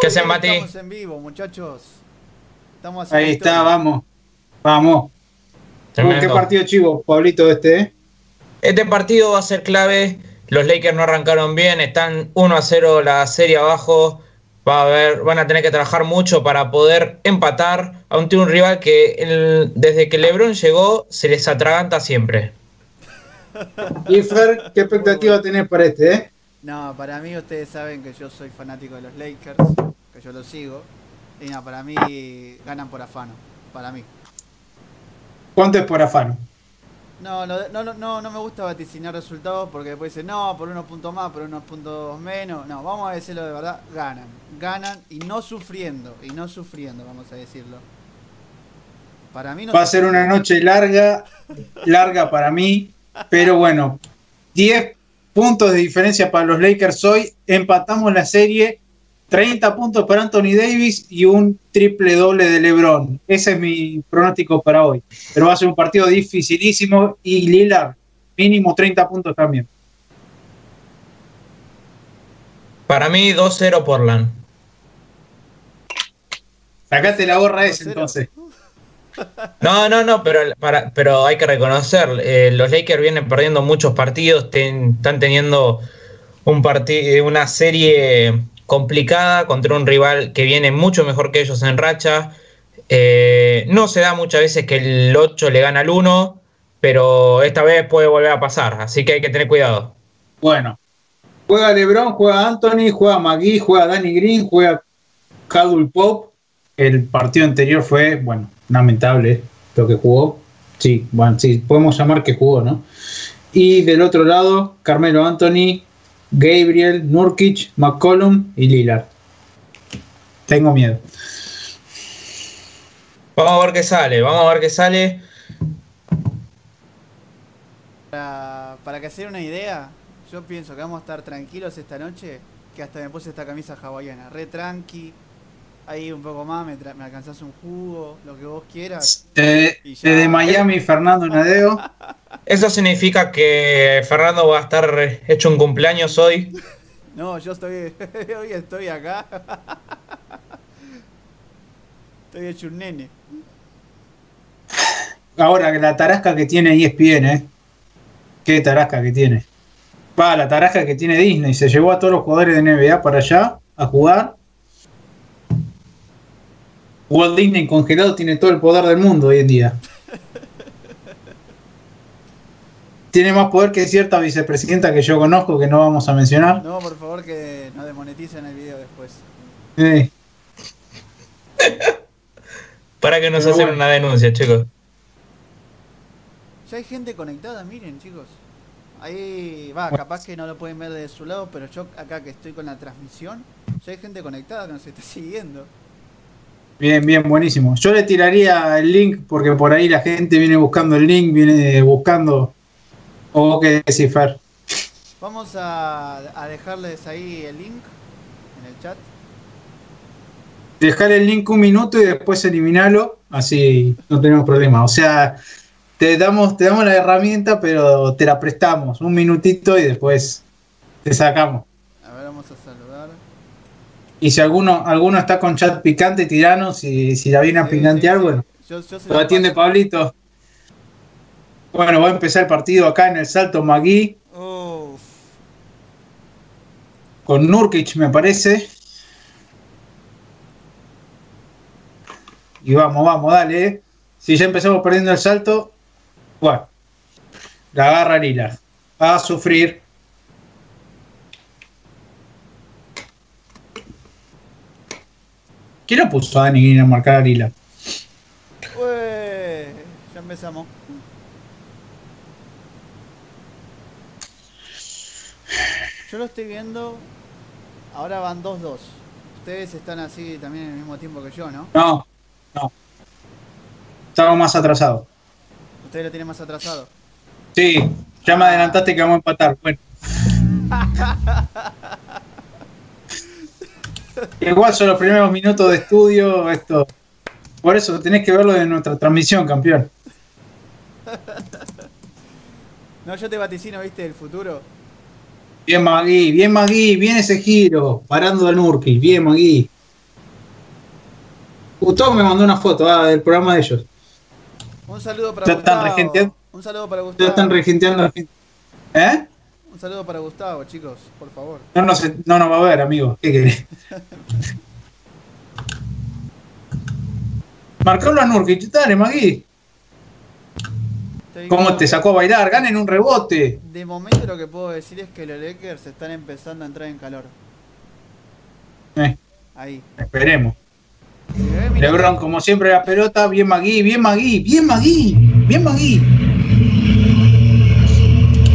¿Qué hacen, Mati? Estamos en vivo, muchachos. Estamos haciendo Ahí está, historia. vamos. Vamos. ¿Qué Tremendo. partido chivo, Pablito, este? eh? Este partido va a ser clave. Los Lakers no arrancaron bien, están 1 a 0 la serie abajo. Va a haber, van a tener que trabajar mucho para poder empatar ante un rival que el- desde que LeBron llegó se les atraganta siempre. Y Fer, ¿qué expectativa tenés para este? Eh? No, para mí ustedes saben que yo soy fanático de los Lakers, que yo los sigo. Y no, para mí ganan por afano. Para mí. ¿Cuánto es por afano? No, no, no, no, no me gusta vaticinar resultados porque después dicen, no, por unos puntos más, por unos puntos menos. No, vamos a decirlo de verdad, ganan. Ganan y no sufriendo, y no sufriendo, vamos a decirlo. Para mí no Va a se ser una noche larga, larga para mí, pero bueno, 10 puntos de diferencia para los Lakers hoy, empatamos la serie, 30 puntos para Anthony Davis y un triple doble de LeBron. Ese es mi pronóstico para hoy. Pero va a ser un partido dificilísimo y Lillard, mínimo 30 puntos también. Para mí 2-0 Portland. Sacate la gorra ese 2-0. entonces. No, no, no, pero, pero hay que reconocer, eh, los Lakers vienen perdiendo muchos partidos, están teniendo un parti- una serie complicada contra un rival que viene mucho mejor que ellos en racha. Eh, no se da muchas veces que el 8 le gana al 1, pero esta vez puede volver a pasar, así que hay que tener cuidado. Bueno, juega LeBron, juega Anthony, juega McGee, juega Danny Green, juega Caldwell Pope. El partido anterior fue, bueno, lamentable lo que jugó. Sí, bueno, sí, podemos llamar que jugó, ¿no? Y del otro lado, Carmelo Anthony, Gabriel, Nurkic, McCollum y Lillard. Tengo miedo. Vamos a ver qué sale, vamos a ver qué sale. Para, para que se den una idea, yo pienso que vamos a estar tranquilos esta noche, que hasta me puse esta camisa hawaiana, re tranqui, ahí un poco más, me, me alcanzás un jugo, lo que vos quieras. Desde Miami, Fernando Nadeo. Eso significa que Fernando va a estar hecho un cumpleaños hoy. No, yo estoy, hoy estoy acá. Estoy hecho un nene. Ahora, la tarasca que tiene ESPN, ¿eh? Qué tarasca que tiene. Va, la tarasca que tiene Disney. Se llevó a todos los jugadores de NBA para allá a jugar. Walt Disney congelado tiene todo el poder del mundo hoy en día. Tiene más poder que cierta vicepresidenta que yo conozco, que no vamos a mencionar. No, por favor, que no demoneticen el video después. Eh, Para que nos Pero hacen bueno. una denuncia, chicos. Ya hay gente conectada, miren, chicos. Ahí, va, capaz que no lo pueden ver de su lado, pero yo acá que estoy con la transmisión, ya hay gente conectada que nos está siguiendo. Bien, bien, buenísimo. Yo le tiraría el link porque por ahí la gente viene buscando el link, viene buscando. ¿O qué decís, Fer? Vamos a, a dejarles ahí el link en el chat. dejar el link un minuto y después eliminarlo, así no tenemos problema. O sea, te damos, te damos la herramienta, pero te la prestamos un minutito y después te sacamos. A ver, vamos a saludar. Y si alguno, alguno está con chat picante, tiranos, si, si la viene a Sí, picantear, sí, sí. bueno, Yo, yo se lo atiende paso. Pablito. Bueno, va a empezar el partido acá en el Salto Magui Uf, con Nurkic, me parece. Y vamos, vamos, dale. eh. Si ya empezamos perdiendo el salto, bueno, la agarra Lila. Va a sufrir. ¿Quién lo puso a Dani a marcar a Lila? Ué, ya empezamos. Yo lo estoy viendo. Ahora van 2-2. Ustedes están así también en el mismo tiempo que yo, ¿no? No, no. Estaba más atrasado. Ustedes lo tienen más atrasado. Sí, ya me adelantaste que vamos a empatar. Bueno. Igual son los primeros minutos de estudio, esto. Por eso tenés que verlo de nuestra transmisión, campeón. No, yo te vaticino, viste, el futuro. Bien Magui, bien Magui, bien ese giro, parando al Nurki, bien Magui. Gustavo me mandó una foto ah, del programa de ellos. Un saludo para Ya están Gustavo. regenteando. Un saludo para Ya Gustavo. están regenteando la fin- ¿Eh? Un saludo para Gustavo, chicos, por favor. No nos, no nos va a ver, amigo. ¿Qué querés? Marcalo a Nurkic, dale, Magui. ¿Cómo te sacó a bailar? Ganen un rebote. De momento lo que puedo decir es que los Lakers están empezando a entrar en calor. Eh, Ahí. esperemos. Lebron, como siempre, la pelota. Bien Magui, bien Magui, bien Magui, bien Magui.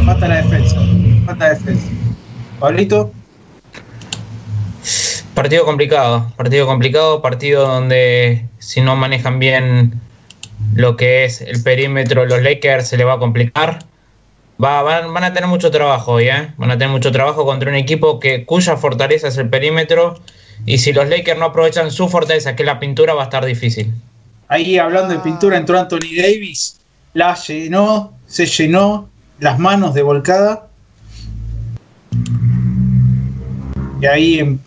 Falta la defensa. Falta defensa. Pablito, Partido complicado, partido complicado, partido donde si no manejan bien lo que es el perímetro, los Lakers se le va a complicar. Va, van, van a tener mucho trabajo hoy, ¿eh? Van a tener mucho trabajo contra un equipo que, cuya fortaleza es el perímetro. Y si los Lakers no aprovechan su fortaleza, que es la pintura, va a estar difícil. ahí hablando de pintura, entró Anthony Davis. La llenó, se llenó las manos de volcada. Y ahí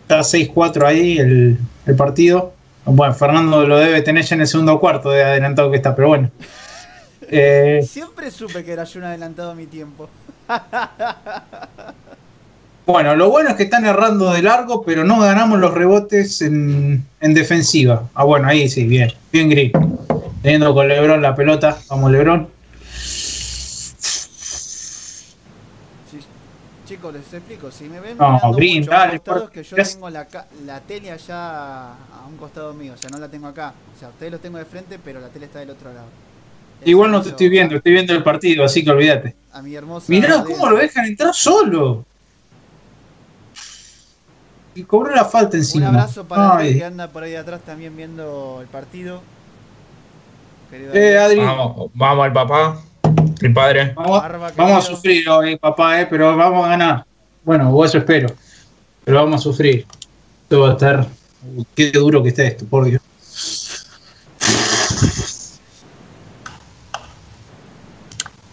está 6-4 ahí el, el partido. Bueno, Fernando lo debe tener ya en el segundo cuarto de adelantado que está, pero bueno. Eh, Siempre supe que era yo un adelantado a mi tiempo. bueno, lo bueno es que están errando de largo, pero no ganamos los rebotes en, en defensiva. Ah, bueno, ahí sí, bien. Bien Green. Teniendo con Lebron la pelota. Vamos, Lebron. Sí, les explico. Si me ven No, mirando Green, mucho un dale, por- es que yo tengo la, la tele allá a un costado mío. O sea, no la tengo acá. O sea, ustedes los tengo de frente, pero la tele está del otro lado. Igual no te estoy viendo, estoy viendo el partido, así que olvídate. A mi hermosa. Mirá cómo lo dejan entrar solo. Y cobró la falta Un encima. abrazo para Ay. Adri, que anda por ahí atrás también viendo el partido. Querido Eh. Adri, Vamos, vamos al papá, el padre. vamos, a sufrir hoy, papá, eh, pero vamos a ganar. Bueno, vos eso espero. Pero vamos a sufrir. Esto va a estar. Qué duro que está esto, por Dios.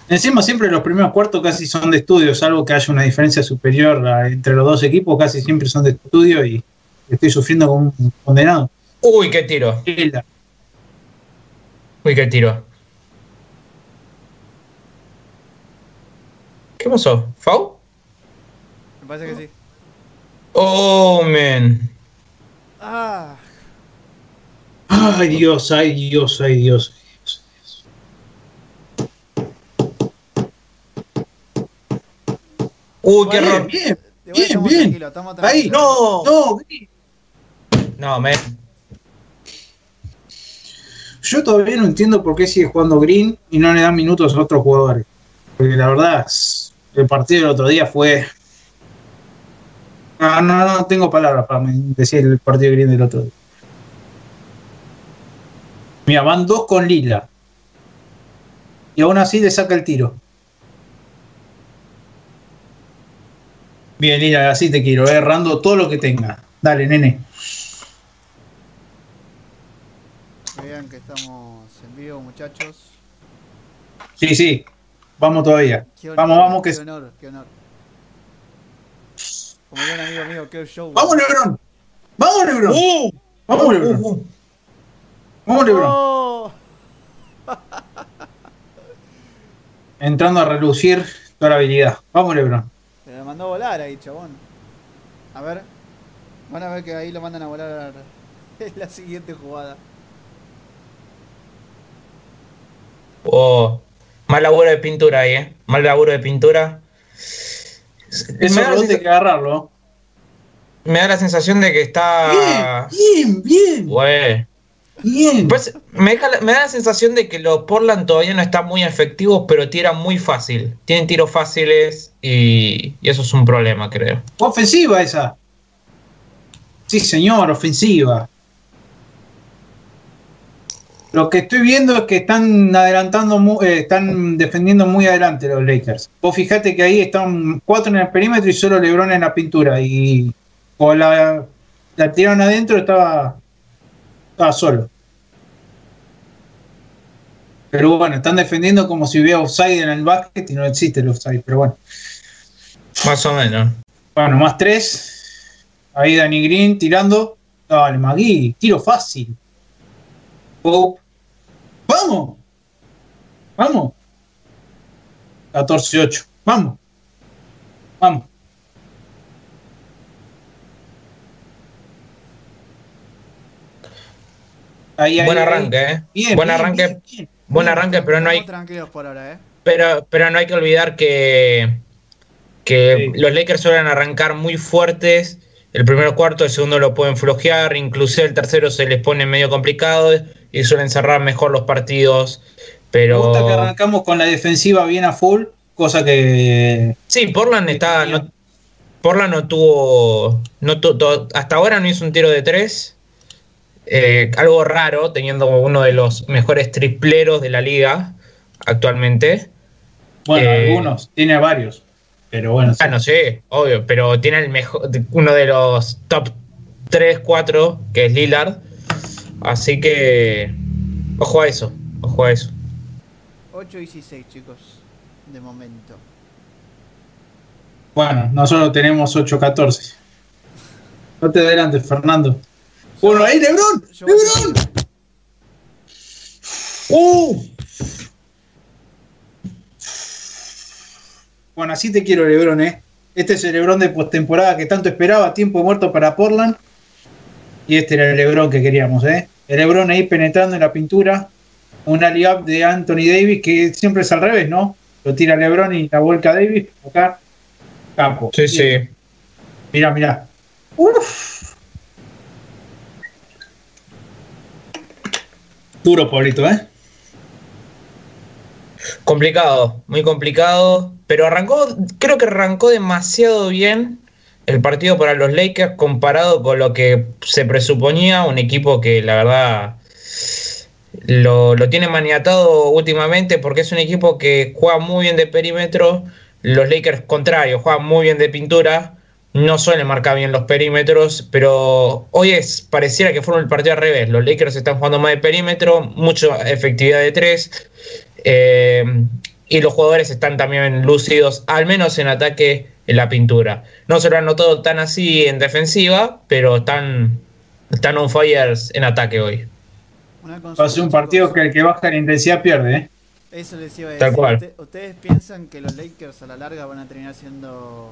Encima siempre los primeros cuartos casi son de estudio, salvo que haya una diferencia superior a- entre los dos equipos, casi siempre son de estudio y estoy sufriendo como un condenado. Uy, qué tiro. Uy, qué tiro. ¿Qué pasó? ¿Fau? Me parece que sí. Oh, man. Ah, Ay Dios, ay Dios, ay Dios. ay Dios. Uy, qué error. bien, bien, bien. Ahí. No. No, Gris. No, man. yo todavía no entiendo por qué sigue jugando Green y no le dan minutos a otros jugadores. Porque la verdad, el partido del otro día fue. No, no, no tengo palabras para decir el partido de Green del otro día. Mira, van dos con Lila. Y aún así le saca el tiro. Bien, Lila, así te quiero, eh, errando todo lo que tenga. Dale, nene. Vean que estamos en vivo, muchachos. Sí, sí. Vamos todavía. Honor, Vamos, vamos, qué que. honor, qué honor. Como buen amigo mío, qué show. ¡Vamos, Lebron! ¡Vamos, Lebron! Uh, ¡Vamos, uh, Lebron! uh. ¡Vamos, Lebron! ¡Oh! Entrando a relucir toda la habilidad. ¡Vamos, Lebron! Se lo mandó a volar ahí, chabón. A ver. Van a ver que ahí lo mandan a volar en la siguiente jugada. Oh, mal laburo de pintura ahí, ¿eh? Mal laburo de pintura. Eso me, da que agarrarlo. me da la sensación de que está... Bien, bien, bien. Güey. Bien. Pues me, deja me da la sensación de que los Portland todavía no están muy efectivos, pero tiran muy fácil. Tienen tiros fáciles y, y eso es un problema, creo. Ofensiva esa. Sí, señor, ofensiva. Lo que estoy viendo es que están adelantando, eh, están defendiendo muy adelante los Lakers. Vos fijate que ahí están cuatro en el perímetro y solo LeBron en la pintura. Y o la, la tiraron adentro, estaba, estaba solo. Pero bueno, están defendiendo como si hubiera offside en el básquet y no existe el offside. Pero bueno. Más o menos. Bueno, más tres. Ahí Danny Green tirando. Dale, Magui, tiro fácil. Pope. ¡Vamos! ¡Vamos! 14-8. ¡Vamos! ¡Vamos! Ahí, ahí, Buen ahí. arranque, ¿eh? Bien, Buen bien, arranque. bien, bien. Buen arranque, pero no hay, Estamos tranquilos por ahora, ¿eh? pero, pero no hay que olvidar que, que Sí. los Lakers suelen arrancar muy fuertes. El primer cuarto, el segundo lo pueden flojear, inclusive el tercero se les pone medio complicado y suelen cerrar mejor los partidos. Me Pero gusta que arrancamos con la defensiva bien a full, cosa que sí, Portland está, no, Portland no tuvo, no tu- to- hasta ahora no hizo un tiro de tres. Eh, algo raro, teniendo uno de los mejores tripleros de la liga actualmente. Bueno, Eh, algunos, tiene varios. Pero bueno, sí. Ah, no sé, obvio, pero tiene el mejor, uno de los top 3, 4, que es Lillard. Así que, ojo a eso, ojo a eso. 8 y 16, chicos. De momento. bueno, nosotros tenemos 8-14. No te adelantes, Fernando. Bueno, ahí, Lebron. Yo- Lebron. ¡Uh! Bueno, así te quiero, Lebron, ¿eh? Este es el Lebron de postemporada que tanto esperaba, tiempo muerto para Portland. Y este era el Lebron que queríamos, ¿eh? El Lebron ahí penetrando en la pintura. Un alley-up de Anthony Davis que siempre es al revés, ¿no? Lo tira Lebron y la vuelca Davis. Acá, campo. Sí, sí. Mira, mira. Uf. Duro, Pablito, ¿eh? Complicado, muy complicado. Pero arrancó, creo que arrancó demasiado bien el partido para los Lakers comparado con lo que se presuponía. Un equipo que la verdad lo, lo tiene maniatado últimamente porque es un equipo que juega muy bien de perímetro. Los Lakers, contrario, juegan muy bien de pintura. No suelen marcar bien los perímetros, pero hoy es pareciera que fueron el partido al revés. Los Lakers están jugando más de perímetro, mucha efectividad de tres. eh, y los jugadores están también lúcidos, al menos en ataque en la pintura. No se lo han notado tan así en defensiva, pero están, están on fire en ataque hoy. Va a ser un partido chicos. que el que baja la intensidad pierde, ¿eh? Eso les iba a decir. Tal cual. Usted- ¿Ustedes piensan que los Lakers a la larga van a terminar siendo...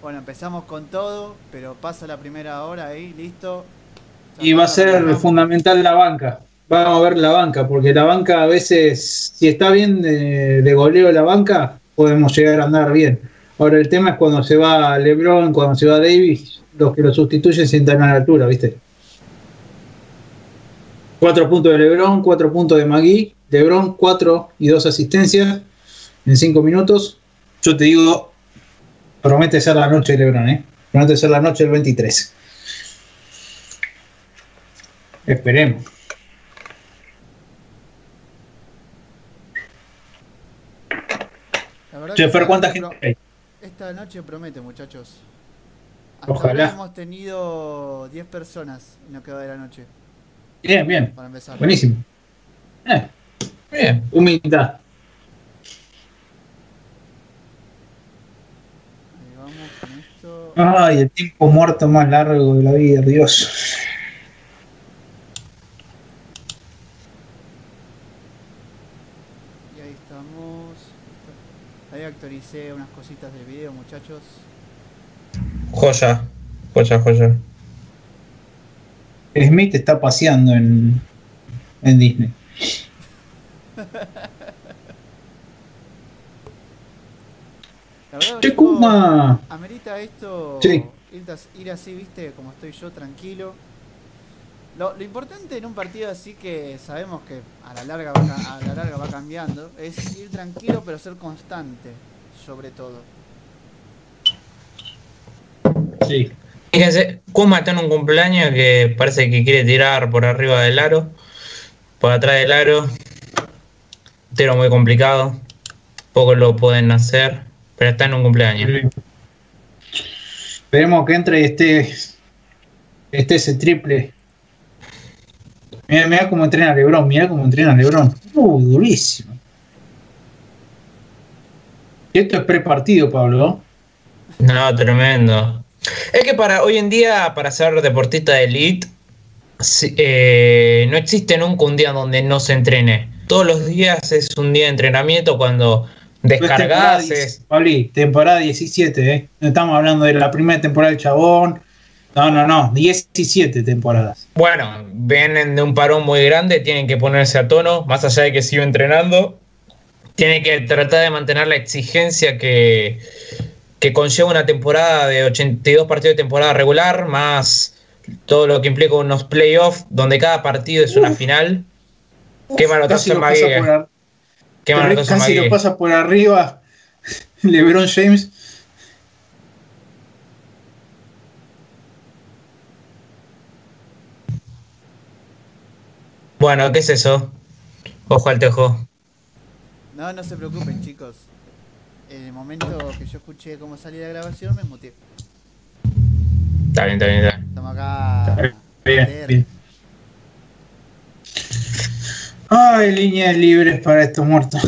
Bueno, empezamos con todo, pero pasa la primera hora ahí, listo. Y va a ser fundamental la banca. Vamos a ver la banca, porque la banca a veces, si está bien de, de goleo la banca, podemos llegar a andar bien. Ahora el tema es cuando se va LeBron, cuando se va Davis, los que lo sustituyen se entran a la altura, ¿viste? Cuatro puntos de LeBron, cuatro puntos de Magui, LeBron cuatro y dos asistencias en cinco minutos. Yo te digo, promete ser la noche de LeBron, ¿eh? Promete ser la noche del 23. Esperemos. La verdad Che, que Fer, esta ¿cuánta gente hay? Esta noche promete, muchachos. Hasta Ojalá. ahora hemos tenido 10 personas en lo que va de la noche, Bien, bien. para empezar. Buenísimo. Eh, Bien. humildad. Ahí vamos con esto. Ay, el tiempo muerto más largo de la vida, Dios. Y ahí estamos. Ahí actualicé unas cositas del video, muchachos. Joya, joya, joya. Smith está paseando en, en Disney. La verdad, Che, chicos, Kuma. amerita esto Sí. ir así, viste, como estoy yo, tranquilo. Lo, lo importante en un partido así que sabemos que a la larga va, a la larga va cambiando es ir tranquilo pero ser constante, sobre todo. Sí. Fíjense, Kuma está en un cumpleaños que parece que quiere tirar por arriba del aro, por atrás del aro. Tiro muy complicado. Pocos lo pueden hacer, pero está en un cumpleaños. Esperemos que entre y esté, esté ese triple. Mira, mira cómo entrena Lebron, mira cómo entrena Lebron. Uh, durísimo. Y esto es prepartido, Pablo. ¿no? Tremendo. Es que para hoy en día, para ser deportista de elite, eh, no existe nunca un día donde no se entrene. Todos los días es un día de entrenamiento cuando temporada descargas. 10, es- Pabli, temporada 17, ¿eh? Estamos hablando de la primera temporada del Chabón. No, no, no. 17 temporadas. Bueno, vienen de un parón muy grande, tienen que ponerse a tono, más allá de que sigo entrenando, tienen que tratar de mantener la exigencia que, que conlleva una temporada de 82 partidos de temporada regular, más todo lo que implica unos playoffs, donde cada partido es una final. Qué manotazo Qué manotazo casi lo pasa por arriba LeBron James. Bueno, ¿qué es eso? Ojo al tejo. No, no se preocupen, chicos. En el momento que yo escuché cómo salía la grabación, me muteé. Está bien, está bien, está bien. Estamos acá. Bien, Leer. bien. Ay, líneas libres para estos muertos.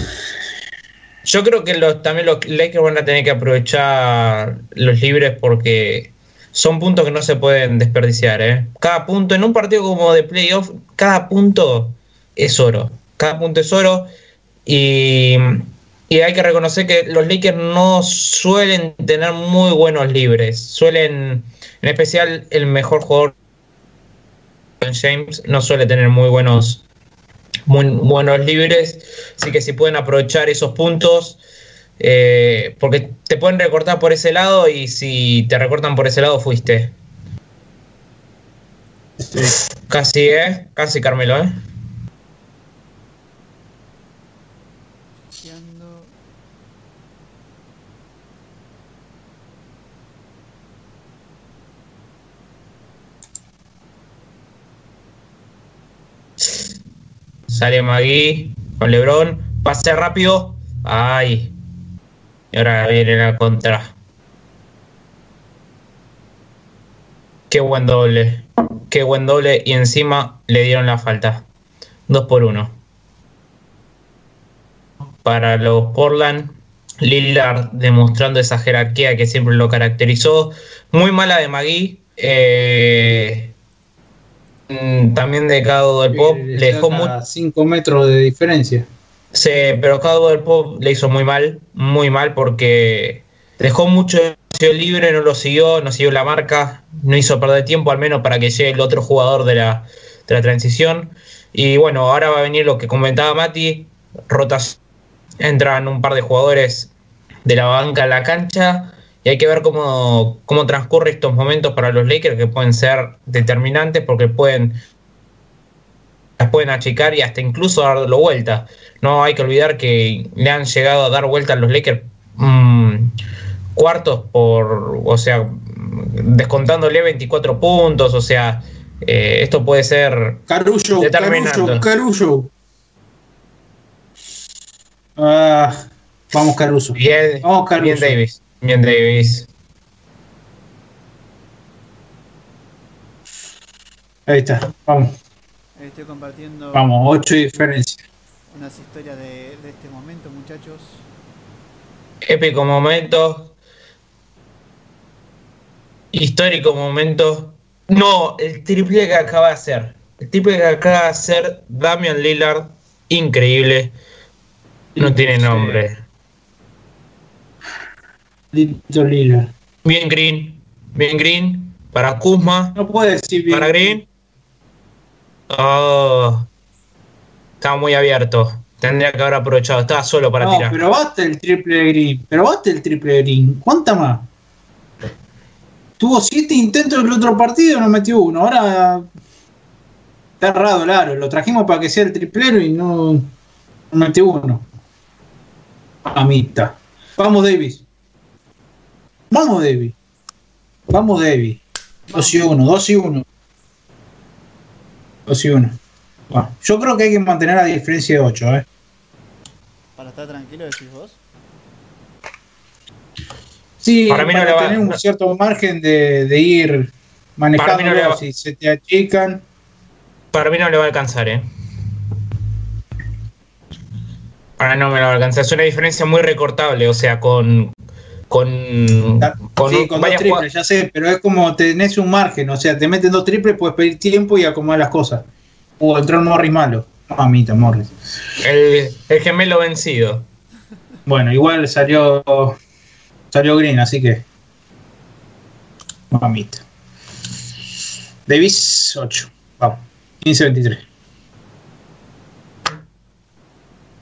Yo creo que los, también los Lakers van a tener que aprovechar los libres porque son puntos que no se pueden desperdiciar. ¿eh? Cada punto, en un partido como de playoff, cada punto es oro. Cada punto es oro. Y, y hay que reconocer que los Lakers no suelen tener muy buenos libres. Suelen, en especial el mejor jugador, James, no suele tener muy buenos muy buenos libres, así que si pueden aprovechar esos puntos, eh, porque te pueden recortar por ese lado y si te recortan por ese lado fuiste. Sí. Casi, ¿eh? Casi, Carmelo, ¿eh? Sale Magui con Lebron, pase rápido, ay. Y ahora viene la contra. Qué buen doble, qué buen doble y encima le dieron la falta. Dos por uno. Para los Portland, Lillard demostrando esa jerarquía que siempre lo caracterizó. Muy mala de Magui. eh, mm, también de Cado del Pop. Le dejó mucho. 5 metros de diferencia. Sí, pero Cabo del Pop le hizo muy mal, muy mal porque dejó mucho libre, no lo siguió, no siguió la marca, no hizo perder tiempo al menos para que llegue el otro jugador de la, de la transición. Y bueno, ahora va a venir lo que comentaba Mati, rotas, entran un par de jugadores de la banca a la cancha y hay que ver cómo, cómo transcurre estos momentos para los Lakers que pueden ser determinantes porque pueden las pueden achicar y hasta incluso darlo vuelta. No hay que olvidar que le han llegado a dar vuelta a los Lakers mm, cuartos por, o sea, descontándole 24 puntos, o sea, eh, esto puede ser. Caruso, Caruso. Ah, vamos, Caruso. bien, Vamos, Caruso. bien Davis, bien Davis. Ahí está, vamos, Estoy compartiendo vamos, 8 diferencia. unas historias de, de este momento, muchachos. Épico momento. Histórico momento. No, el triple que acaba de hacer. El triple que acaba de hacer Damian Lillard. Increíble. No tiene nombre. Lito Lila. Bien Green. Bien Green. Para Kuzma. No puede decir bien. Para Green. Oh. Estaba muy abierto. Tendría que haber aprovechado. Estaba solo para no, tirar. pero basta el triple Green. Pero basta el triple Green. ¿Cuánta más? Tuvo siete intentos en el otro partido y no metió uno. Ahora está errado, claro. Lo trajimos para que sea el triplero y no, no metió uno. Amita. Vamos, Davis. Vamos, Davis. Vamos, Davis. 2 y 1, 2 y 1. 2 y 1. Bueno, yo creo que hay que mantener la diferencia de 8, ¿eh? Para estar tranquilo, decís vos. Sí, Para para, mí no le va- tener un no- cierto margen de, de ir manejando no si se te achican. Para mí no le va a alcanzar, ¿eh? Para no me lo va a alcanzar. Es una diferencia muy recortable, o sea, con, con, con, sí, con dos triples, ya sé, pero es como tenés un margen, o sea, te meten dos triples, puedes pedir tiempo y acomodar las cosas. O entró un Morris malo. Mamita, Morris. El, el, gemelo vencido. Bueno, igual salió salió Green, así que. Mamita. Davis 8. Vamos. 15-23.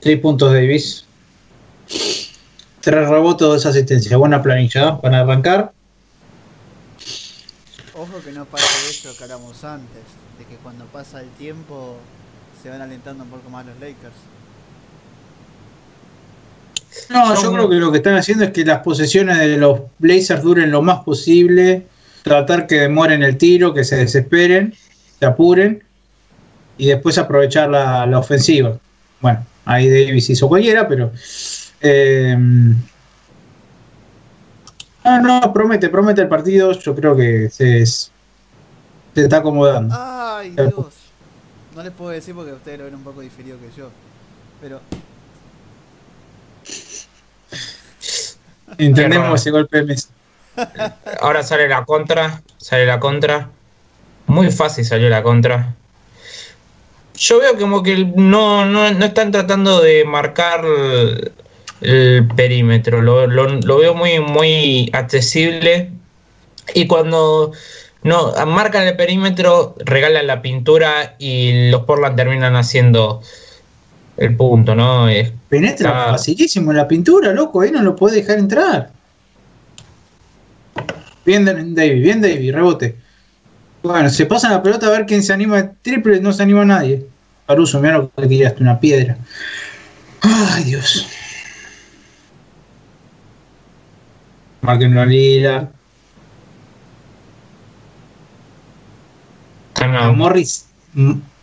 6 puntos Davis. 3 rebotes, 2 asistencias. Buena planilla para arrancar. Ojo que no pase eso que hablamos antes, de que cuando pasa el tiempo se van alentando un poco más los Lakers. No, yo creo que lo que están haciendo es que las posesiones de los Blazers duren lo más posible, tratar que demoren el tiro, que se desesperen, se apuren y después aprovechar la, ofensiva. Bueno, ahí Davis hizo cualquiera, pero... Eh, ah, no, promete, promete el partido. Yo creo que se, se está acomodando. Ay, Dios. No les puedo decir porque ustedes lo ven un poco diferido que yo. Pero. Entendemos ese golpe de mesa. Ahora sale la contra. Sale la contra. Muy fácil salió la contra. Yo veo como que no, no, no están tratando de marcar el, perímetro. Lo, lo, veo muy, muy accesible. Y cuando no, marcan el perímetro, regalan la pintura y los Portland terminan haciendo el punto, ¿no? Es, Penetra facilísimo la pintura, loco, ahí no lo puede dejar entrar. Bien David, bien David, rebote. Bueno, se pasa la pelota a ver quién se anima. Triple, no se anima nadie. Caruso, mira lo que tiraste, una piedra. Ay, Dios. La lila. Morris,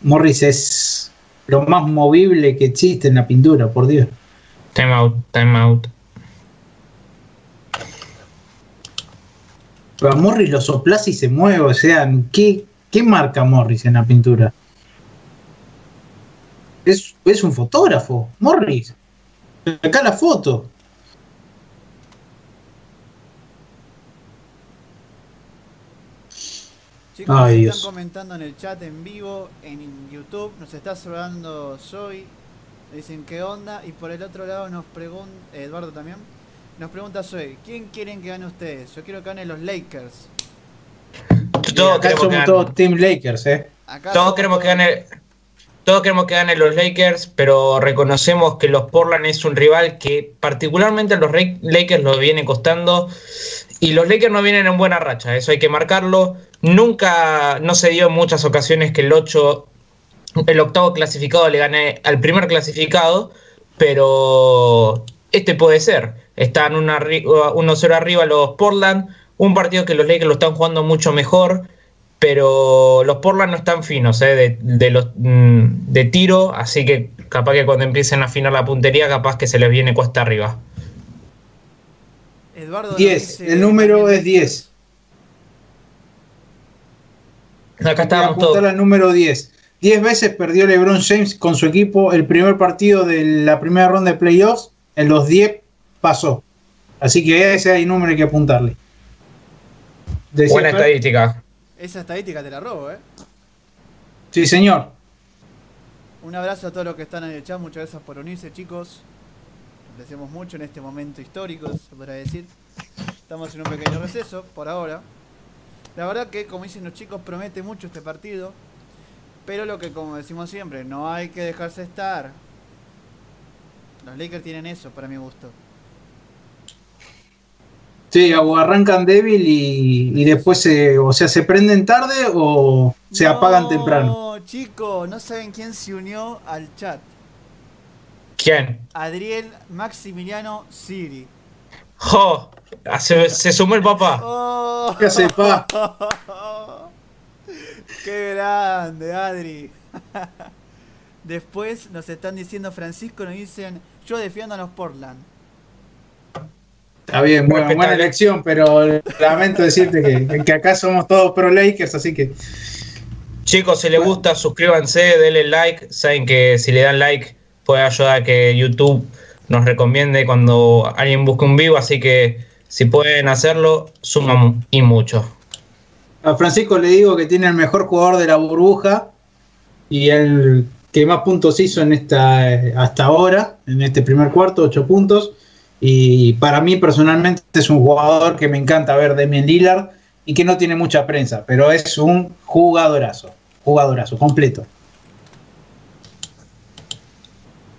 Morris es lo más movible que existe en la pintura, por Dios. Time out, time out. a Morris lo soplas y se mueve, o sea, ¿qué, qué marca Morris en la pintura? Es, es un fotógrafo, Morris. Acá la foto. Chicos, nos están comentando en el chat en vivo, en YouTube, nos está saludando Zoe, dicen qué onda, y por el otro lado nos pregunta, Eduardo también, nos pregunta Zoe, ¿quién quieren que gane ustedes? Yo quiero que ganen los Lakers. Todos queremos que todos Team Lakers, ¿eh? todos queremos que gane... Todos queremos que ganen los Lakers, pero reconocemos que los Portland es un rival que particularmente a los Lakers lo viene costando y los Lakers no vienen en buena racha, eso hay que marcarlo. Nunca, no se dio en muchas ocasiones que el 8, el octavo clasificado le gane al primer clasificado, pero este puede ser. Están 1-0 arriba los Portland, un partido que los Lakers lo están jugando mucho mejor, pero los Portland no están finos eh, de, los, mm, de tiro, así que capaz que cuando empiecen a afinar la puntería, capaz que se les viene cuesta arriba. Eduardo 10, el número es 10. Acá estábamos todos. el número 10. 10 veces perdió LeBron James con su equipo el primer partido de la primera ronda de playoffs. En los 10 pasó. Así que ese hay número hay que apuntarle. Buena estadística. Esa estadística te la robo, ¿eh? Sí, señor. Un abrazo a todos los que están en el chat. Muchas gracias por unirse, chicos. Apreciamos mucho en este momento histórico, se podrá decir. Estamos en un pequeño receso por ahora. La verdad que, como dicen los chicos, promete mucho este partido. Pero lo que, como decimos siempre, no hay que dejarse estar. Los Lakers tienen eso, para mi gusto. Sí, o arrancan débil y, después se, o sea, se prenden tarde o se apagan temprano. No, chicos, no saben quién se unió al chat. ¿Quién? Adriel Maximiliano Siri. ¡Jo! Se, se sumó el papá. Oh. ¿Qué hace, pa? ¡Qué grande, Adri! Después nos están diciendo Francisco, nos dicen, yo defiendo a los Portland. Está bien, bueno, buena elección, pero lamento decirte que, que, acá somos todos pro Lakers, así que. Chicos, si les gusta, suscríbanse, denle like. Saben que si le dan like puede ayudar a que YouTube nos recomiende cuando alguien busque un vivo, así que Si pueden hacerlo, suman y mucho. A Francisco le digo que tiene el mejor jugador de la burbuja y el que más puntos hizo en esta hasta ahora, en este primer cuarto, 8 puntos. Y para mí personalmente es un jugador que me encanta ver, Demian Lillard, y que no tiene mucha prensa, pero es un jugadorazo, jugadorazo, completo.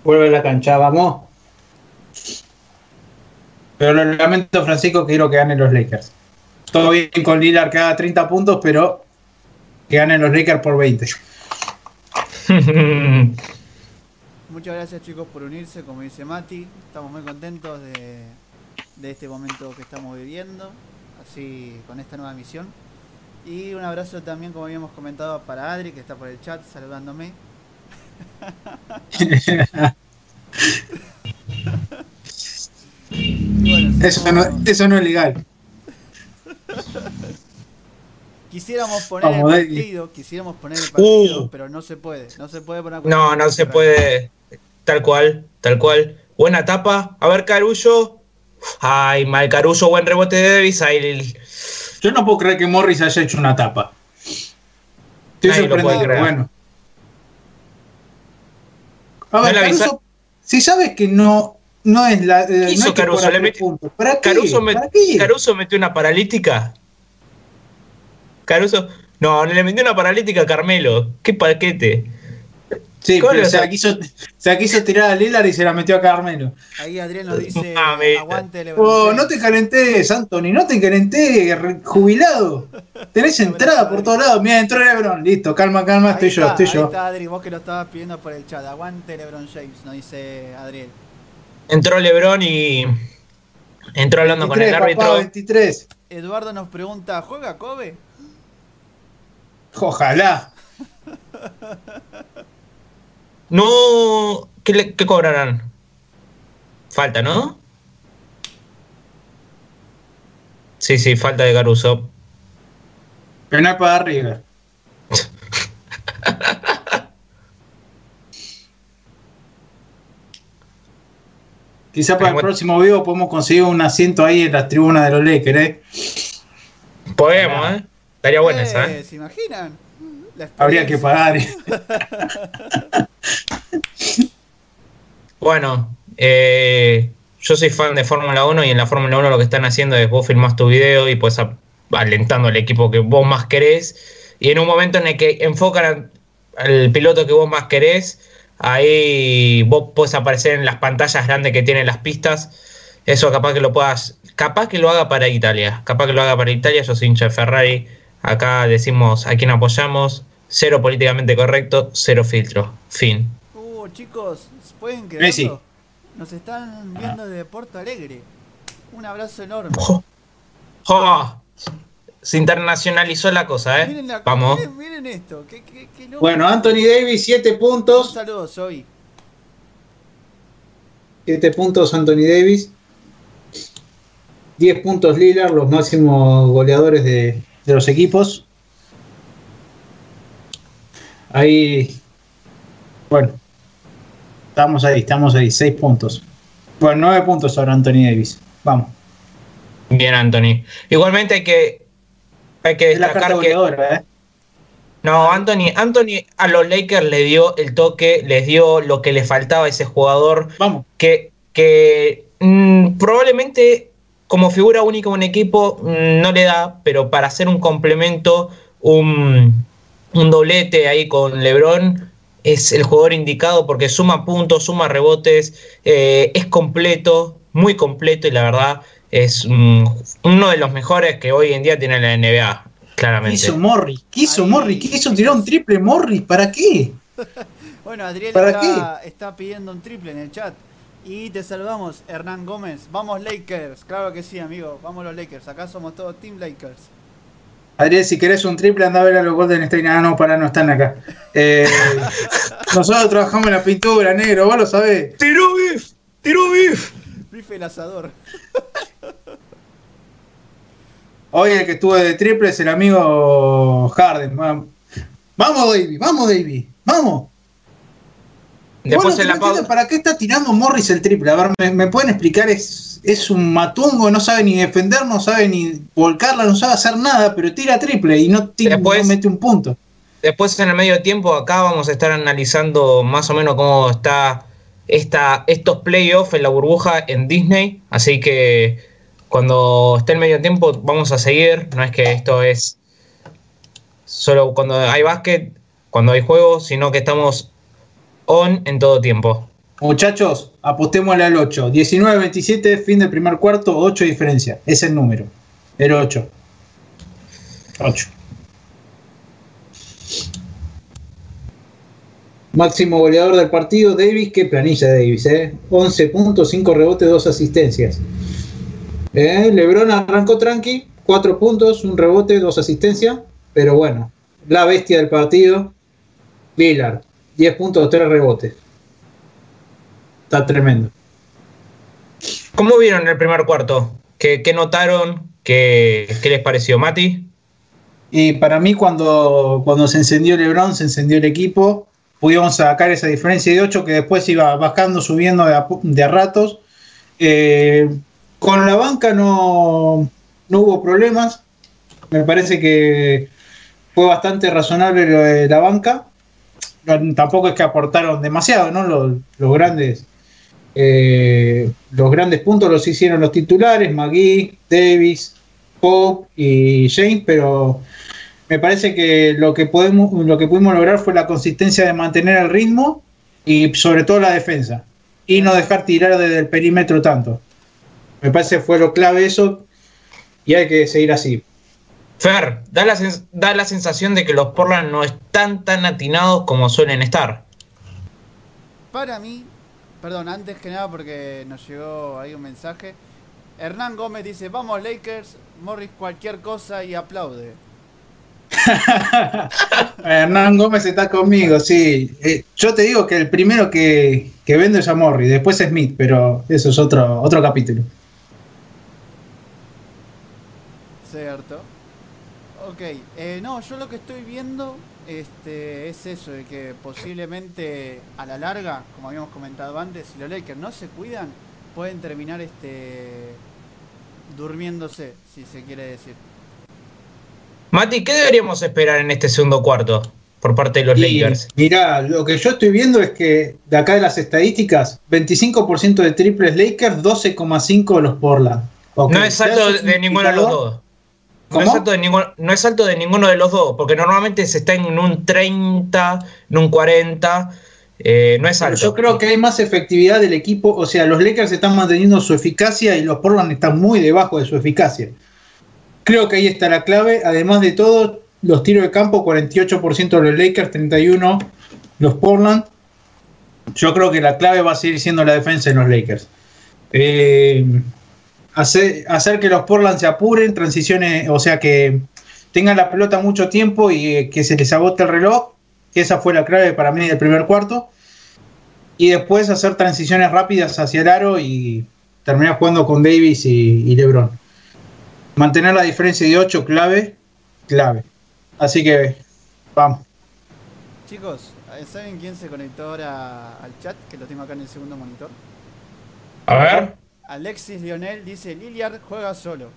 Vuelve a la cancha, vamos. Pero lo lamento, Francisco, quiero que ganen los Lakers. Todo bien con Lillard que haga 30 puntos, pero que ganen los Lakers por 20. Muchas gracias chicos por unirse, como dice Mati. Estamos muy contentos de, de este momento que estamos viviendo, así con esta nueva misión. Y un abrazo también, como habíamos comentado, para Adri, que está por el chat saludándome. bueno, eso, no, eso no es legal. Quisiéramos poner el partido, quisiéramos poner el partido, uh. pero no se puede, no se puede poner No, no se puede. Tal cual, tal cual. Buena tapa. A ver, Caruso. Ay, mal Caruso, buen rebote de Davis. Yo no puedo creer que Morris haya hecho una tapa. Estoy sorprendido, bueno. A ver, Caruso, si sabes que no, no es la. Eh, hizo Caruso? Le ¿Para qué? Caruso, ¿Para qué? Caruso metió una paralítica. Caruso. No, le metió una paralítica a Carmelo. Qué paquete. Sí, pero se la, quiso, se quiso tirar a Lillard y se la metió a Carmelo. Ahí Adrián nos dice, aguante LeBron oh, no te calentés, Anthony, no te calentés, jubilado. Tenés entrada por todos lados. Mira, entró LeBron, listo, calma, calma, estoy yo, estoy yo. Ahí está Adri, vos que lo estabas pidiendo por el chat. Aguante LeBron James, nos dice Adriel. Entró LeBron y entró hablando con el árbitro. 23. Eduardo nos pregunta, ¿juega Kobe? Ojalá. No. ¿Qué, qué cobrarán? Falta, ¿no? Sí, sí, falta de Caruso. Penal para arriba. Quizá para el próximo video podemos conseguir un asiento ahí en la tribuna de los Lakers, ¿eh? Podemos, ¿eh? Estaría buena esa, ¿eh? ¿Se imaginan? Habría que pagar. bueno, eh, yo soy fan de Fórmula 1 y en la Fórmula 1 lo que están haciendo es vos filmás tu video y pues alentando al equipo que vos más querés. Y en un momento en el que enfocan al piloto que vos más querés, ahí vos podés aparecer en las pantallas grandes que tienen las pistas. Eso capaz que lo puedas, capaz que lo haga para Italia, capaz que lo haga para Italia, yo soy hincha de Ferrari, Acá decimos a quién apoyamos, cero políticamente correcto, cero filtro. Fin. Uh, chicos, ¿pueden quedar? Nos están viendo de Porto Alegre. Un abrazo enorme. Se internacionalizó la cosa, ¿eh? Miren Vamos. Miren, esto. bueno, Anthony Davis, 7 puntos. Saludos, soy. 7 puntos Anthony Davis. 10 puntos Lillard, los máximos goleadores de, de los equipos. Ahí, bueno, estamos ahí, estamos ahí, seis puntos. Bueno, nueve puntos ahora Anthony Davis. Vamos. Bien, Anthony. Igualmente hay que, hay que destacar que... ¿eh? No, Anthony, Anthony a los Lakers le dio el toque, les dio lo que le faltaba a ese jugador. Vamos. Que, que mm, probablemente como figura única un equipo mm, no le da, pero para hacer un complemento, un, doblete ahí con Lebron, es el jugador indicado porque suma puntos, suma rebotes, eh, es completo, muy completo y la verdad es uno de los mejores que hoy en día tiene la NBA, claramente. ¿Qué hizo Morris? ¿Qué hizo Morris? ¿Qué hizo tirar un triple Morris? ¿Para qué? bueno, Adriel está, está pidiendo un triple en el chat. Y te saludamos, Hernán Gómez. Vamos Lakers, claro que sí, amigo. Vamos los Lakers. Acá somos todos Team Lakers. Adrián, si querés un triple, anda a ver a los Golden State. Nada, no, para, no están acá. Eh, nosotros trabajamos en la pintura, negro, vos lo sabés. ¡Tiró bif! ¡Tiró bif! Bif el asador. Hoy el que estuvo de triple es el amigo Harden. Vamos, David, vamos, David, vamos. Después Bueno, en la no ¿Para qué está tirando Morris el triple? A ver, ¿me, me pueden explicar? Es, es un matungo, no sabe ni defender, no sabe ni volcarla, no sabe hacer nada, pero tira triple y no, ti- Después- no mete un punto. Después en el medio tiempo acá vamos a estar analizando más o menos cómo está esta, estos playoffs en la burbuja en Disney. Así que cuando esté el medio tiempo vamos a seguir. No es que esto es solo cuando hay básquet, cuando hay juegos, sino que estamos on en todo tiempo. Muchachos, apostémosle al 8. 19-27, fin del primer cuarto, 8 diferencia. Es el número. El 8. 8. Máximo goleador del partido, Davis. Qué planilla Davis, ¿eh? 11 puntos, 5 rebotes, 2 asistencias. Eh, Lebron arrancó tranqui, 4 puntos, un rebote, 2 asistencias. Pero bueno, la bestia del partido, Lillard. 10 puntos, 3 rebotes. Está tremendo. ¿Cómo vieron el primer cuarto? ¿Qué, qué notaron? ¿Qué, ¿Qué les pareció, Mati? Y para mí cuando, cuando se encendió LeBron, se encendió el equipo, pudimos sacar esa diferencia de 8 que después iba bajando, subiendo de a, pu- de a ratos. Eh, con la banca no, no hubo problemas. Me parece que fue bastante razonable lo de la banca. Tampoco es que aportaron demasiado, ¿no? Los, grandes eh, los grandes puntos los hicieron los titulares, McGee, Davis, Pope y James, pero me parece que lo que podemos, lo que pudimos lograr fue la consistencia de mantener el ritmo y sobre todo la defensa. Y no dejar tirar desde el perímetro tanto. Me parece que fue lo clave eso. Y hay que seguir así. Fer, da la, sens- da la sensación de que los Portland no están tan atinados como suelen estar. Para mí, perdón, antes que nada porque nos llegó ahí un mensaje. Hernán Gómez dice, vamos Lakers, Morris cualquier cosa y aplaude. Hernán Gómez está conmigo, sí. Eh, yo te digo que el primero que, que vendo es a Morri, después es Smith, pero eso es otro, otro capítulo. Cierto. Ok, eh, no, yo lo que estoy viendo este, es eso, de que posiblemente a la larga, como habíamos comentado antes, si los Lakers no se cuidan, pueden terminar este durmiéndose, si se quiere decir. Mati, ¿qué deberíamos esperar en este segundo cuarto por parte de los Y, Lakers? Mirá, lo que yo estoy viendo es que de acá de las estadísticas, 25% de triples Lakers, 12,5 los Portland. No es alto de ninguno de los dos. No es, alto de ninguno, no es alto de ninguno de los dos, porque normalmente se está en un 30, en un 40. eh, no es Pero alto. yo creo que hay más efectividad del equipo, o sea, los Lakers están manteniendo su eficacia y los Portland están muy debajo de su eficacia. Creo que ahí está la clave. Además de todo, los tiros de campo, 48% de los Lakers, 31% los Portland. Yo creo que la clave va a seguir siendo la defensa en los Lakers. Eh, hacer, hacer que los Portland se apuren, transiciones, o sea, que tengan la pelota mucho tiempo y eh, que se les agote el reloj. Esa fue la clave para mí del primer cuarto. Y después hacer transiciones rápidas hacia el aro y terminar jugando con Davis y, y LeBron. Mantener la diferencia de 8, clave, clave. Así que vamos. Chicos, ¿saben quién se conectó ahora al chat? Que lo tengo acá en el segundo monitor. A ver, Alexis Lionel dice, Liliard juega solo.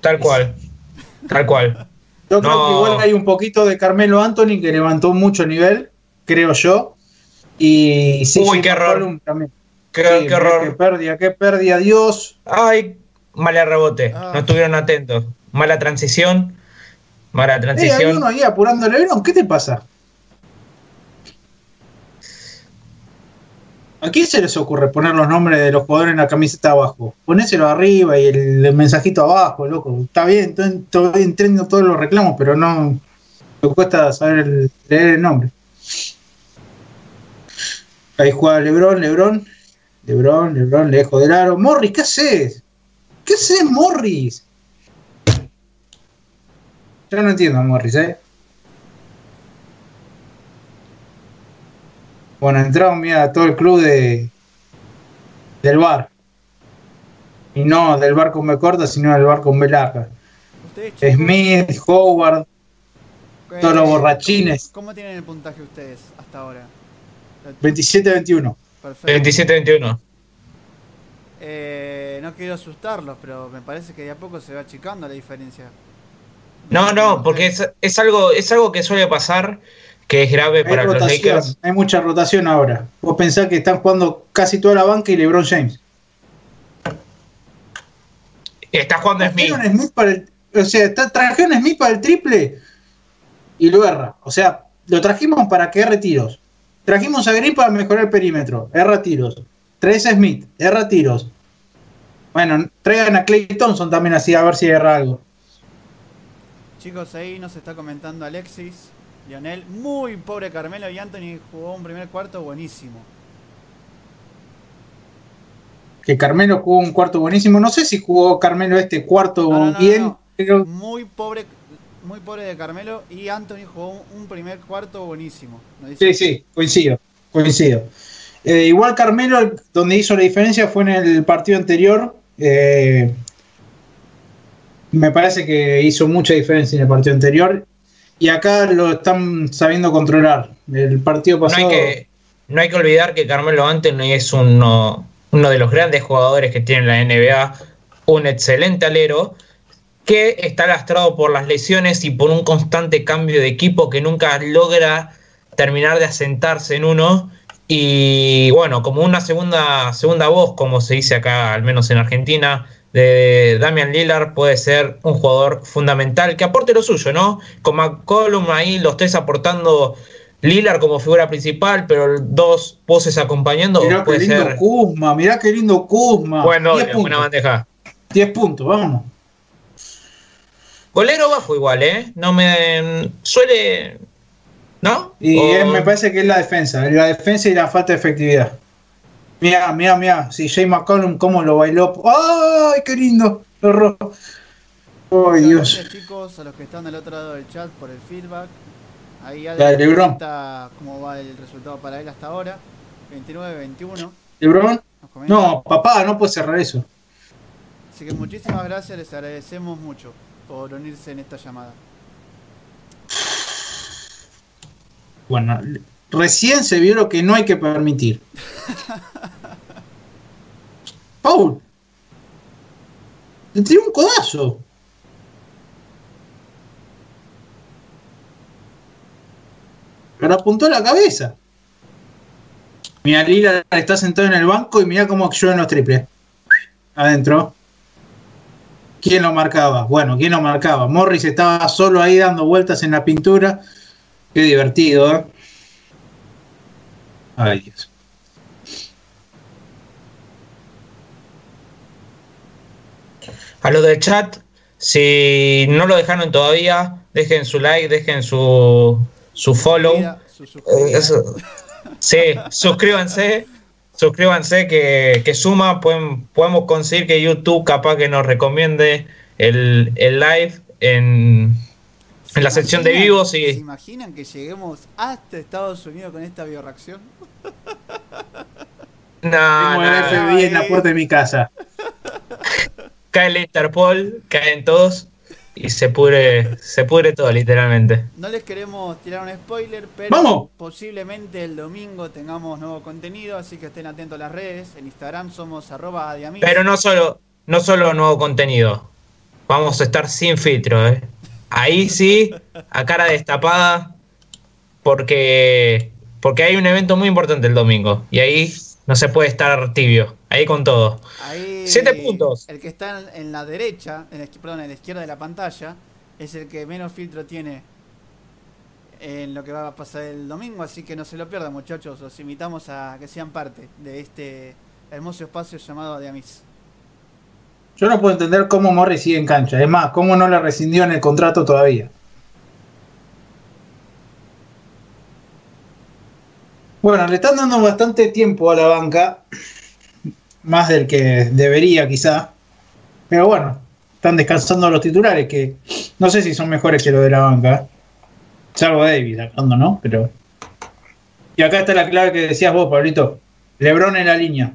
tal cual. Tal cual. Yo creo No. que igual hay un poquito de Carmelo Anthony que levantó mucho nivel, creo yo. Y sí, Uy, sí, qué error. También. Qué, Sí, qué Qué horror. pérdida, qué pérdida, Dios. Ay, mala rebote. Ah. No estuvieron atentos. Mala transición. Mala Eh, hay transición. uno ahí apurando a LeBron, ¿qué te pasa? ¿A quién se les ocurre poner los nombres de los jugadores en la camiseta abajo? Ponéselo arriba y el, mensajito abajo, loco. Está bien, to- to- entiendo todos los reclamos, pero no. Me cuesta saber leer el nombre. Ahí juega Lebron, Lebron. Lebron, Lebron, lejos del aro. Morris, ¿qué haces? ¿Qué haces, Morris? Yo no entiendo Morris, ¿eh? Bueno, entraron, mira, todo el club de del bar. Y no del bar con B corta, sino del bar con B larga. Smith, Howard, todos los borrachines. ¿Cómo tienen el puntaje ustedes hasta ahora? 27-21. Perfecto. 27-21. Eh, no quiero asustarlos, pero me parece que de a poco se va achicando la diferencia. No, no, porque es, es algo, es algo que suele pasar, que es grave Hay para los rotación, Lakers. hay mucha rotación ahora. Vos pensás que están jugando casi toda la banca y LeBron James. Está jugando Smith. Trajeron Smith para el, o sea, está- trajeron Smith para el triple y lo erra. O sea, lo trajimos para que erre tiros. Trajimos a Green para mejorar el perímetro. Erra tiros. Traes a Smith. Erra tiros. Bueno, traigan a Clay Thompson también así a ver si erra algo. Chicos, ahí nos está comentando Alexis, Lionel, muy pobre Carmelo y Anthony jugó un primer cuarto buenísimo. Que Carmelo jugó un cuarto buenísimo. No sé si jugó Carmelo este cuarto No, no, no, bien. no. pero Muy pobre, muy pobre de Carmelo y Anthony jugó un, primer cuarto buenísimo. Sí, sí, coincido, coincido. Eh, igual Carmelo, donde hizo la diferencia fue en el partido anterior. eh, me parece que hizo mucha diferencia en el partido anterior. Y acá lo están sabiendo controlar. El partido No hay, pasado. que, no hay que olvidar que Carmelo Anthony es uno, uno de los grandes jugadores que tiene la NBA, un excelente alero, que está lastrado por las lesiones y por un constante cambio de equipo que nunca logra terminar de asentarse en uno. Y bueno, como una segunda, segunda voz, como se dice acá, al menos en Argentina, de Damian Lillard puede ser un jugador fundamental que aporte lo suyo, ¿no? Con McCollum ahí los tres aportando Lillard como figura principal, pero dos voces acompañando mirá qué puede lindo ser Kuzma, mirá qué lindo Kuzma. buen 10 doble, puntos, buena bandeja. 10 puntos, vamos. Golero bajo igual, ¿eh? No me suele ¿no? Y O- me parece que es la defensa, la defensa y la falta de efectividad. Mira, mira, mira, si Jay McCollum cómo lo bailó. ¡Ay, qué lindo! Lo ro- ¡Ay, Muchas Dios! Gracias chicos a los que están del otro lado del chat por el feedback. Ahí Dale, Lebron. cómo va el resultado para él hasta ahora. 29-21. ¿LeBron? No, papá, no puede cerrar eso. Así que muchísimas gracias, les agradecemos mucho por unirse en esta llamada. Bueno, recién se vio lo que no hay que permitir. Paul. Le tiró un codazo. Pero apuntó la cabeza. Mira, Lila está sentado en el banco y mira cómo llueven los triples. Adentro. ¿Quién lo marcaba? Bueno, ¿quién lo marcaba? Morris estaba solo ahí dando vueltas en la pintura. Qué divertido, ¿eh? Ay, Dios. A los del chat, si no lo dejaron todavía, dejen su like, dejen su, su follow. Su Eh, eso- Sí, suscríbanse, suscríbanse que, que suma, pueden- podemos conseguir que YouTube capaz que nos recomiende el, el live en, en la ¿Se sección de vivos ¿Se imaginan que lleguemos hasta Estados Unidos con esta bioreacción? no, Tengo el no, FBI en la puerta de mi casa. cae el Interpol, caen todos y se pudre, se pudre todo literalmente. No les queremos tirar un spoiler, pero ¡Vamos! posiblemente el domingo tengamos nuevo contenido, así que estén atentos a las redes. En Instagram somos arroba adiamis. Pero no solo, no solo nuevo contenido. Vamos a estar sin filtro, ¿eh? Ahí sí, a cara destapada, porque, porque hay un evento muy importante el domingo. Y ahí no se puede estar tibio. Ahí con todo. Ahí, Siete puntos. El que está en, la derecha, en la, perdón, en la izquierda de la pantalla, es el que menos filtro tiene en lo que va a pasar el domingo, así que no se lo pierdan muchachos, los invitamos a que sean parte de este hermoso espacio llamado Adiamis. Yo no puedo entender cómo Morris sigue en cancha. Es más, cómo no le rescindió en el contrato todavía. Bueno, le están dando bastante tiempo a la banca. Más del que debería, quizá. Pero bueno, están descansando los titulares que no sé si son mejores que los de la banca. Salvo David sacando, ¿no? Pero. Y acá está la clave que decías vos, Pablito. Lebron en la línea.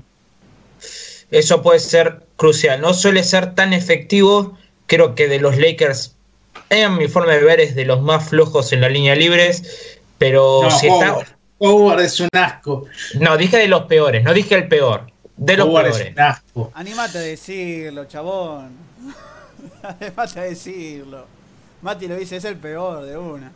Eso puede ser crucial. No suele ser tan efectivo. Creo que de los Lakers, en mi forma de ver, es de los más flojos en la línea libres. Pero No, si está, Howard. Es un asco. No, dije de los peores, no dije el peor. De los Howard es peores. un asco. Animate a decirlo, chabón. Animate a decirlo. Mati lo dice, es el peor de una.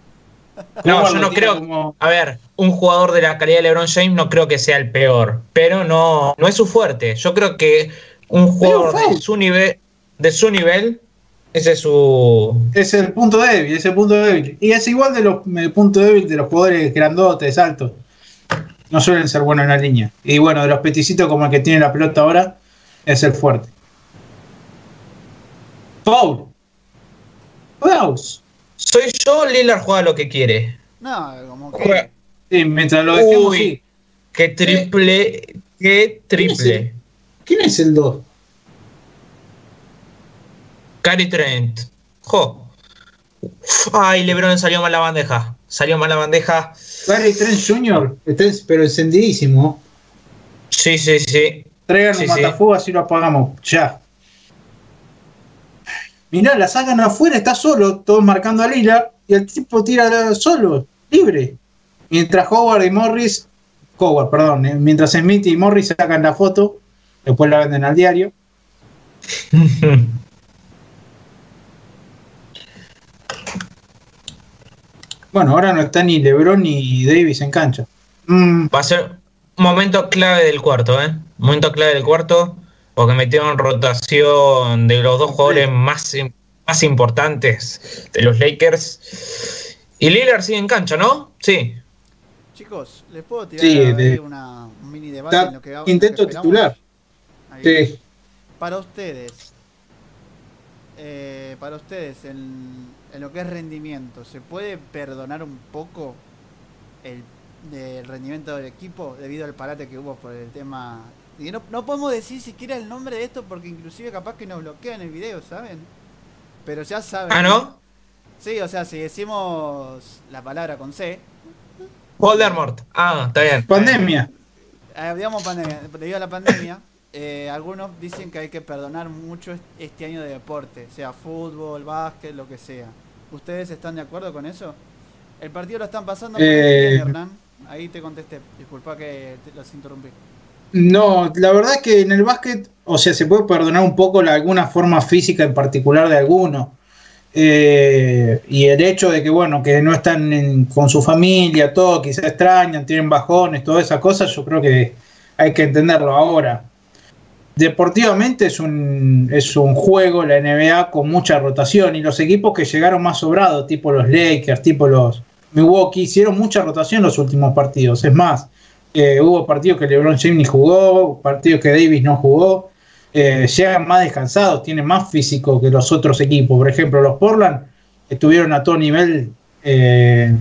No, yo no creo. como- A ver, un jugador de la calidad de LeBron James no creo que sea el peor, pero no, no es su fuerte. Yo creo que un jugador de su nivel, de su nivel, ese es su. Es el punto débil, es el punto débil. Y es igual de los el punto débil de los jugadores grandotes, altos. No suelen ser buenos en la línea. Y bueno, de los peticitos como el que tiene la pelota ahora, es el fuerte. Foul. Fouls. Soy yo, Lillard juega lo que quiere. No, como Juega- que. Sí, mientras lo dejemos Uy. sí. Qué triple, qué triple. ¿Quién es el 2? Cary Trent. Jo. Ay, LeBron salió mal la bandeja. Salió mal la bandeja. Gary Trent Jr., está en- pero encendidísimo. Sí, sí, sí. Traigan Sí, un sí. matafuego así lo apagamos. Ya. Mirá, la sacan afuera, está solo, todos marcando a Lillard, y el tipo tira solo, libre. Mientras Howard y Morris, Howard, perdón, eh, mientras Smith y Morris sacan la foto, después la venden al diario. Bueno, ahora no está ni LeBron ni Davis en cancha. Mm, Va a ser un momento clave del cuarto, ¿eh? Momento clave del cuarto, porque metieron rotación de los dos jugadores más, im- más importantes de los Lakers. Y Lillard sigue en cancha, ¿no? Sí. Chicos, ¿les puedo tirar Sí, de- una, un mini debate está en lo que hago? quinteto titular. Sí. Para ustedes, eh, para ustedes, en, en lo que es rendimiento, ¿se puede perdonar un poco el, el rendimiento del equipo debido al parate que hubo por el tema? Y no, no podemos decir siquiera el nombre de esto porque inclusive capaz que nos bloquean el video, ¿saben? Pero ya saben. Ah, ¿no? Sí, o sea, si decimos la palabra con C, Voldemort. Ah, está bien. Pandemia. Eh, digamos pandemia, debido a la pandemia, eh, algunos dicen que hay que perdonar mucho est- este año de deporte, sea fútbol, básquet, lo que sea. ¿Ustedes están de acuerdo con eso? El partido lo están pasando Eh, Hernán. Ahí te contesté. Disculpa que te los interrumpí. No, la verdad es que en el básquet, o sea, se puede perdonar un poco la, alguna forma física en particular de alguno. Eh, y el hecho de que, bueno, que no están en- con su familia, todo, quizás extrañan, tienen bajones, todas esas cosas, yo creo que hay que entenderlo ahora. Deportivamente es un, es un juego, la NBA, con mucha rotación y los equipos que llegaron más sobrados, tipo los Lakers, tipo los Milwaukee, hicieron mucha rotación los últimos partidos. Es más, eh, hubo partidos que LeBron James ni jugó, partidos que Davis no jugó. Eh, llegan más descansados, tienen más físico que los otros equipos. Por ejemplo, los Portland estuvieron a todo nivel eh,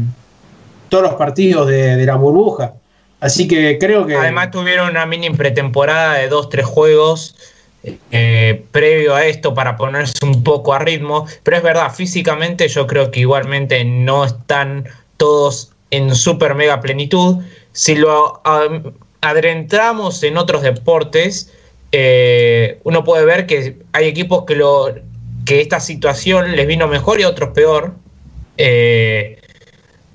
todos los partidos de, de la burbuja. Así que creo que. Además tuvieron una mini pretemporada de dos, tres juegos eh, previo a esto para ponerse un poco a ritmo. Pero es verdad, físicamente yo creo que igualmente no están todos en super mega plenitud. Si lo am- adentramos en otros deportes, eh, uno puede ver que hay equipos que, lo, que esta situación les vino mejor y otros peor. Eh,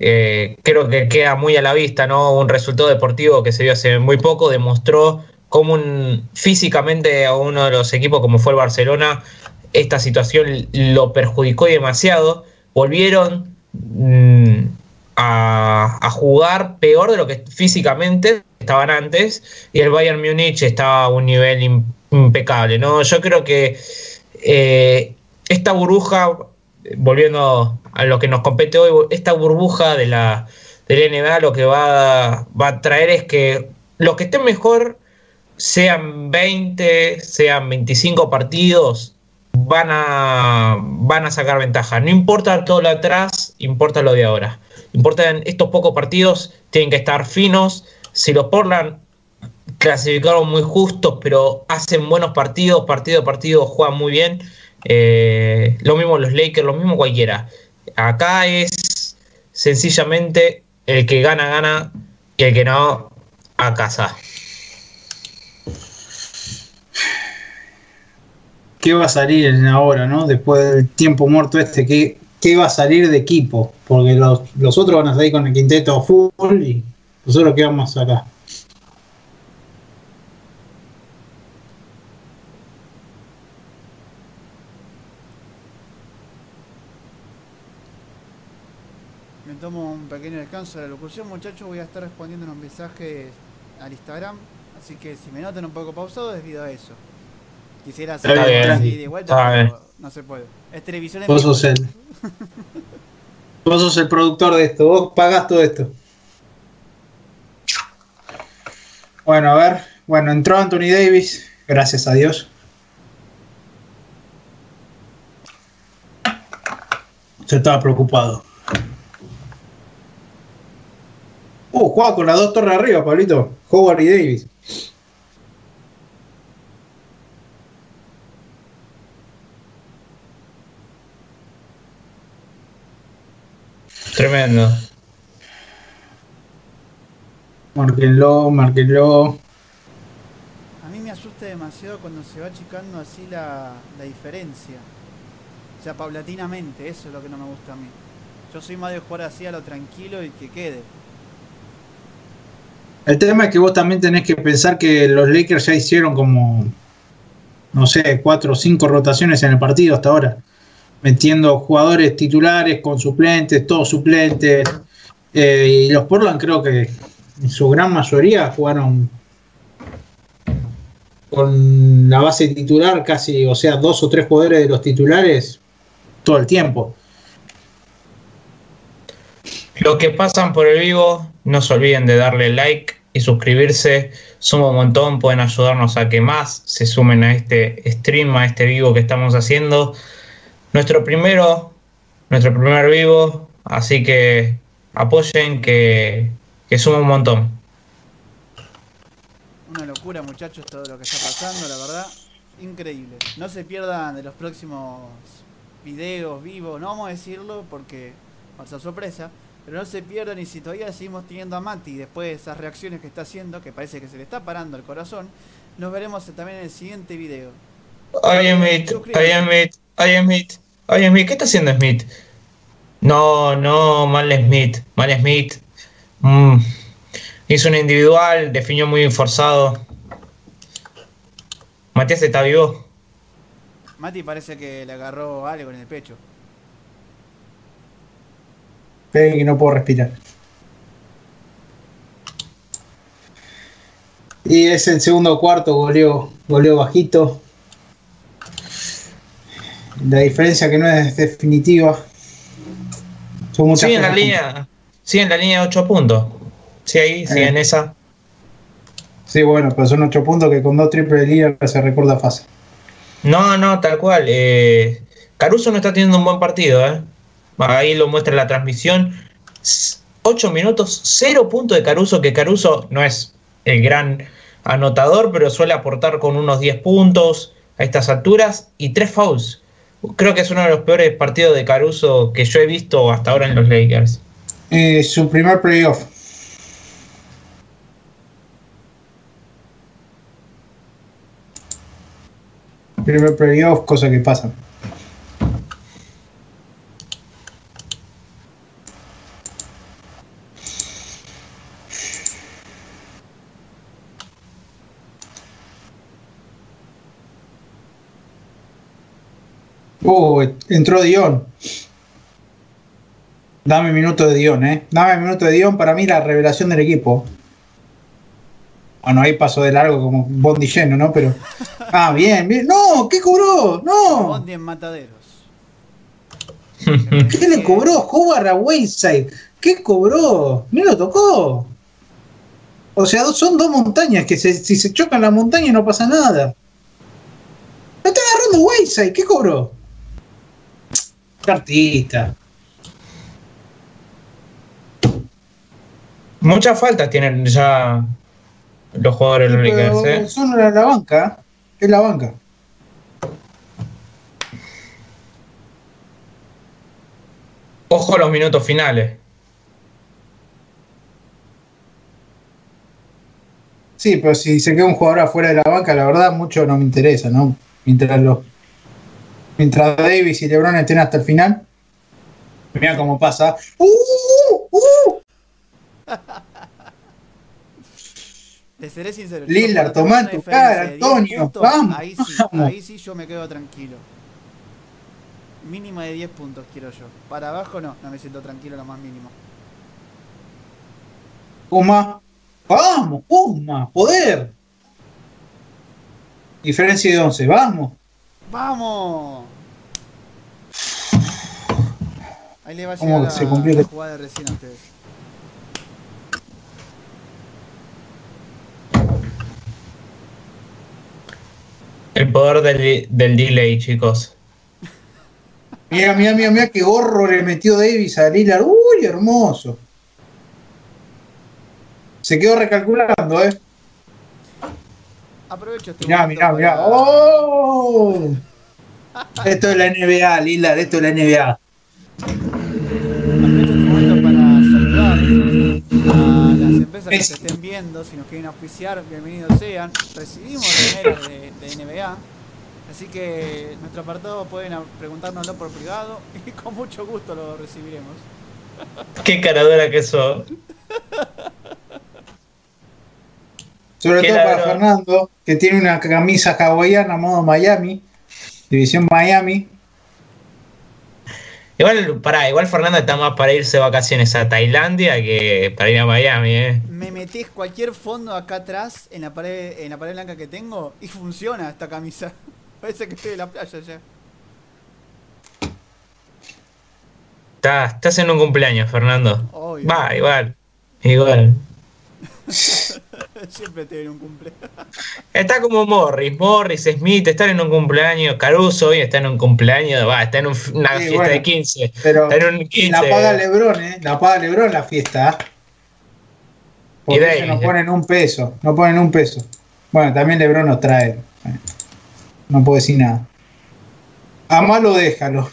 eh, creo que queda muy a la vista, ¿no? Un resultado deportivo que se vio hace muy poco demostró cómo físicamente a uno de los equipos como fue el Barcelona, esta situación lo perjudicó demasiado. Volvieron mm, a, jugar peor de lo que físicamente estaban antes y el Bayern Múnich estaba a un nivel im- impecable, ¿no? Yo creo que eh, esta burbuja, volviendo a lo que nos compete hoy, esta burbuja de la, de la NBA lo que va, va a traer es que los que estén mejor, sean 20, sean 25 partidos, van a, van a sacar ventaja. No importa todo lo atrás, importa lo de ahora. Importan estos pocos partidos, tienen que estar finos. Si los Portland clasificaron muy justos, pero hacen buenos partidos, partido a partido juegan muy bien. Eh, lo mismo los Lakers, lo mismo cualquiera. Acá es sencillamente el que gana, gana y el que no, a casa. ¿Qué va a salir ahora, no? Después del tiempo muerto este, ¿qué, qué va a salir de equipo? Porque los, los otros van a salir con el quinteto full y Nosotros quedamos acá. Tomo un pequeño descanso de la locución, muchachos. Voy a estar respondiendo unos mensajes al Instagram. Así que si me notan un poco pausado es debido a eso. Quisiera hacer así de vuelta, pero no se puede. Es televisión en Vos sos el. Vos sos el productor de esto, vos pagás todo esto. Bueno, a ver. Bueno, entró Anthony Davis, gracias a Dios. Se estaba preocupado. Uh, juega con las dos torres arriba, Pablito. Howard y Davis. Tremendo. A Márquenlo, márquenlo. mí me asusta demasiado cuando se va achicando así la, la diferencia. O sea, paulatinamente, eso es lo que no me gusta a mí. Yo soy más de jugar así a lo tranquilo y que quede. El tema es que vos también tenés que pensar que los Lakers ya hicieron como, no sé, cuatro o cinco rotaciones en el partido hasta ahora. Metiendo jugadores titulares con suplentes, todos suplentes. Eh, y los Portland creo que en su gran mayoría jugaron con la base titular casi, o sea, dos o tres jugadores de los titulares todo el tiempo. Los que pasan por el vivo, no se olviden de darle like y suscribirse. Suma un montón, pueden ayudarnos a que más se sumen a este stream, a este vivo que estamos haciendo. Nuestro primero, nuestro primer vivo, así que apoyen que, que suma un montón. Una locura, muchachos, todo lo que está pasando, la verdad. Increíble. No se pierdan de los próximos videos vivos, no vamos a decirlo porque va sorpresa. Pero no se pierdan y si todavía seguimos teniendo a Mati después de esas reacciones que está haciendo, que parece que se le está parando el corazón, nos veremos también en el siguiente video. I am it, I am it, I am it, I am it. ¿Qué está haciendo Smith? No, no, mal Smith, mal Smith. Mm. Hizo un individual, definió muy forzado. Matías está vivo. Mati parece que le agarró algo en el pecho. Que no puedo respirar. Y es el segundo cuarto, goleó, goleó bajito. La diferencia que no es definitiva. Son Sí, en la línea, sí, en la línea de 8 puntos. Sí, ahí, sí, Eh. en esa. Sí, bueno, pero son 8 puntos que con dos triples de liga se recuerda fácil. No, no, tal cual. Eh, Caruso no está teniendo un buen partido, ¿eh? Ahí lo muestra la transmisión. 8 minutos, 0 puntos de Caruso, que Caruso no es el gran anotador, pero suele aportar con unos 10 puntos a estas alturas y 3 fouls. Creo que es uno de los peores partidos de Caruso que yo he visto hasta ahora en los Lakers. Eh, su primer playoff. Primer playoff, cosa que pasa. Oh, entró Dion. Dame minuto de Dion, ¿eh? Dame minuto de Dion, para mí la revelación del equipo. Bueno, ahí pasó de largo como Bondi lleno, ¿no? Pero. Ah, bien, bien. ¡No! ¿Qué cobró? ¡No! Bondi en mataderos. ¿Qué le cobró Howard a Wayside? ¿Qué cobró? ¿No lo tocó? O sea, son dos montañas que se- si se chocan la montaña no pasa nada. Lo está agarrando Wayside, ¿qué cobró? Artista. Muchas faltas tienen ya los jugadores Lakers, Pero ¿eh? son la, la banca, es la banca. Ojo a los minutos finales. Sí, pero si se queda un jugador afuera de la banca, la verdad mucho no me interesa, ¿no? Mientras los mientras Davis y LeBron estén hasta el final. Mira cómo pasa. ¡Uh! ¡Uh! seré sincero. Lillard, tomá tu cara, de 10 Antonio, puntos, vamos, Ahí sí, vamos. ahí sí yo me quedo tranquilo. Mínima de 10 puntos quiero yo. Para abajo no, no me siento tranquilo lo más mínimo. Puma. Vamos, Puma, poder. Diferencia de 11, vamos. ¡Vamos! Ahí le va a ¿Cómo llegar se la, cumplió la que- jugada de recién a ustedes. El poder del, del delay, chicos. Mira, mira, mira, mira qué gorro le metió Davis a Lillard. Uy, hermoso. Se quedó recalculando, eh. Aprovecho este Mirá, momento mirá, mirá. ¡Oh! Esto es la NBA, Lillard, esto es la NBA. Aprovecho este momento para saludar a las empresas que se estén viendo, si nos quieren auspiciar, bienvenidos sean. Recibimos remeras de, de NBA, así que nuestro apartado pueden preguntárnoslo por privado y con mucho gusto lo recibiremos. Qué caradura que eso. Sobre todo para. Fernando, que tiene una camisa hawaiana modo Miami, división Miami. Igual, pará, igual Fernando está más para irse de vacaciones a Tailandia que para ir a Miami, eh. Me metés cualquier fondo acá atrás en la pared, en la pared blanca que tengo y funciona esta camisa. Parece que estoy en la playa ya. Está, estás en un cumpleaños, Fernando. Va, igual. Igual. Siempre estoy en un cumple. Está como Morris, Morris, Smith, están en un cumpleaños. Caruso hoy está en un cumpleaños, va, está en un- una Sí, fiesta bueno, de 15. Pero Está en un 15. la paga Lebron, ¿eh? La paga Lebron la fiesta. Porque Y ellos no ponen un peso, no ponen un peso. Bueno, también Lebron nos trae. eh, No puedo decir nada. A malo déjalo.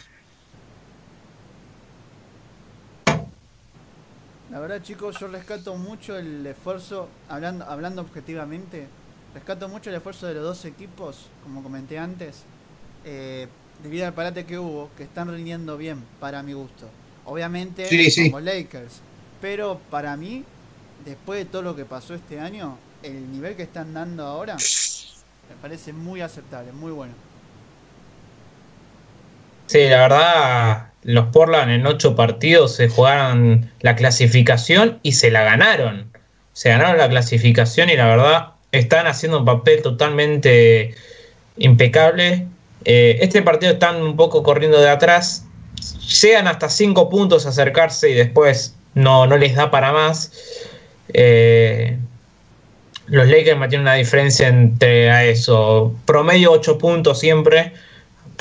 Verdad, chicos, yo rescato mucho el esfuerzo, hablando, hablando objetivamente, rescato mucho el esfuerzo de los dos equipos, como comenté antes, eh, debido al parate que hubo, que están rindiendo bien, para mi gusto. Obviamente, Sí, sí. como Lakers, pero para mí, después de todo lo que pasó este año, el nivel que están dando ahora me parece muy aceptable, muy bueno. La verdad, los Portland en ocho partidos se jugaron la clasificación y se la ganaron. Se ganaron la clasificación y la verdad están haciendo un papel totalmente impecable. Eh, este partido están un poco corriendo de atrás. Llegan hasta cinco puntos a acercarse y después no, no les da para más. Eh, los Lakers mantienen una diferencia entre a eso. Promedio 8 puntos siempre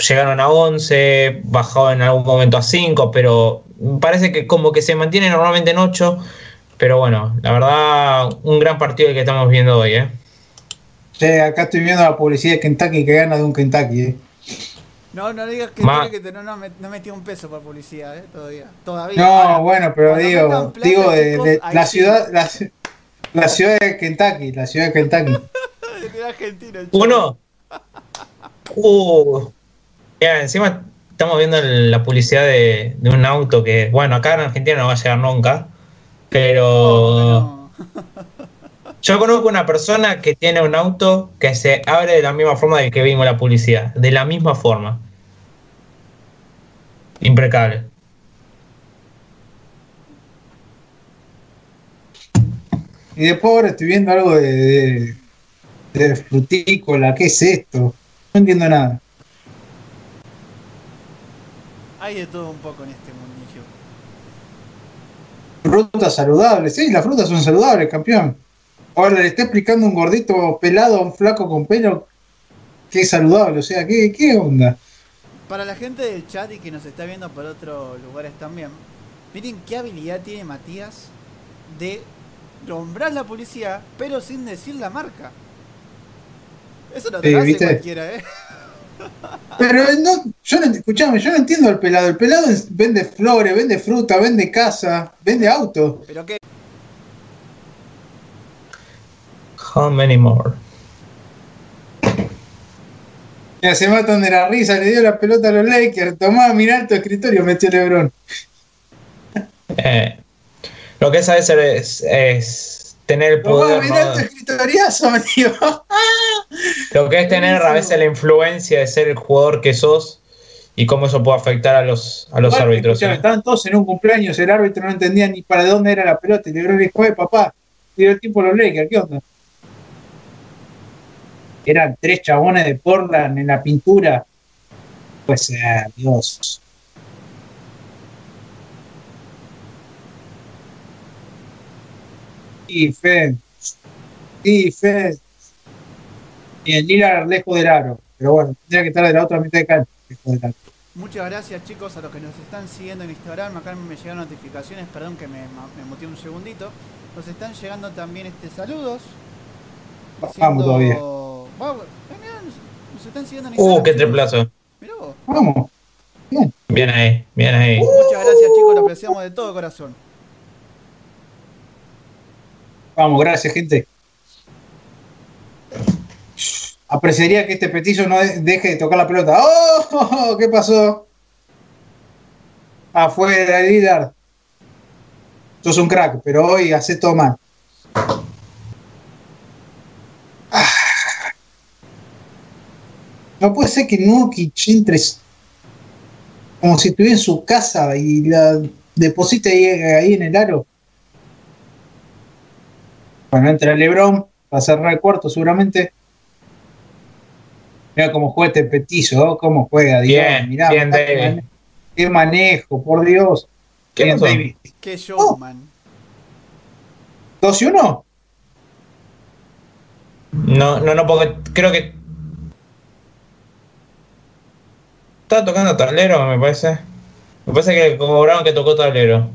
llegaron a 11, bajado en algún momento a 5, pero parece que como que se mantiene normalmente en 8. Pero bueno, la verdad, un gran partido el que estamos viendo hoy. ¿eh? Sí, acá estoy viendo la publicidad de Kentucky que gana de un Kentucky. ¿eh? No, no digas que, Ma- que te- no, no, me- no metí un peso por publicidad, ¿eh? Todavía. Todavía. No, Ahora, bueno, pero digo, digo de, chicos, de ahí la sí. ciudad, la, ci- la ciudad de Kentucky, la ciudad de Kentucky. Chico. Uno. Uh, ya, encima estamos viendo el- la publicidad de, de un auto que, bueno, acá en Argentina no va a llegar nunca. Pero No, yo conozco una persona que tiene un auto que se abre de la misma forma del que vimos la publicidad. De la misma forma. Impecable. Y después ahora estoy viendo algo de, de, de frutícola, ¿qué es esto? No entiendo nada. Hay de todo un poco en este mundillo. Frutas saludables, sí, las frutas son saludables, campeón. Ahora le está explicando un gordito pelado a un flaco con pelo que es saludable, o sea, ¿qué, qué onda? Para la gente del chat y que nos está viendo por otros lugares también, miren qué habilidad tiene Matías de nombrar la publicidad, pero sin decir la marca. Eso no te Sí, lo hace ¿viste? cualquiera, ¿eh? Pero no, yo no, escuchame, yo no entiendo el pelado. El pelado es- vende flores, vende fruta, vende casa, vende auto. Pero qué. How many more? Ya se matan de la risa, le dio la pelota a los Lakers. Tomá, mirá tu escritorio, metió Lebron. Eh, lo que es a veces es, es tener el poder. ¿no? escritoriazo, me digo. Lo que es tener a veces la influencia de ser el jugador que sos y cómo eso puede afectar a los, a los Igual, árbitros. ¿eh? Estaban todos en un cumpleaños, el árbitro no entendía ni para dónde era la pelota. Y le dijo, "Eh, papá, dio el tiempo los Lakers, ¿qué onda? Eran tres chabones de Portland en la pintura. Pues, eh, Dios. Y Fed. Y el Lillard lejos del aro. Pero bueno, tendría que estar de la otra mitad de cancha. lejos del aro. Muchas gracias chicos a los que nos están siguiendo en Instagram. Acá me llegan notificaciones, perdón que me, me muteé un segundito. Nos están llegando también este saludos. Vamos todavía. Vamos, eh, mirá, nos, están siguiendo en Instagram. Uh, qué chicos. triplazo. Mirá vos. Vamos. Bien ahí, bien ahí. Muchas gracias chicos, lo apreciamos de todo corazón. Vamos, gracias, gente. Apreciaría que este petizo no de- deje de tocar la pelota. ¡Oh! ¿Qué pasó? Afuera, Lillard. Sos un crack, pero hoy hace todo mal. No puede ser que Nurkic entre como si estuviera en su casa y la deposite ahí, en el aro. Bueno, entra LeBron para cerrar el cuarto seguramente. Mira cómo juega este petizo, ¿no? cómo juega. Bien, mirá, bien, qué, David. qué manejo, por Dios. ¿Qué Bien? David. Qué showman. ¿Dos y uno? No, no, no, porque creo que. Estaba tocando tablero, me parece. Me parece que cobraron que tocó tablero.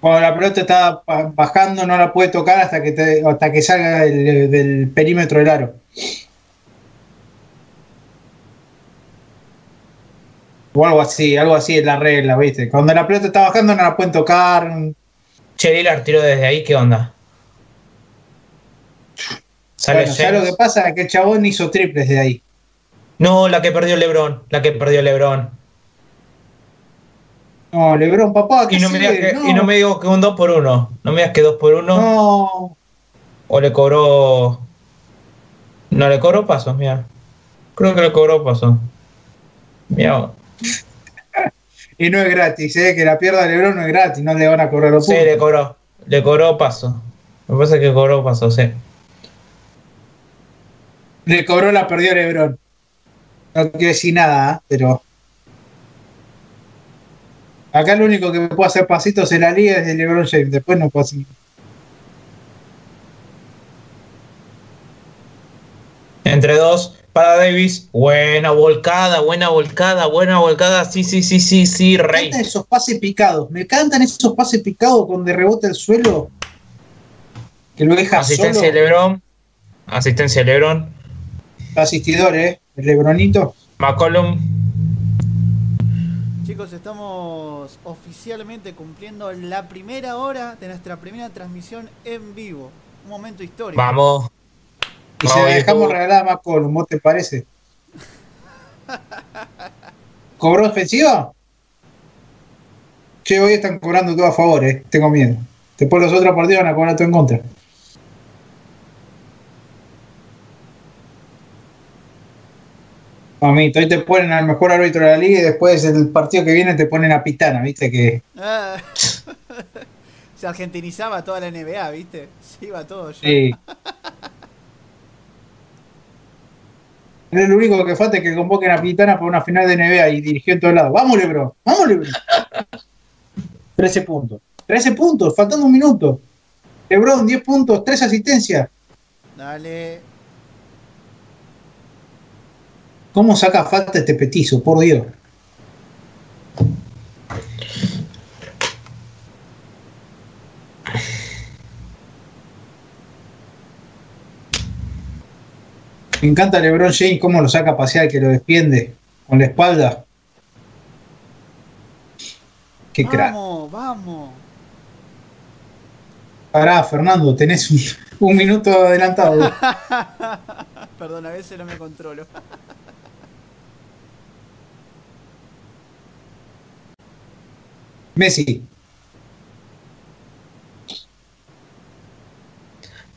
Cuando la pelota está bajando, no la puede tocar hasta que, te- hasta que salga del, del perímetro del aro. O algo así, algo así es la regla, ¿viste? Cuando la pelota está bajando, no la pueden tocar. Che, Lillard tiró desde ahí, ¿qué onda? Sale Bueno, ¿sabes lo que pasa? Es que el chabón hizo triples de ahí. No, la que perdió Lebron, la que perdió Lebron. No, Lebron, papá, ¿qué Y no, me digas que, y no me digo que un 2 por 1 No me digas que 2 por 1 No, o le cobró. No le cobró pasos, mira. Creo que le cobró pasos. Mira, y no es gratis, ¿eh? que la pierda Lebron no es gratis, no le van a cobrar los sí, puntos. le cobró. Le cobró pasos. Me parece que cobró pasos, sí. Le cobró la perdió Lebron. No quiero decir nada, ¿eh? pero. Acá el único que puede hacer pasitos en la liga es de Lebron James, después no puede hacer. Entre dos para Davis. Buena volcada, buena volcada, buena volcada. Sí, sí, sí, sí, sí, Me rey. encantan esos pases picados, me encantan esos pases picados donde rebota el suelo. Que lo deja Asistencia solo. de Lebron. Asistencia de Lebron. Asistidor, ¿eh? El Lebronito. McCollum. Chicos, estamos oficialmente cumpliendo la primera hora de nuestra primera transmisión en vivo. Un momento histórico. Vamos. Y se la dejamos regalada a McCollum, ¿vos te parece? ¿Cobró ofensiva? Che, hoy están cobrando todo a favor, eh. Tengo miedo. Después los otros partidos van a cobrar todo en contra. Mamito, hoy te ponen al mejor árbitro de la liga y después el partido que viene te ponen a Pitana, viste que. Ah. Se argentinizaba toda la NBA, ¿viste? Se iba todo ya. Sí. Lo único que falta es que convoquen a Pitana para una final de NBA y dirigió en todos lados. ¡Vamos, Lebron! ¡Vamos, Lebron! 13 puntos. 13 puntos, faltando un minuto. Lebron, 10 puntos, 3 asistencias. Dale. ¿Cómo saca falta este petizo? Por Dios. Me encanta LeBron James cómo lo saca a pasear, que lo defiende con la espalda. Qué crack. Vamos, vamos. Pará, Fernando, tenés un, un minuto adelantado. Perdón, a veces no me controlo. Messi.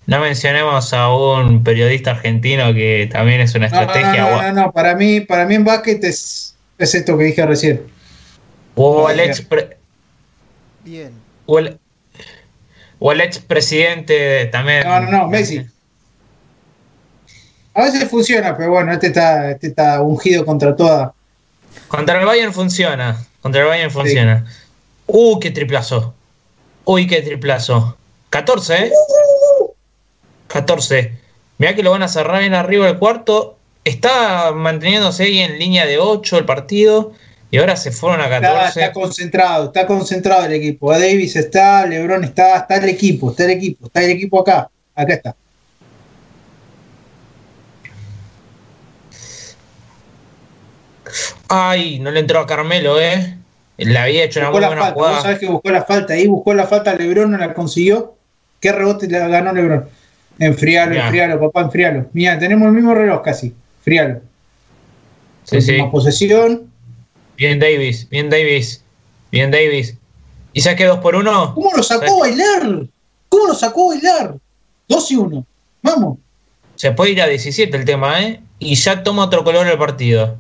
No mencionemos a un periodista argentino que también es una estrategia. No, no, no, para mí, para mí en básquet es, es esto que dije recién. O el ex Bien. o el, o el ex presidente también. No, no, no, Messi. A veces funciona, pero bueno, este está, este está ungido contra toda. Contra el Bayern funciona. Contra el Bayern funciona. Uh, qué triplazo. Uy, qué triplazo. 14, ¿eh? 14. Mirá que lo van a cerrar bien arriba del cuarto. Está manteniéndose ahí en línea de 8 el partido. Y ahora se fueron a 14. Está, está concentrado, está concentrado el equipo. Davis está, Lebron está, está el equipo, está el equipo, está el equipo acá. Acá está. Ay, no le entró a Carmelo, ¿eh? Le había hecho buscó una muy buena falta, jugada. vos sabés que buscó la falta, ahí buscó la falta Lebron, no la consiguió. ¿Qué rebote le ganó Lebron? Enfrialo, Ya. enfrialo, papá, enfrialo. Mira, tenemos el mismo reloj casi. Enfrialo. Sí, sí. Posesión. Bien Davis, bien Davis, bien Davis. ¿Y saque 2 por 1? ¿Cómo lo sacó a bailar? ¿Cómo lo sacó a bailar? 2 y 1. Vamos. Se puede ir a 17 el tema, ¿eh? Y ya toma otro color el partido.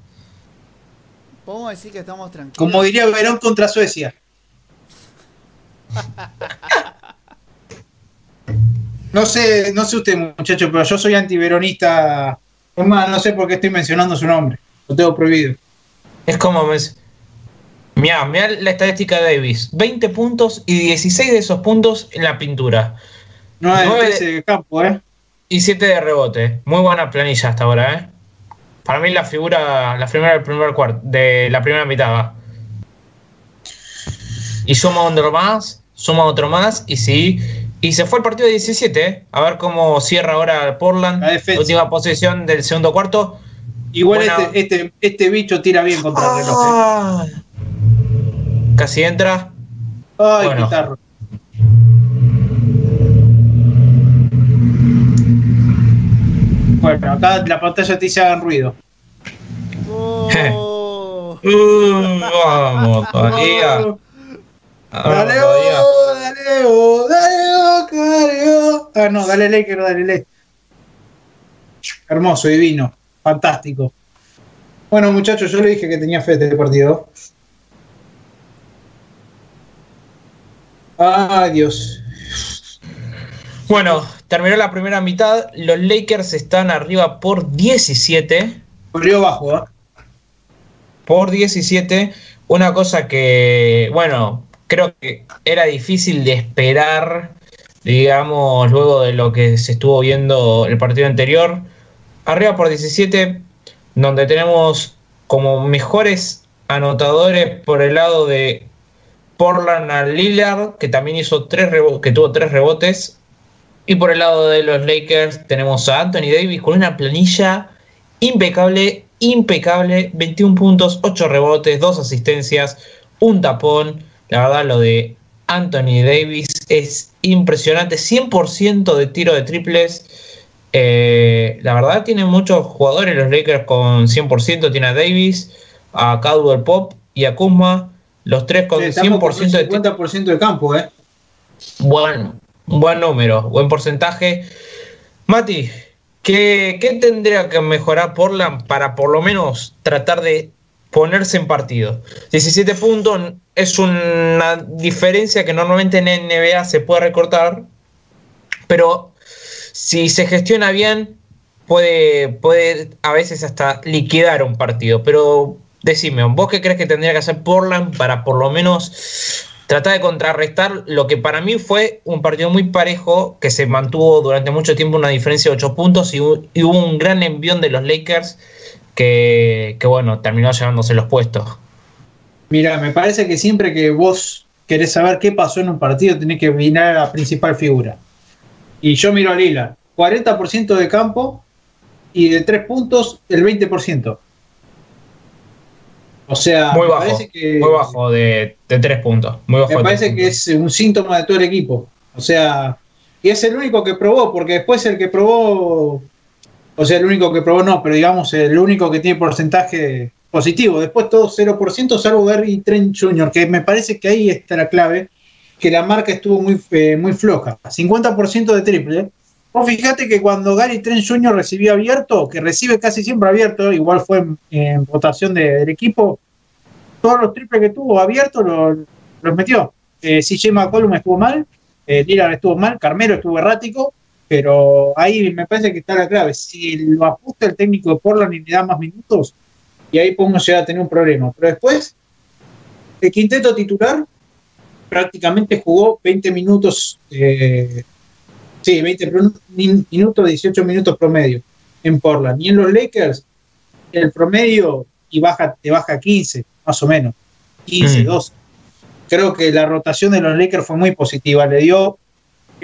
Podemos decir que estamos tranquilos. Como diría Verón contra Suecia. No sé, no sé usted, muchacho, pero yo soy antiveronista. Es más, no sé por qué estoy mencionando su nombre. Lo tengo prohibido. Es como... Mirá, mirá la estadística de Davis. 20 puntos y 16 de esos puntos en la pintura. No es ese campo, ¿eh? Y 7 de rebote. Muy buena planilla hasta ahora, ¿eh? Para mí la figura, la primera del primer cuarto, de la primera mitad va. Y suma otro más, suma otro más, y sí. Y se fue el partido de 17, ¿eh? A ver cómo cierra ahora Portland. La defensa. Última posición del segundo cuarto. Igual Buena- este, este, este bicho tira bien contra el reloj. ¿eh? Ah. Casi entra. Ay, bueno. pitarro. Bueno, acá la pantalla te dice hagan ruido. Oh. Uh, vamos todavía. Dale, todavía. oh, dale, oh, dale, oh, dale. Ah, no, dale Laker, dale Laker. Hermoso, divino, fantástico. Bueno, muchachos, yo le dije que tenía fe de este partido. Ay, Dios. Bueno, terminó la primera mitad. Los Lakers están arriba por 17. Volvió bajo, ¿eh? Por 17. Una cosa que, bueno, creo que era difícil de esperar, digamos, luego de lo que se estuvo viendo el partido anterior. Arriba por 17, donde tenemos como mejores anotadores por el lado de Portland a Lillard, que también hizo tres que tuvo tres rebotes. Y por el lado de los Lakers tenemos a Anthony Davis con una planilla impecable, impecable, 21 puntos, 8 rebotes, 2 asistencias, un tapón. La verdad lo de Anthony Davis es impresionante, 100% de tiro de triples. Eh, la verdad tiene muchos jugadores los Lakers con 100%, tiene a Davis, a Caldwell Pop y a Kuzma, los tres con Estamos por 100% de tiro. 50% de campo, ¿eh? Buen, buen número, buen porcentaje. Mati, ¿qué, qué tendría que mejorar Portland para por lo menos tratar de ponerse en partido? 17 puntos es una diferencia que normalmente en NBA se puede recortar, pero si se gestiona bien, puede, puede a veces hasta liquidar un partido. Pero decime, ¿vos qué crees que tendría que hacer Portland para por lo menos tratar de contrarrestar lo que para mí fue un partido muy parejo, que se mantuvo durante mucho tiempo una diferencia de 8 puntos y, y hubo un gran envión de los Lakers que, que, bueno, terminó llevándose los puestos. Mira, me parece que siempre que vos querés saber qué pasó en un partido, tenés que mirar a la principal figura. Y yo miro a Lila, 40% de campo y de 3 puntos el 20%. O sea, Muy me bajo, parece que, muy bajo de, de 3 puntos. Muy bajo me parece que puntos. es un síntoma de todo el equipo. O sea, y es el único que probó, porque después el que probó, o sea, el único que probó no, pero digamos el único que tiene porcentaje positivo. Después todo 0%, salvo Gary Trent Jr., que me parece que ahí está la clave, que la marca estuvo muy, eh, muy floja. 50% de triple, Vos fíjate que cuando Gary Trent Jr. recibió abierto, que recibe casi siempre abierto, igual fue en, votación de- del equipo, todos los triples que tuvo abiertos lo- los metió. Eh, CJ McCollum estuvo mal, eh, estuvo mal, Carmelo estuvo errático, pero ahí me parece que está la clave. Si lo ajusta el técnico de Portland y le da más minutos, y ahí podemos llegar a tener un problema. Pero después, el quinteto titular prácticamente jugó 20 minutos, eh, sí, 20 pro- min- minutos, 18 minutos promedio en Portland. Y en los Lakers, el promedio y baja, te baja 15, más o menos. 15, Mm. 12. Creo que la rotación de los Lakers fue muy positiva. Le dio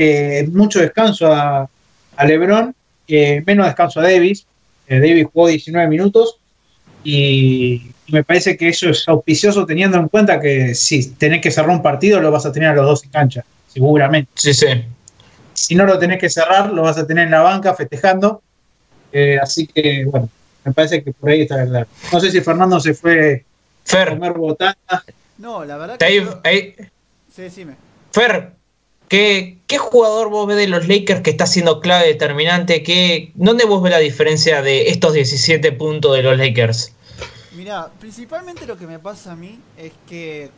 eh, mucho descanso a, a LeBron, eh, menos descanso a Davis. Eh, Davis jugó 19 minutos y, y me parece que eso es auspicioso teniendo en cuenta que si tenés que cerrar un partido lo vas a tener a los dos en cancha, seguramente. Sí, sí. Si no lo tenés que cerrar, lo vas a tener en la banca festejando. Eh, así que, bueno, me parece que por ahí está verdad. No sé si Fernando se fue a Fer, comer botada. No, la verdad que. ahí- Sí, decime. Fer, ¿qué, ¿qué jugador vos ves de los Lakers que está siendo clave determinante? ¿Qué, ¿Dónde vos ves la diferencia de estos 17 puntos de los Lakers? Mirá, principalmente lo que me pasa a mí es que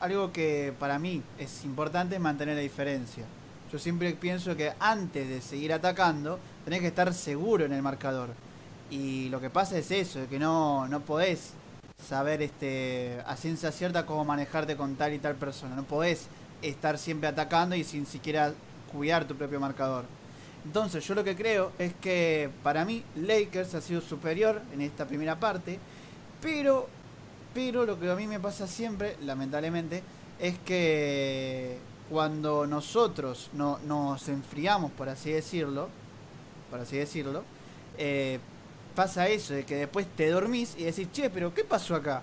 algo que para mí es importante es mantener la diferencia. Yo siempre pienso que antes de seguir atacando, tenés que estar seguro en el marcador. Y lo que pasa es eso, que no, no podés saber este, a ciencia cierta cómo manejarte con tal y tal persona. No podés estar siempre atacando y sin siquiera cuidar tu propio marcador. Entonces yo lo que creo es que para mí Lakers ha sido superior en esta primera parte, pero, pero lo que a mí me pasa siempre, lamentablemente, es que cuando nosotros no, nos enfriamos, por así decirlo, por así decirlo, eh, pasa eso, de que después te dormís y decís, che, pero ¿qué pasó acá?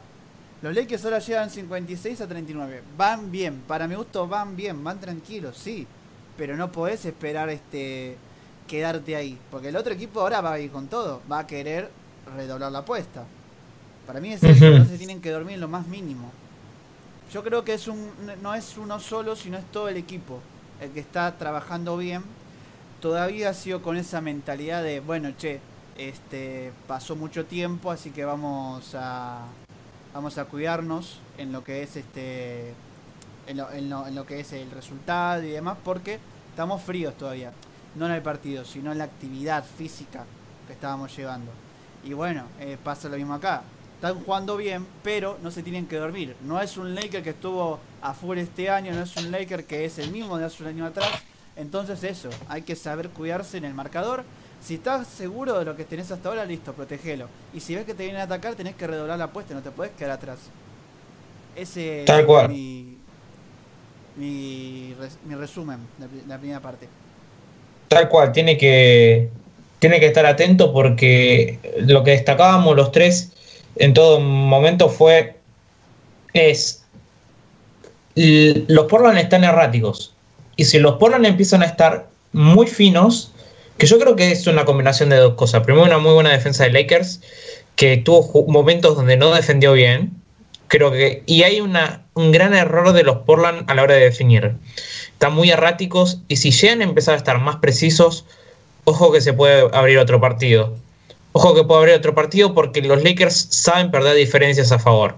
Los Lakers ahora llegan 56 a 39. Van bien, para mi gusto van bien, van tranquilos, sí. Pero no podés esperar este quedarte ahí. Porque el otro equipo ahora va a ir con todo. Va a querer redoblar la apuesta. Para mí es eso, se tienen que dormir lo más mínimo. Yo creo que es un, no es uno solo, sino es todo el equipo. El que está trabajando bien. Todavía ha sido con esa mentalidad de, bueno, che, este pasó mucho tiempo, así que vamos a vamos a cuidarnos en lo que es este en lo, en lo- en lo que es el resultado y demás porque estamos fríos todavía. No en el partido sino en la actividad física que estábamos llevando. Y bueno eh, pasa lo mismo acá. Están jugando bien pero no se tienen que dormir. No es un Laker que estuvo a full este año no es un Laker que es el mismo de hace un año atrás. Entonces eso hay que saber cuidarse en el marcador si estás seguro de lo que tenés hasta ahora, listo, protegelo. Y si ves que te vienen a atacar, tenés que redoblar la apuesta, no te podés quedar atrás. Ese Tal es mi, mi, res- mi resumen de la pri- la primera parte. Tal cual, tiene que, tiene que estar atento porque lo que destacábamos los tres en todo momento fue es los Portland están erráticos y si los Portland empiezan a estar muy finos, que yo creo que es una combinación de dos cosas. Primero, una muy buena defensa de Lakers que tuvo momentos donde no defendió bien. Creo que y hay una, un gran error de los Portland a la hora de definir están muy erráticos y si llegan a empezar a estar más precisos, ojo que se puede abrir otro partido. Ojo que puede abrir otro partido porque los Lakers saben perder diferencias a favor.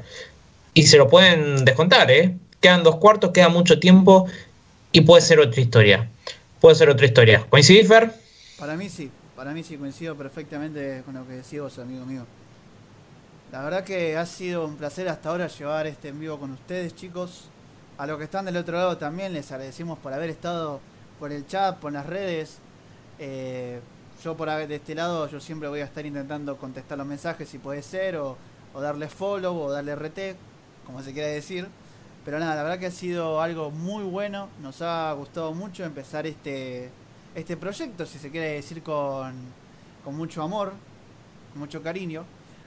Y se lo pueden descontar, ¿eh? Quedan dos cuartos, queda mucho tiempo y puede ser otra historia. Puede ser otra historia. ¿Coincidís, Fer? Para mí sí, para mí sí coincido perfectamente con lo que decís vos, amigo mío. La verdad que ha sido un placer hasta ahora llevar este en vivo con ustedes, chicos. A los que están del otro lado también les agradecemos por haber estado por el chat, por las redes. Eh, yo por de este lado, yo siempre voy a estar intentando contestar los mensajes si puede ser, o, o darle follow, o darle RT, como se quiera decir. Pero nada, la verdad que ha sido algo muy bueno. Nos ha gustado mucho empezar este, este proyecto, si se quiere decir con, con mucho amor, con mucho cariño.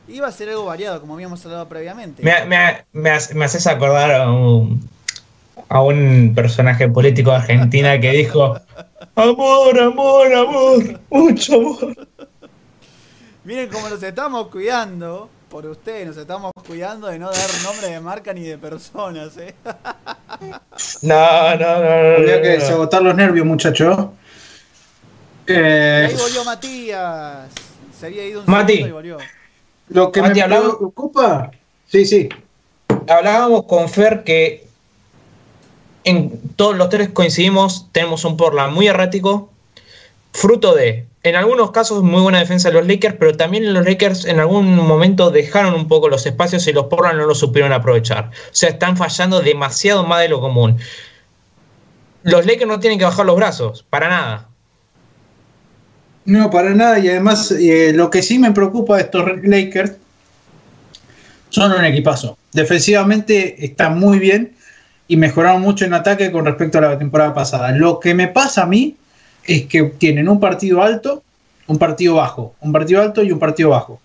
Y va a ser algo variado, como habíamos hablado previamente. Me, me- me me haces acordar a un, a un personaje político de Argentina que dijo: Amor, amor, amor, mucho amor. Miren cómo nos estamos cuidando por ustedes, nos estamos cuidando de no dar nombre de marca ni de personas, ¿eh? No, no, no, no. Había no, que no. desagotar los nervios, muchachos. Eh, Y ahí volvió Matías. Se había ido un Mati. segundo y volvió. lo que Mati, me preocupa. Sí, sí. Hablábamos con Fer que en todos los tres coincidimos, tenemos un Portland muy errático, fruto de, en algunos casos, muy buena defensa de los Lakers, pero también los Lakers en algún momento dejaron un poco los espacios y los Portland no lo supieron aprovechar. O sea, están fallando demasiado más de lo común. Los Lakers no tienen que bajar los brazos, para nada. No, para nada. Y además, eh, lo que sí me preocupa de estos Lakers son un equipazo. Defensivamente están muy bien y mejoraron mucho en ataque con respecto a la temporada pasada. Lo que me pasa a mí es que tienen un partido alto, un partido bajo, un partido alto y un partido bajo.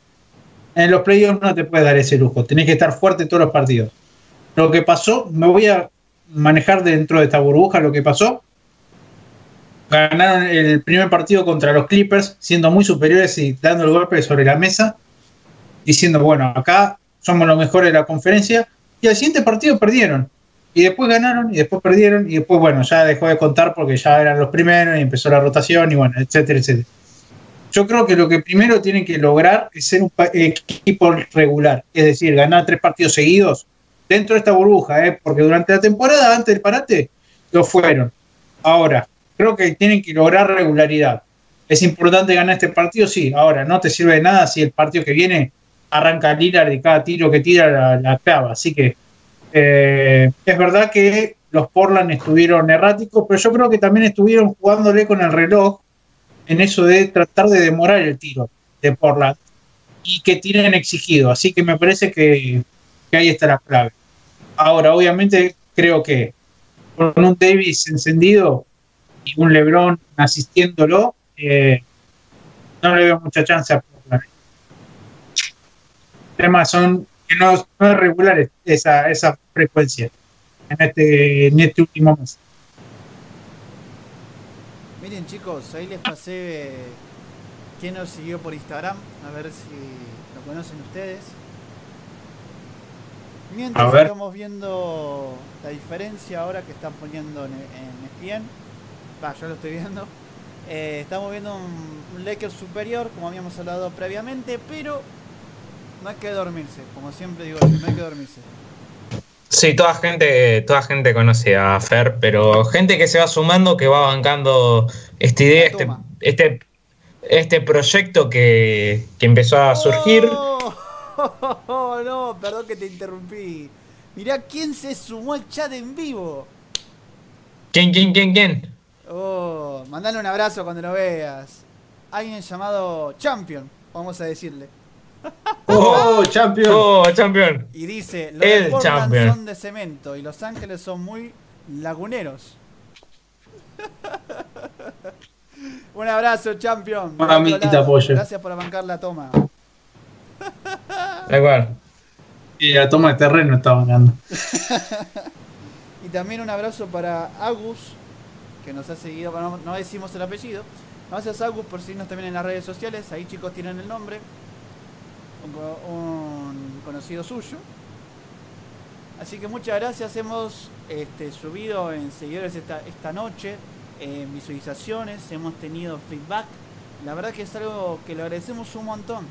En los playoffs no te puedes dar ese lujo, tenés que estar fuerte todos los partidos. Lo que pasó, me voy a manejar dentro de esta burbuja lo que pasó. Ganaron el primer partido contra los Clippers, siendo muy superiores y dando el golpe sobre la mesa, diciendo, bueno, acá somos los mejores de la conferencia. Y al siguiente partido perdieron. Y después ganaron, y después perdieron, y después, bueno, ya dejó de contar porque ya eran los primeros y empezó la rotación, y bueno, etcétera, etcétera. Yo creo que lo que primero tienen que lograr es ser un equipo regular, es decir, ganar tres partidos seguidos dentro de esta burbuja, ¿eh? porque durante la temporada, antes del parate, lo fueron. Ahora, creo que tienen que lograr regularidad. ¿Es importante ganar este partido? Sí. Ahora, no te sirve de nada si el partido que viene arranca Lillard y cada tiro que tira la, la clava. Así que eh, es verdad que los Portland estuvieron erráticos, pero yo creo que también estuvieron jugándole con el reloj en eso de tratar de demorar el tiro de Portland y que tienen exigido. Así que me parece que, que ahí está la clave. Ahora, obviamente, creo que con un Davis encendido y un LeBron asistiéndolo, eh, no le veo mucha chance a Portland. El tema son que no, no es regular esa, esa frecuencia en este, en este último mes. Miren chicos, ahí les pasé quién nos siguió por Instagram, a ver si lo conocen ustedes. Mientras estamos viendo la diferencia ahora que están poniendo en, en ESPN, va, yo lo estoy viendo. Eh, estamos viendo un, un Lakers superior, como habíamos hablado previamente, pero no hay que dormirse, como siempre digo, no hay que dormirse. Sí, toda gente, toda gente conoce a Fer, pero gente que se va sumando, que va bancando esta idea, este, este, este proyecto que, que empezó a surgir. Oh, no, perdón que te interrumpí. Mirá quién se sumó al chat en vivo. ¿Quién, quién, quién, quién? Oh, mandale un abrazo cuando lo veas. Alguien llamado Champion, vamos a decirle. ¡Oh, champion! Oh, campeón. Y dice, los El Portland Champion. son de cemento y Los Ángeles son muy laguneros. un abrazo, Champion. Mamita, lado. pollo. Gracias por bancar la toma. De acuerdo. Y la toma de terreno estaba ganando. Y también un abrazo para Agus, que nos ha seguido, no decimos el apellido. Gracias Agus por seguirnos también en las redes sociales, ahí chicos tienen el nombre. Un, co- un conocido suyo. Así que muchas gracias, hemos este, subido en seguidores esta, esta noche, en visualizaciones, hemos tenido feedback. La verdad que es algo que le agradecemos un montón,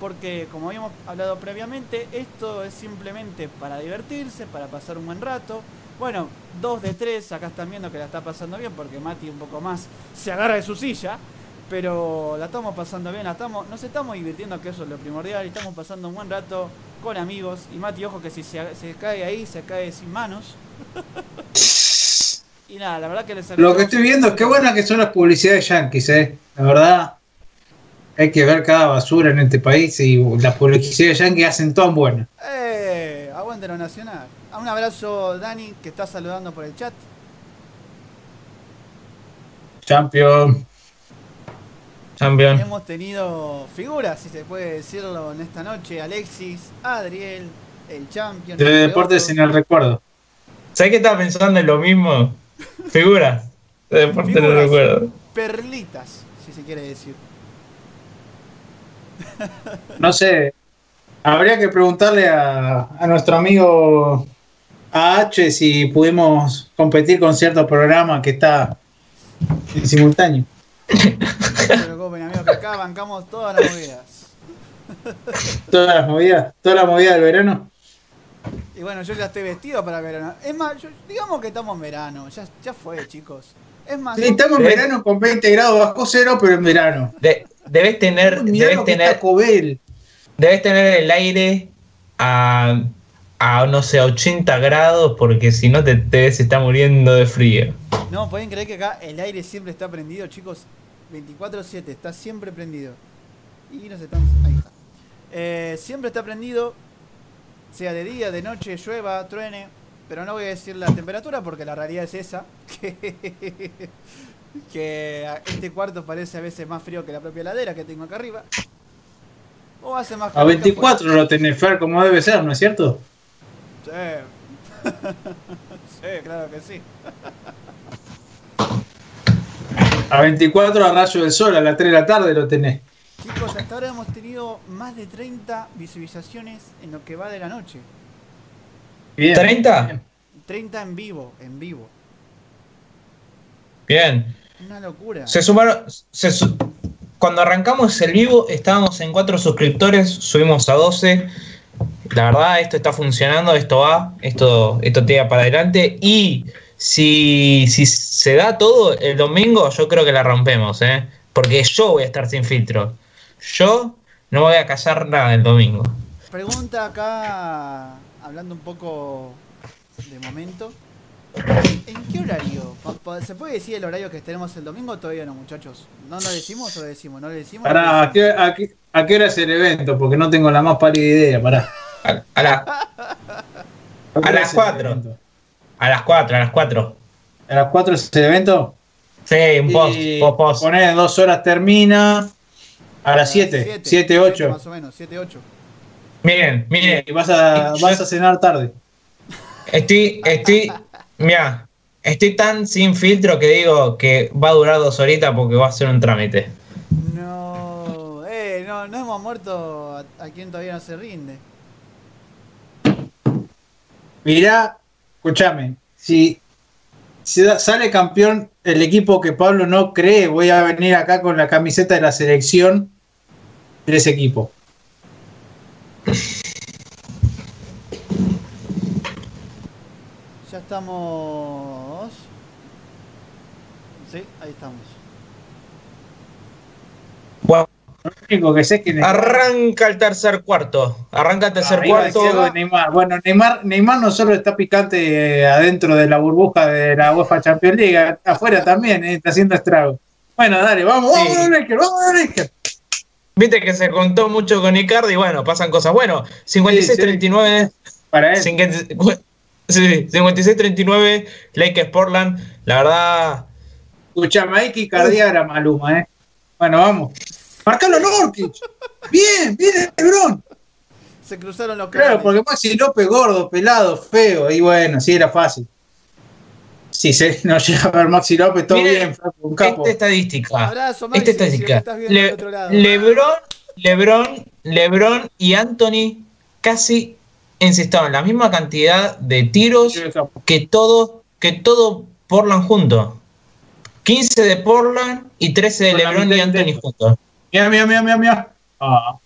porque como habíamos hablado previamente, esto es simplemente para divertirse, para pasar un buen rato. Bueno, dos de tres, acá están viendo que la está pasando bien, porque Mati un poco más se agarra de su silla, pero la estamos pasando bien, la estamos, nos estamos divirtiendo, que eso es lo primordial, y estamos pasando un buen rato con amigos. Y Mati, ojo que si se, se cae ahí, se cae sin manos. y nada, la verdad que les Lo que estoy viendo es qué buenas que son las publicidades yankees, eh. La verdad, hay que ver cada basura en este país y las publicidades yankees hacen todo buenas. ¡Eh! Aguante lo nacional. Un abrazo, Dani, que está saludando por el chat. Champion. Campeón. Hemos tenido figuras, si se puede decirlo, en esta noche. Alexis, Adriel, el Champion. De deportes en el recuerdo. ¿Sabes que estaba pensando en lo mismo? Figuras. De deporte no Figuras. recuerdo. Perlitas, si se quiere decir. No sé. Habría que preguntarle a, a nuestro amigo a H si pudimos competir con cierto programa que está en simultáneo. se preocupen, amigos, que acá bancamos todas las movidas. Todas las movidas, toda la movida del verano. Y bueno, yo ya estoy vestido para verano. Es más, yo- digamos que estamos en verano. Ya, ya fue, chicos. Es más, Sí, estamos en ¿Eh? verano con 20 grados bajo cero, pero en verano. De- debes tener, debes tener, debes tener el aire a, a no sé, a 80 grados porque si no te, te debes estar muriendo de frío. no, pueden creer que acá el aire siempre está prendido, chicos. 24-7, está siempre prendido. Y nos están. Ahí está. Eh, siempre está prendido, sea de día, de noche, llueva, truene. Pero no voy a decir la temperatura porque la realidad es esa. Que, que este cuarto parece a veces más frío que la propia heladera que tengo acá arriba. O hace más A calor que 24 lo tenés, Fer, como debe ser, ¿no es cierto? Sí. sí, claro que sí. A 24 a rayo del sol, a las 3 de la tarde lo tenés. Chicos, hasta ahora hemos tenido más de 30 visualizaciones en lo que va de la noche. Bien. ¿30? 30 en vivo, en vivo. Bien. Una locura. Se sumaron. se su- cuando arrancamos el vivo estábamos en 4 suscriptores, subimos a 12. La verdad, esto está funcionando, esto va, esto, esto tira para adelante. Y si, si se da todo el domingo, yo creo que la rompemos, ¿eh? Porque yo voy a estar sin filtro. Yo no voy a callar nada el domingo. Pregunta acá, hablando un poco de momento. ¿En qué horario? ¿Se puede decir el horario que tenemos el domingo o todavía no, muchachos? ¿No lo decimos o lo decimos? ¿No lo decimos? Pará, ¿a qué, a, qué, a qué hora es el evento? Porque no tengo la más pálida idea, pará. A, a la- ¿A las es el cuatro. evento? a las 4, a las 4. ¿A las 4 es el evento? Sí, un post, Y post, post. Ponés dos horas termina. A las 7, Siete, 7, siete 8. Más o menos, 7, 8. Miren, miren. Y vas a, vas a cenar tarde. Estoy, estoy, mira, estoy tan sin filtro que digo que va a durar dos horitas porque va a ser un trámite. No, eh, no, no hemos muerto a, a quien todavía no se rinde. Mirá, escúchame, si, si da- sale campeón el equipo que Pablo no cree, voy a venir acá con la camiseta de la selección de ese equipo. Ya estamos. Sí, ahí estamos. Bueno, Lo único que sé es que Neymar, arranca el tercer cuarto. Arranca el tercer Arriba cuarto. Neymar. Bueno, Neymar, Neymar no solo está picante eh, adentro de la burbuja de la UEFA Champions League, afuera también, eh, está haciendo estrago. Bueno, dale, vamos, Sí. vamos, Lakers, vamos, Lakers. Viste que se contó mucho con Icardi y bueno, pasan cosas. Bueno, 56-39. Para él. 50 sí, 56-39, Lakers Portland. La verdad, Escuchame, hay que icardiar a Maluma, ¿eh? Bueno, vamos. Marcalo Norkic. Bien, bien, Lebron. Se cruzaron los Claro, porque Maxi López gordo, pelado, feo, y bueno, sí era fácil. Si se nos llega a ver Maxi López, todo bien, flaco, un capo. esta estadística. Abrazo, Maxi, Esta si estadística. viendo Le-. Lebron, Lebron, Lebron y Anthony casi encestaron la misma cantidad de tiros que todo, que todo Portland junto. 15 de Portland y 13 de Lebron y Anthony juntos. Mira, mira, mira, mira, mira. Ah.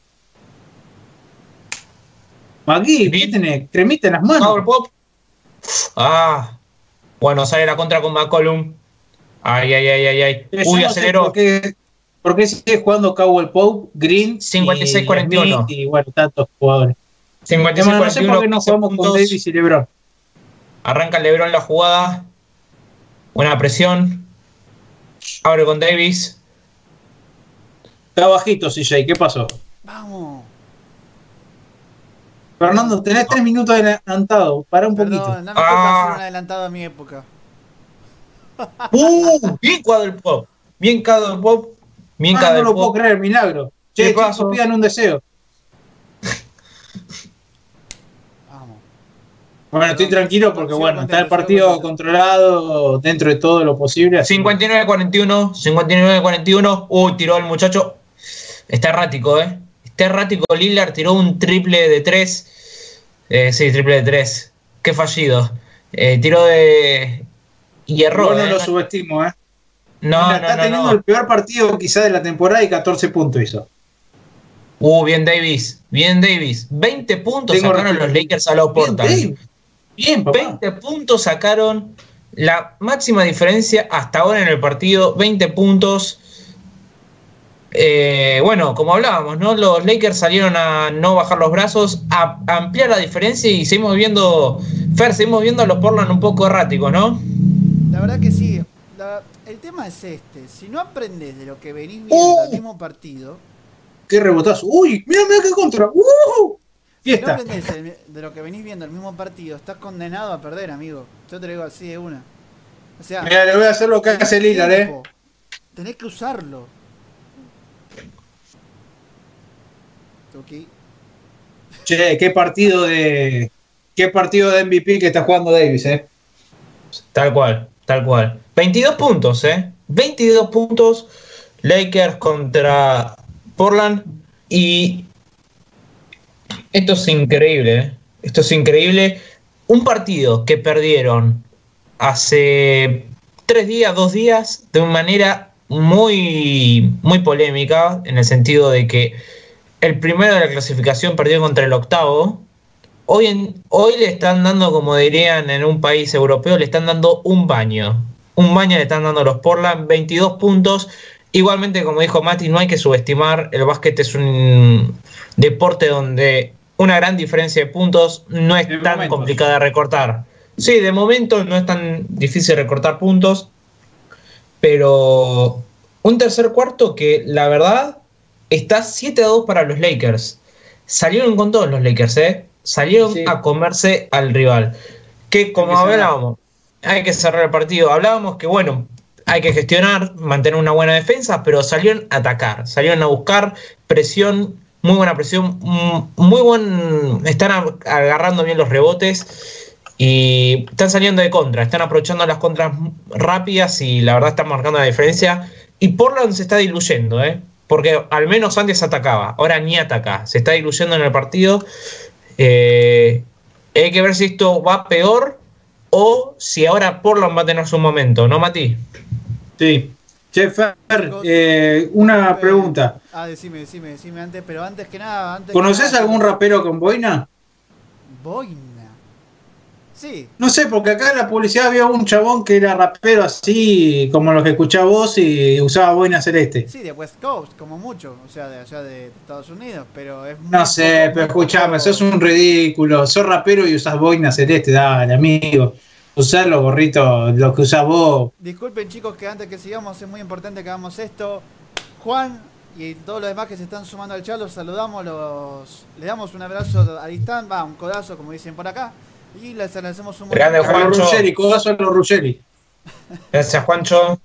Magui, ¿qué tenés? Cremita en las Power manos. Pop. Ah. Bueno, sale la contra con McCollum. Ay, ay, ay, ay, ay. Uy, no aceleró. ¿Por qué, por qué sigue jugando Cowell Pope, Green, y 56-41. Smith Y bueno, tantos jugadores. 56 Además, no sé por qué no 15 jugamos con puntos. Davis y LeBron. Arranca Lebron la jugada. Buena presión. Abre con Davis. Está bajito, CJ, ¿qué pasó? Vamos. Fernando, tenés tres minutos adelantado. Para un poquito. No me Ah. ser un adelantado a mi época. ¡Uh! Bien Cadel Pop. Bien Cadel Pop. Bien Ah, no lo puedo creer, milagro. ¿Qué Che, pasó? chicos, pidan un deseo. Bueno, estoy tranquilo porque, bueno, está el partido controlado dentro de todo lo posible. así que- 59-41. 59-41. Uy, tiró el muchacho. Está errático, ¿eh? Está errático. Lillard tiró un triple de 3. Eh, sí, triple de 3. Qué fallido. Eh, tiró de. Y erró. Yo no ¿eh? lo subestimo, ¿eh? No, Mira, no, está no, teniendo no. el peor partido quizá de la temporada y 14 puntos hizo. Uh, bien Davis, bien Davis. 20 puntos Tengo sacaron los Lakers a los Bien, Portland. Dave. Bien, papá. 20 puntos sacaron la máxima diferencia hasta ahora en el partido, 20 puntos. Eh, bueno, como hablábamos, ¿no? Los Lakers salieron a no bajar los brazos, a ampliar la diferencia y seguimos viendo, Fer, seguimos viendo a los Portland un poco erráticos, ¿no? La verdad que sí. La- el tema es este. Si no aprendes de lo que venís viendo Uh. al mismo partido, Qué rebotazo. Uy, mira, mira qué contra. ¡Uh! Si no Fiesta. aprendes el- de lo que venís viendo al mismo partido, estás condenado a perder, amigo. Yo te lo digo así de una. O sea, Mira, le voy a hacer lo que hace Lillard, eh. Tenés que usarlo. Che, qué partido de. Qué partido de MVP que está jugando Davis, eh. Tal cual, tal cual. 22 puntos, ¿eh? 22 puntos Lakers contra Portland y esto es increíble, ¿eh? Esto es increíble. Un partido que perdieron hace tres días, dos días, de una manera muy, muy polémica, en el sentido de que el primero de la clasificación perdió contra el octavo, Hoy, en- hoy le están dando, como dirían en un país europeo, le están dando un baño. Un baño le están dando los Portland, 22 puntos. Igualmente, como dijo Mati, no hay que subestimar. El básquet es un deporte donde una gran diferencia de puntos no es De tan momentos. complicada de recortar. Sí, de momento no es tan difícil recortar puntos. Pero un tercer cuarto que la verdad está 7 a 2 para los Lakers. Salieron con todos los Lakers, ¿eh? Salieron Sí. a comerse al rival. Que como Hay que cerrar. hablábamos, hay que cerrar el partido. Hablábamos que, bueno, hay que gestionar, mantener una buena defensa, pero salieron a atacar, salieron a buscar presión, muy buena presión, mm, muy buen. Están agarrando bien los rebotes y están saliendo de contra, están aprovechando las contras rápidas y la verdad están marcando la diferencia. Y Portland se está diluyendo, ¿eh? Porque al menos antes atacaba, ahora ni ataca, se está diluyendo en el partido. Eh, hay que ver si esto va peor o si ahora Portland va a tener su momento, ¿no, Mati? Sí. Che, Fer, eh, una Eh, pregunta. Ah, decime, decime, decime antes, pero antes que nada. Antes que ¿Conoces nada, algún rapero con boina? Boina. Sí, No sé, porque acá en la publicidad había un chabón que era rapero así, como los que escuchaba vos y usaba boina celeste. sí, de West Coast, como mucho, o sea, de allá de Estados Unidos, pero es muy No sé, poco- pero escuchame, poco- sos un ridículo. Sos rapero y usás boina celeste, dale, amigo. Usar los gorritos, los que usás vos. Disculpen chicos que antes que sigamos es muy importante que hagamos esto. Juan y todos los demás que se están sumando al chat, los saludamos, los, le damos un abrazo a distancia, va, un codazo como dicen por acá, y les agradecemos un Grande, Juancho. Ruggeri, codazo a los Ruggeri. Gracias, Juancho.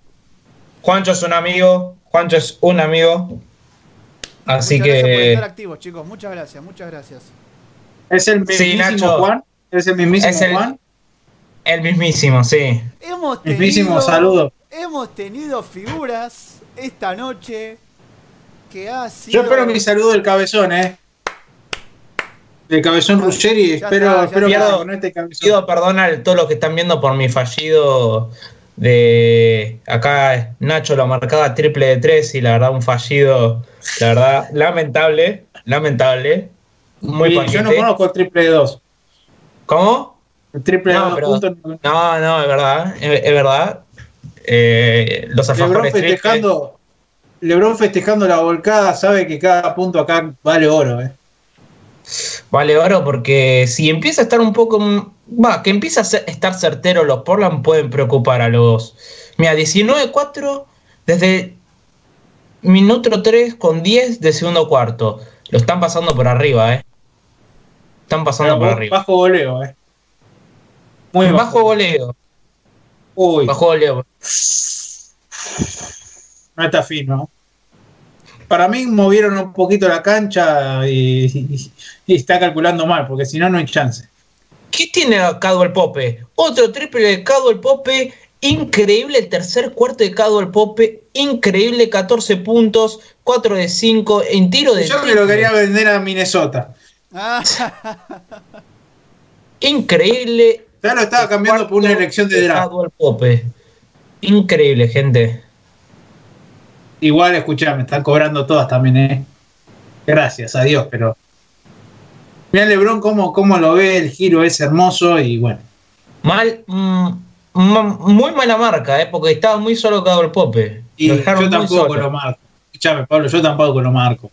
Juancho es un amigo. Juancho es un amigo. Así Muchas gracias por estar que. activos, chicos. Muchas gracias, muchas gracias. Es el Sí, mismísimo Nacho. Juan. Es el mismísimo Es el- Juan. El mismísimo, sí. Hemos Mismísimo tenido, saludo. hemos tenido figuras esta noche que ha sido. Yo espero mi saludo del cabezón, eh. Del cabezón Ruggeri, espero, está, espero está. que con este cabezón. Pido perdón a todos los que están viendo por mi fallido de acá Nacho lo marcaba triple de tres y la verdad un fallido, la verdad, lamentable, lamentable. Muy yo no conozco el triple de dos. ¿Cómo? Triple No, pero- no- No, es verdad, es, es verdad. Eh, los Lebron festejando, Lebron festejando la volcada, sabe que cada punto acá vale oro, eh. Vale oro porque si empieza a estar un poco... Va, que empieza a ser- estar certero los Portland pueden preocupar a los... Mira, 19-4 desde minuto 3 con 10 de segundo cuarto. Lo están pasando por arriba, ¿eh? Están pasando Pero por bajo- arriba. Bajo goleo, eh. Muy bajo, bajo. goleo. Uy, Bajo goleo. no está fino. Para mí movieron un poquito la cancha y, y- y está calculando mal, porque si no, no hay chance. ¿Qué tiene Cadwell Pope? Otro triple de Cadwell Pope. Increíble el tercer cuarto de Cadwell Pope. Increíble 14 puntos. 4 de 5 en tiro de Yo que lo quería vender a Minnesota. Ah, Increíble. Ya lo estaba cambiando por una elección de draft. Increíble, gente. Igual, escuchame, están cobrando todas también, ¿eh? Gracias a Dios, pero. Mira, Lebron, cómo, cómo lo ve, el giro es hermoso y bueno. Mal, mm, mm, muy mala marca, ¿eh? porque estaba muy solo el Pope. Y yo tampoco lo marco. Escuchame, Pablo, yo tampoco lo marco.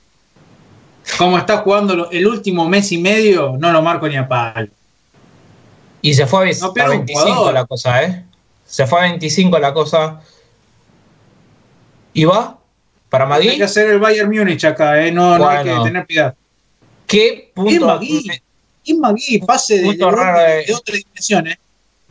Como está jugando el último mes y medio, no lo marco ni a palo. Y se fue a, ves- No a pierde un 25 jugador. la cosa, ¿eh? Se fue a 25 la cosa. ¿Y va? ¿Para Hay Magui? que hacer el Bayern Múnich acá, ¿eh? No, no hay que tener piedad. ¿Qué punto, Magui, y Magui, pase de, Punto raro de, de- de otra dimensión, ¿eh?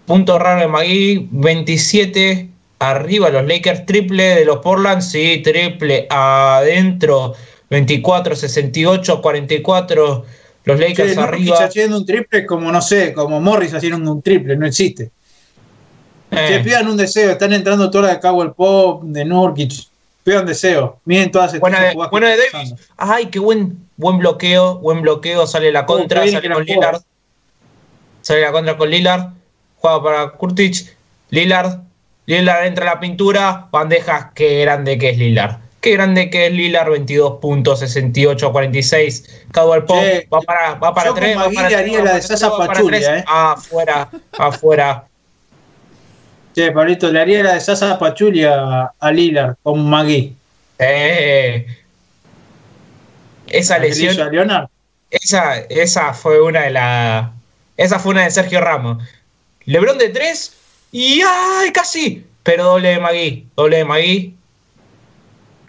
punto raro de Magui? 27 arriba los Lakers, triple de los Portland, sí, triple adentro. 24, 68, 44 los Lakers Nurkic arriba. haciendo un triple como, no sé, como Morris haciendo un triple, no existe. Eh, Que pidan un deseo, están entrando todas las de el Pop, de Nurkic. Pidan deseo. Miren todas estas jugadas que buena de Davis. pasando. Ay, qué buen, buen bloqueo, buen bloqueo, sale la contra, qué bien sale que con. Lillard. Sale la contra con Lillard. Juega para Kurtic. Lillard. Lillard entra a la pintura. Bandejas. Qué grande que es Lillard. Qué grande que es Lillard. 22 puntos, 68 46. Caldwell va para, va para yo con 3. Va Magui para le tres, haría va la de Sasa Pachulia, eh. Afuera, afuera. Che, Pablito, le haría la de Sasa Pachulia a Lillard con Magui. Eh, esa lesión. a Leonard. Esa, esa fue una de las. Esa fue una de Sergio Ramos. Lebron de 3 y ¡ay! casi. Pero doble de Magui. Doble de Magui.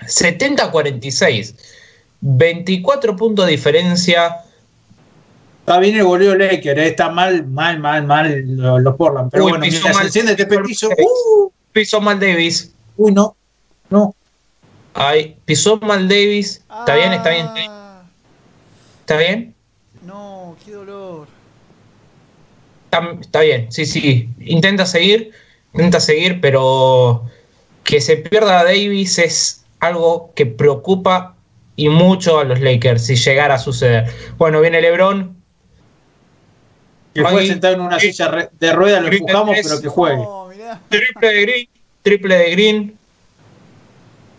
70-46. 24 puntos de diferencia. Está bien el goleo Laker, eh, está mal, mal, mal, mal los lo Portland. Pero Uy, bueno, se mal. enciende este. Pisó Uh, Pisó mal Davis. uy, no. No. Ay, pisó mal Davis. Está bien, está bien. Ah, Está bien. No, qué dolor. Está, está bien, sí, sí. Intenta seguir, intenta seguir, pero que se pierda a Davis es algo que preocupa y mucho a los Lakers si llegara a suceder. Bueno, viene LeBron. Que fue sentado en una silla de ruedas, lo empujamos, pero que juegue. No. Triple de Green, triple de Green.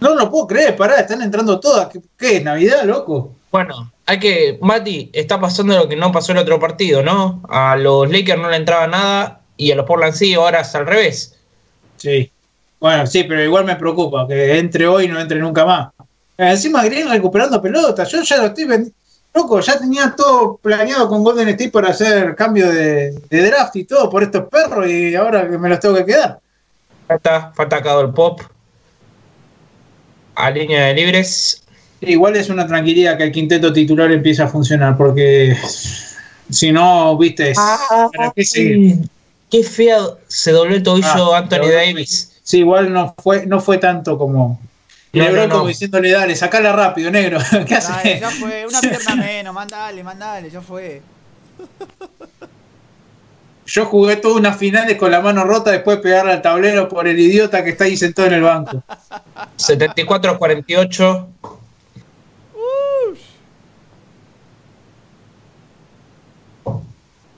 No lo puedo creer, pará, están entrando todas. ¿Qué, qué es? ¿Navidad, loco? Bueno, hay que. Mati, está pasando lo que no pasó el otro partido, ¿no? A los Lakers no le entraba nada y a los Portland sí, ahora es al revés. Sí. Bueno, sí, pero igual me preocupa que entre hoy y no entre nunca más. Eh, Encima Green recuperando pelotas. Yo ya lo estoy vendiendo. Loco, ya tenía todo planeado con Golden State para hacer cambio de, de draft y todo por estos perros y ahora que me los tengo que quedar. Falta, falta el Pop. A línea de libres. Igual es una tranquilidad que el quinteto titular empiece a funcionar porque si no, viste, ¿para qué seguir? Qué fea se dobló el tobillo Ah, Anthony Davis. Sí, igual no fue, no fue tanto como. No, no, no. como diciéndole, dale, sacala rápido, negro. ¿Qué Dale, haces? ya fue, una pierna menos, mandale, mandale, ya fue. Yo jugué todas unas finales con la mano rota después de pegarle al tablero por el idiota que está ahí sentado en el banco. 74-48.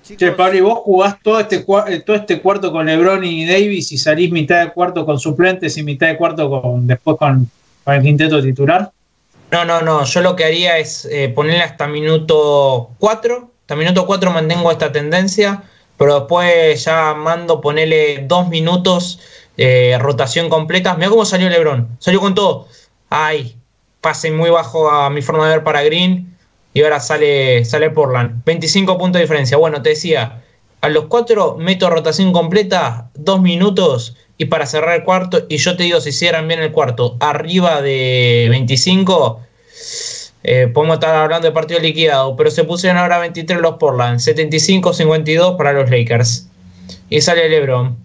Chicos, Che, Pablo, y vos jugás todo este, eh, todo este cuarto con LeBron y Davis y salís mitad de cuarto con suplentes y mitad de cuarto con después con, con el quinteto titular. No, no, no. Yo lo que haría es eh, ponerle hasta minuto 4. Hasta minuto 4 mantengo esta tendencia. Pero después ya mando ponerle dos minutos eh, rotación completa. Mira cómo salió Lebron. Salió con todo. Ay, pase muy bajo a mi forma de ver para Green. Y ahora sale, sale Portland. 25 puntos de diferencia. Bueno, te decía, a los 4 meto rotación completa, dos minutos. Y para cerrar el cuarto, y yo te digo, si hicieran bien el cuarto, arriba de 25, eh, podemos estar hablando de partido liquidado. Pero se pusieron ahora 23 los Portland, 75-52 para los Lakers. Y sale LeBron.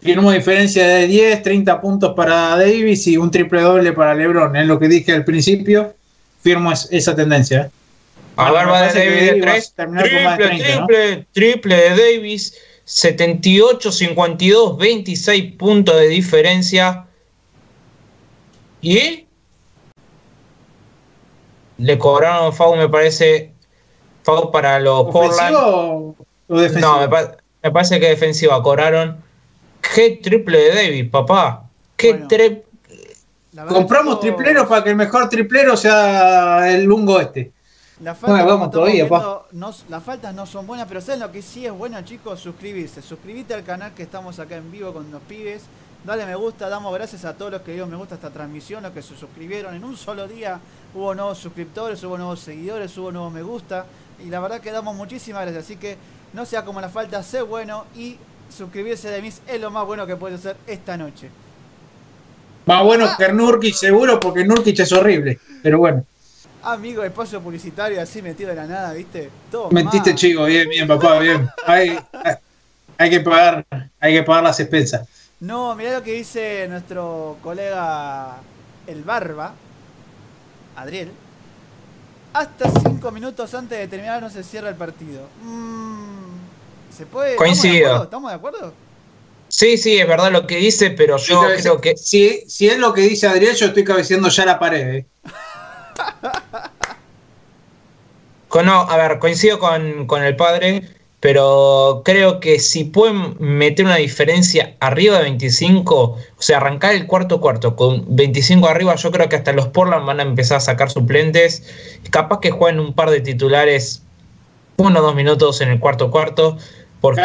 Firmó diferencia de 10, 30 puntos para Davis y un triple doble para LeBron. Es lo que dije al principio. Firmo es- esa tendencia. A va de Davis de Davis va a 3. terminar con más de Triple, 30, ¿no? triple, triple de Davis. 78-52, 26 puntos de diferencia. ¿Y? Le cobraron FAU, me parece. FAU para los Portland. ¿Ofensivo o defensivo? No, me, pa- me parece que defensiva cobraron. Qué triple de Davis, papá. Qué Bueno. La Compramos chicos, tripleros para que el mejor triplero sea el lungo este. La falta, Bueno, como vamos estamos todavía, pa. viendo, no- las faltas no son buenas, pero ¿saben lo que sí es bueno, chicos? Suscribirse. Suscribite al canal que estamos acá en vivo con los pibes. Dale me gusta, damos gracias a todos los que dieron me gusta a esta transmisión, los que se suscribieron en un solo día. Hubo nuevos suscriptores, hubo nuevos seguidores, hubo nuevos me gusta. Y la verdad que damos muchísimas gracias. Así que no sea como la falta, sé bueno y suscribirse de mis es lo más bueno que puedes hacer esta noche. Más bueno que Nurkic seguro porque Nurkic es horrible. Pero bueno, Amigo, espacio publicitario así metido de la nada, ¿viste? Todo mentiste mal. chico, bien, bien, papá, bien. Hay, hay que pagar, hay que pagar las expensas. No, mirá lo que dice nuestro colega el Barba, Adriel. Hasta cinco minutos antes de terminar no se cierra el partido. Mm, ¿Se puede? Coincido. ¿Estamos de acuerdo? ¿Estamos de acuerdo? Sí, sí, es verdad lo que dice, pero yo creo que si, si es lo que dice Adrián, yo estoy cabeceando ya la pared. eh. Con- no, a ver, coincido con, con el padre, pero creo que si pueden meter una diferencia arriba de 25, o sea, arrancar el cuarto cuarto con 25 arriba, yo creo que hasta los Portland van a empezar a sacar suplentes. Capaz que jueguen un par de titulares, uno o dos minutos en el cuarto cuarto, porque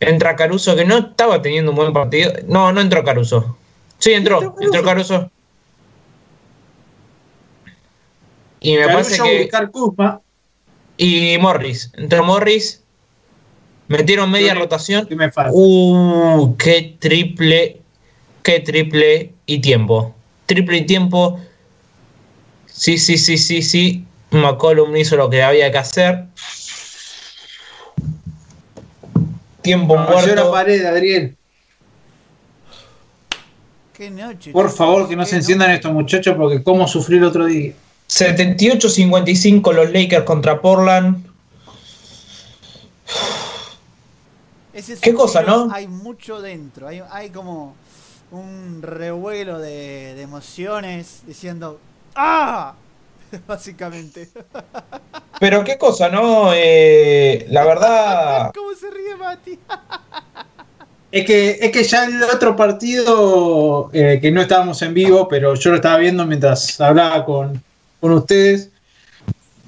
entra Caruso, que no estaba teniendo un buen partido. No, no entró Caruso. Sí, entró, Entró entró Caruso. Y me parece que. Y Morris. Entró Morris. Metieron media rotación. que me falta. Uh, qué triple. Qué triple y tiempo. Triple y tiempo. Sí, sí, sí, sí, sí. McCollum hizo lo que había que hacer. Tiempo la muerto. pared, Adriel. Qué noche. Por favor, que no se enciendan noche. estos muchachos porque cómo sufrí el otro día. 78-55 los Lakers contra Portland. Ese es Qué cosa, ¿no? Hay mucho dentro. Hay, hay como un revuelo de, de emociones diciendo ¡Ah! Básicamente. Pero qué cosa, ¿no? Eh, la verdad. ¿Cómo se ríe Mati? Es que, es que ya el otro partido, eh, que no estábamos en vivo, pero yo lo estaba viendo mientras hablaba con, con ustedes.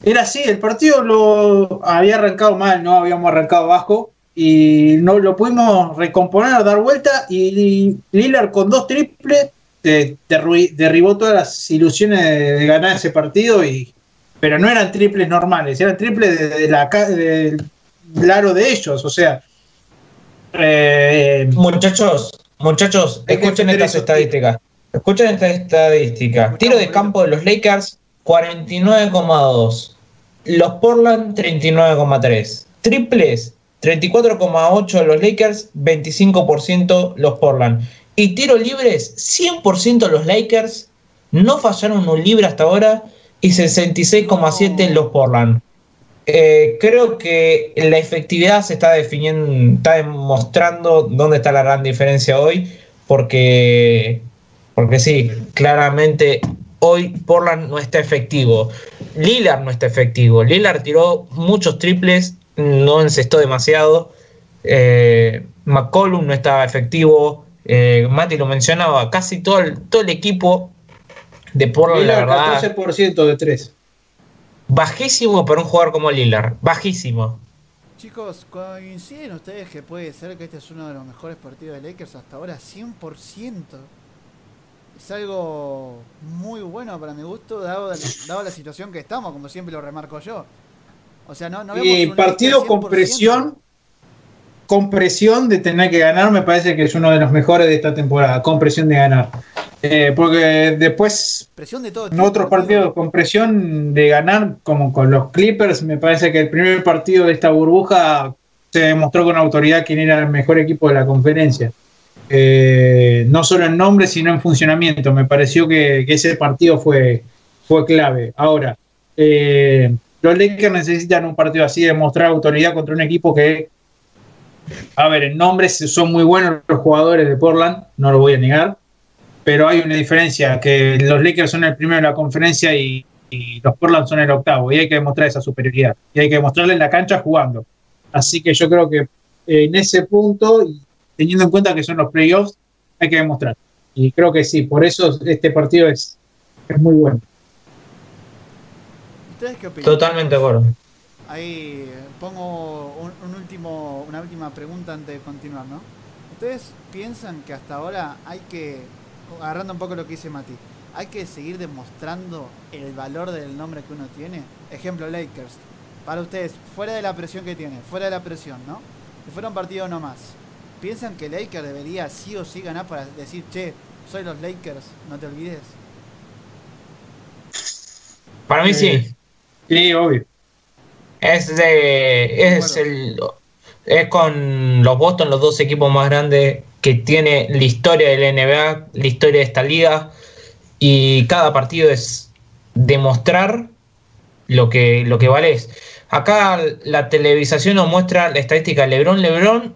Era así, el partido lo había arrancado mal, ¿no? Habíamos arrancado abajo y no lo pudimos recomponer, dar vuelta y Lillard con dos triples derribó todas las ilusiones de, de ganar ese partido y pero no eran triples normales, eran triples de, de la del aro de ellos, o sea, eh, Muchachos, muchachos, escuchen estas estadísticas. Escuchen esta estadística. Tiro de campo de los Lakers, 49,2. Los Portland, 39,3. Triples, 34,8 los Lakers, 25% los Portland. Y tiro libres, 100% los Lakers. No fallaron un libre hasta ahora. Y 66,7 los Portland. Eh, creo que la efectividad se está definiendo, está demostrando dónde está la gran diferencia hoy, porque, porque sí, claramente hoy Portland no está efectivo. Lillard no está efectivo. Lillard tiró muchos triples, no encestó demasiado. Eh, McCollum no estaba efectivo. Eh, Mati lo mencionaba, casi todo el, todo el equipo de Portland, la Lillard, verdad, 14% de 3. bajísimo para un jugador como Lillard. Bajísimo. Chicos, ¿coinciden ustedes que puede ser que este es uno de los mejores partidos de Lakers hasta ahora? 100%. Es algo muy bueno para mi gusto, dado, dado la situación que estamos, como siempre lo remarco yo. O sea, no, no vemos Y un partido con 100%. presión, con presión de tener que ganar, me parece que es uno de los mejores de esta temporada, con presión de ganar. Eh, porque después, Presión de todo en otros partidos con presión de ganar, como con los Clippers, me parece que el primer partido de esta burbuja se demostró con autoridad quién era el mejor equipo de la conferencia. Eh, no solo en nombre, sino en funcionamiento. Me pareció que, que ese partido fue, fue clave. Ahora, eh, los Lakers necesitan un partido así de mostrar autoridad contra un equipo que, a ver, en nombres son muy buenos los jugadores de Portland, no lo voy a negar, pero hay una diferencia, que los Lakers son el primero de la conferencia y, y los Portland son el octavo, y hay que demostrar esa superioridad, y hay que demostrarle en la cancha jugando. Así que yo creo que en ese punto, y teniendo en cuenta que son los playoffs, hay que demostrar. Y creo que sí, por eso este partido es, es muy bueno. ¿Ustedes qué opinan? Totalmente de acuerdo. Ahí eh, pongo último, una última pregunta antes de continuar, ¿no? ¿Ustedes piensan que hasta ahora hay que, agarrando un poco lo que dice Mati, hay que seguir demostrando el valor del nombre que uno tiene? Ejemplo, Lakers. Para ustedes, fuera de la presión que tiene, fuera de la presión, ¿no? Si fuera un partido nomás, ¿piensan que Lakers debería sí o sí ganar para decir, che, soy los Lakers, no te olvides? Para mí Eh, sí. Sí, obvio. Es de. Es el. Es con los Boston los dos equipos más grandes que tiene la historia del NBA, la historia de esta liga. Y cada partido es demostrar lo que, lo que vales. Acá la televisación nos muestra la estadística de Lebron. Lebron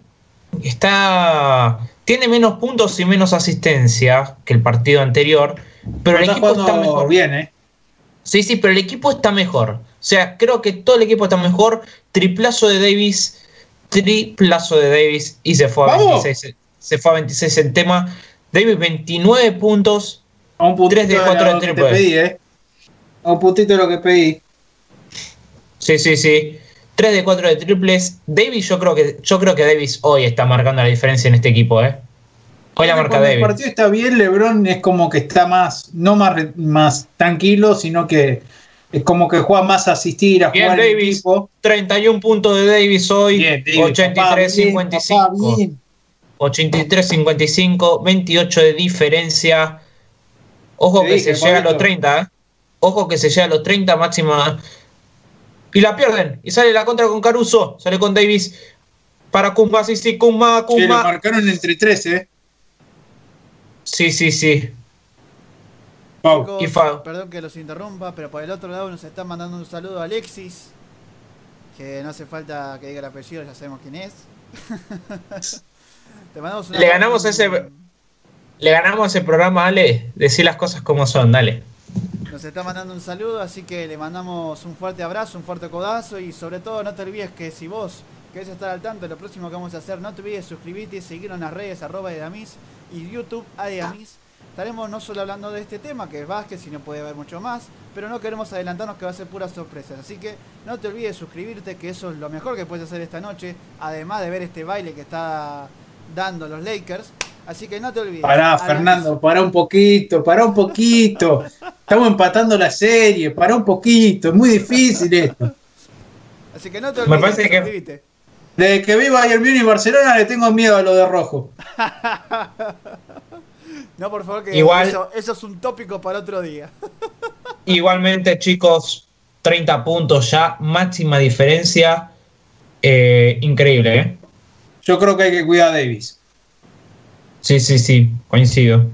está. Tiene menos puntos y menos asistencia que el partido anterior. Pero el equipo está mejor. bien, ¿eh? Sí, sí, pero el equipo está mejor. O sea, creo que todo el equipo está mejor. Triplazo de Davis, triplazo de Davis y se fue a ¡Vamos! 26. Se fue a 26 en tema. Davis 29 puntos. A un puntito Tres de cuatro lo de que triple. pedí, ¿eh? A un puntito de lo que pedí. Sí, sí, sí. 3 de 4 de triples. Davis, yo creo que yo creo que Davis hoy está marcando la diferencia en este equipo, ¿eh? Hoy la marca Cuando el Davis. partido está bien, LeBron es como que está más, no más, más tranquilo, sino que es como que juega más a asistir, a Bien, jugar Davis. equipo. 31 puntos de Davis hoy. Bien, Davis, papá, bien, 83-55. papá, bien. 83-55, 28 de diferencia. Ojo Te que se llega a los Pablito. 30, ¿eh? Ojo que se llega a los 30 máxima. Y la pierden. Y sale la contra con Caruso. Sale con Davis. Para Kumba, sí, sí, Kumba, Che, lo Kumba. marcaron entre tres, ¿eh? Sí, sí, sí. Pau. Chicos, y fa- perdón que los interrumpa, pero por el otro lado nos está mandando un saludo a Alexis. Que no hace falta que diga el apellido, ya sabemos quién es. Te mandamos una- Le ganamos ese- Le ganamos ese programa, Ale. Decir las cosas como son, dale. Nos está mandando un saludo, así que le mandamos un fuerte abrazo, un fuerte codazo y sobre todo no te olvides que si vos querés estar al tanto de lo próximo que vamos a hacer, no te olvides suscribirte y seguirnos en las redes arroba Edamis y YouTube Adeamis. Estaremos no solo hablando de este tema, que es básquet, sino puede haber mucho más, pero no queremos adelantarnos que va a ser pura sorpresa. Así que no te olvides suscribirte, que eso es lo mejor que puedes hacer esta noche, además de ver este baile que está dando los Lakers. Así que no te olvides. Pará. Fernando, pará un poquito, pará un poquito. Estamos empatando la serie, pará un poquito, es muy difícil esto. Así que no te Me olvides, parece que- suscribite. Desde que vi Bayern Múnich y Barcelona le tengo miedo a lo de rojo. No, por favor, que Igual- eso, eso es un tópico para otro día. Igualmente, chicos, 30 puntos ya, máxima diferencia. Eh, increíble, ¿eh? Yo creo que hay que cuidar a Davis. Sí, sí, sí, coincido.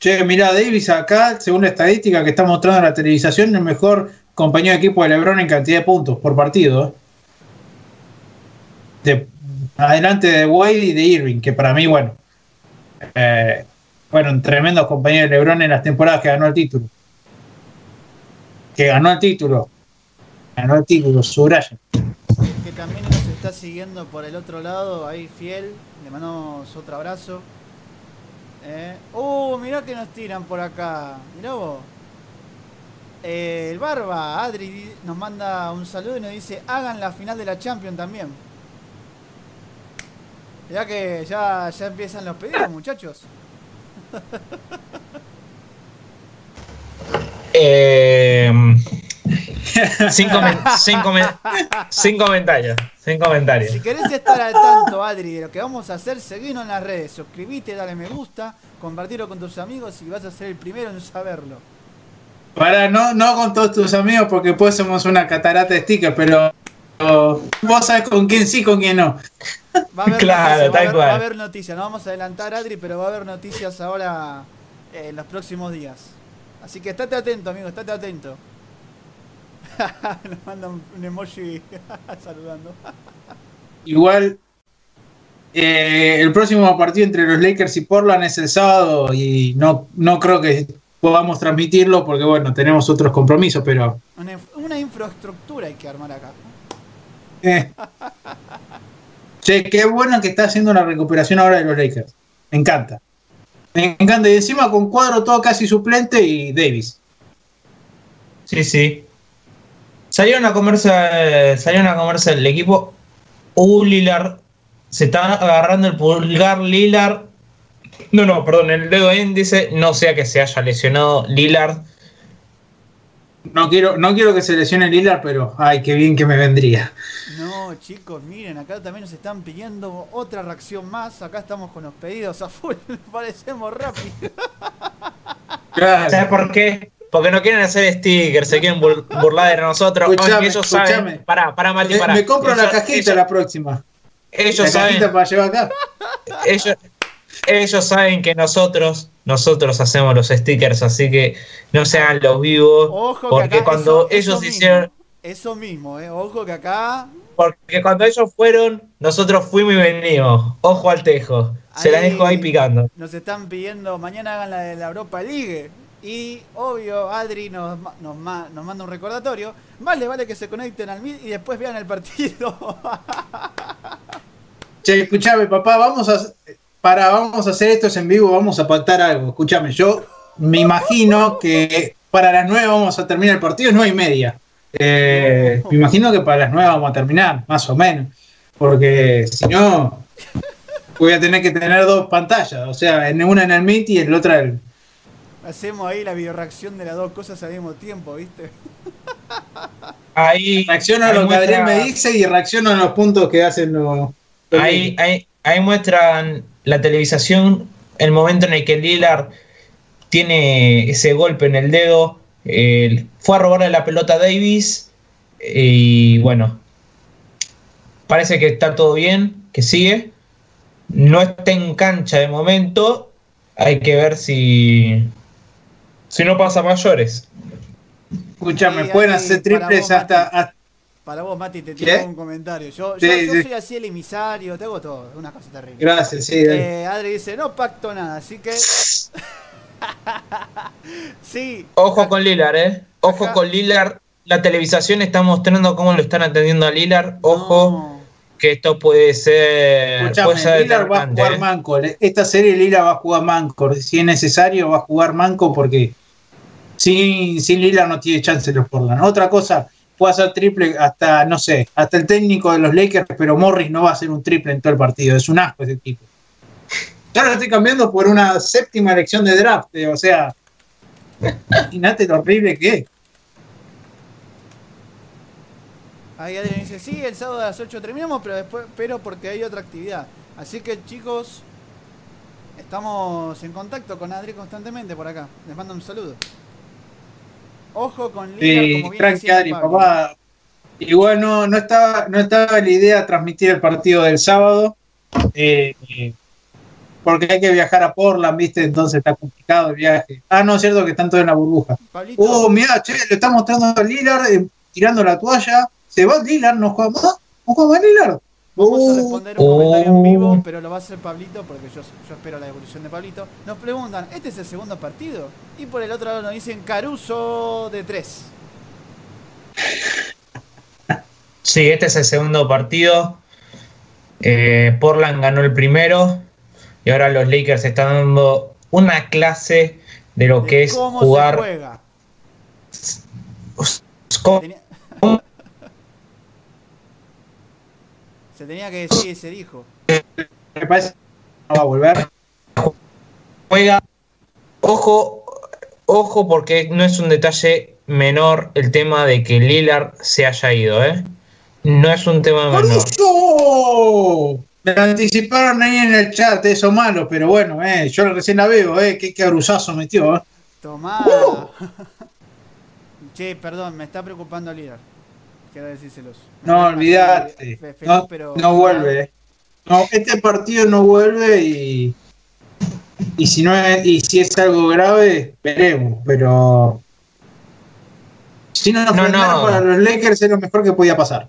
Che, mirá, Davis acá, según la estadística que está mostrando en la televisación, el mejor compañero de equipo de LeBron en cantidad de puntos por partido. ¿eh? De- adelante de Wade y de Irving, que para mí, bueno, eh, fueron tremendos compañeros de LeBron en las temporadas que ganó el título. Que ganó el título. Ganó el título, Suraya. El que también nos está siguiendo por el otro lado, ahí fiel, le mandamos otro abrazo. Eh, Uh, mirá que nos tiran por acá. Mirá vos. Eh, el Barba, Adri, nos manda un saludo y nos dice, hagan la final de la Champions también. Mirá que ya, ya empiezan los pedidos, muchachos. Eh, sin, comen- sin comen- sin comentarios. Sin comentarios. Si querés estar al tanto, Adri, de lo que vamos a hacer, seguinos en las redes, suscribite, dale me gusta, compartirlo con tus amigos y vas a ser el primero en saberlo. Para no, no con todos tus amigos, porque después somos una catarata de stickers, pero vos sabés con quién sí, con quién no. Va a haber Claro, noticias, va a tal haber, cual. va a haber noticias, no vamos a adelantar, Adri, pero va a haber noticias ahora eh, en los próximos días. Así que estate atento, amigo, estate atento. Nos manda un, emoji saludando. Igual, eh, el próximo partido entre los Lakers y Portland es el sábado y no, no creo que podamos transmitirlo porque, bueno, tenemos otros compromisos, pero una infraestructura hay que armar acá. Che, qué bueno que está haciendo la recuperación ahora de los Lakers. Me encanta. Me encanta. Y encima con cuadro todo casi suplente y Davis. Sí, sí. Salieron a comerse, salieron a comerse el equipo. Uh, Lilar. Se está agarrando el pulgar Lilar. No, no, perdón, el dedo índice. No sea que se haya lesionado Lillard. No quiero, no quiero que se lesione Lillard, pero ay, qué bien que me vendría. No, chicos, miren, acá también nos están pidiendo otra reacción más. Acá estamos con los pedidos a full. Parecemos rápido. Claro. ¿Sabes por qué? Porque no quieren hacer stickers, se quieren burlar de nosotros. Escuchame, ellos escuchame. saben. Pará, pará, Mati, Me, pará. me compro la Ellos- cajita ellos- la próxima. Ellos la saben. cajita para llevar acá. ellos, ellos saben que nosotros, nosotros hacemos los stickers, así que no se hagan los vivos. Ojo que porque acá cuando eso- eso ellos mismo, hicieron, Eso mismo, eh. Ojo que acá. porque cuando ellos fueron, nosotros fuimos y venimos. Ojo al tejo. Se la dejo ahí picando. Nos están pidiendo, mañana hagan la de la Europa League. Y obvio, Adri nos, nos, nos manda un recordatorio. Vale, vale que se conecten al Meet y después vean el partido. Che, escuchame, papá, vamos a para vamos a hacer esto en vivo, vamos a pactar algo. Escúchame, yo me imagino que para las nueve vamos a terminar el partido, nueve y media. Eh, me imagino que para las nueve vamos a terminar, más o menos. Porque si no, voy a tener que tener dos pantallas. O sea, en una en el Meet y en la otra el. Hacemos ahí la bioreacción de las dos cosas al mismo tiempo, ¿viste? Ahí, Reacciono a lo que Adrián me dice y reacciono a los puntos que hacen los. los Ahí, ahí, ahí muestran la televisación el momento en el que Lillard tiene ese golpe en el dedo. eh, fue a robarle la pelota a Davis. Y bueno, parece que está todo bien, que sigue. No está en cancha de momento. Hay que ver si, si no pasa mayores. Escúchame, pueden hacer triples vos, hasta, hasta- Para vos, Mati, te ¿Qué? tiro un comentario. Yo, yo, Sí, yo sí. soy así el emisario, te hago todo. Es una cosa terrible. Gracias, sí. Eh, Adri dice, no pacto nada, así que... sí. Ojo con Lillard, eh. Ojo Ajá. con Lillard. La televisación está mostrando cómo lo están atendiendo a Lillard. Ojo. No. que esto puede ser, Escuchame, puede ser Lillard va a jugar ¿eh? manco. Esta serie Lillard va a jugar manco. Si es necesario, va a jugar manco porque sin, sin Lillard no tiene chance los Portland. Otra cosa, puede hacer triple hasta, no sé, hasta el técnico de los Lakers, pero Morris no va a hacer un triple en todo el partido. Es un asco ese tipo. Ya lo estoy cambiando por una séptima elección de draft. eh, O sea, imagínate lo horrible que es. Ahí Adrián dice, sí, el sábado a las 8 terminamos, pero después, pero porque hay otra actividad. Así que chicos, estamos en contacto con Adri constantemente por acá. Les mando un saludo. Ojo con Lillard, Sí, como viene Pablo. papá. Igual no, no, estaba, no estaba la idea de transmitir el partido del sábado. eh, porque hay que viajar a Portland, ¿viste? Entonces está complicado el viaje. Ah, no, es cierto que están todos en la burbuja. Pablito, Oh, mira, che, le está mostrando a Lillard eh, tirando la toalla. Se va Lillard, no juega más. No juega más Lillard. Vamos a Uh, responder un oh. comentario en vivo, pero lo va a hacer Pablito porque yo, yo espero la evolución de Pablito. Nos preguntan, ¿este es el segundo partido? Y por el otro lado nos dicen Caruso de 3. Sí, este es el segundo partido. Eh, Portland ganó el primero y ahora los Lakers están dando una clase de lo que es ¿Cómo se jugar. juega? ¿Cómo- Tenía- Se tenía que decir y se dijo. me parece que no va a volver. juega. Ojo, ojo, porque no es un detalle menor el tema de que Lillard se haya ido, ¿eh? No es un tema menor. ¡Caruso! Me lo anticiparon ahí en el chat, eso malo, pero bueno, eh, yo recién la veo, eh, qué cabruzazo metió. Eh. Tomá. che, perdón, me está preocupando Lillard. Quiero decírselos. No, feliz, no, pero- no vuelve. eh. No, este partido no vuelve y, y si no es, y si es algo grave, veremos, pero si no, No, no, no. para los Lakers es lo mejor que podía pasar.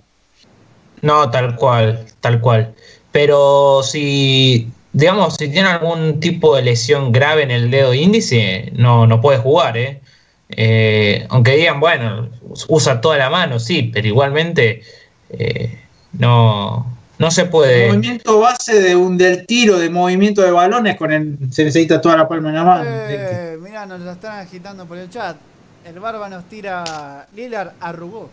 No, tal cual, tal cual. Pero si, digamos, si tiene algún tipo de lesión grave en el dedo índice, no, no puede jugar, ¿eh? Eh, aunque digan, bueno, usa toda la mano, sí, pero igualmente eh, no, No se puede. Movimiento base de un del tiro, de movimiento de balones, con el, se necesita toda la palma en la mano. Eh, mirá, nos la están agitando por el chat. El Barba nos tira. Lilar arrugó.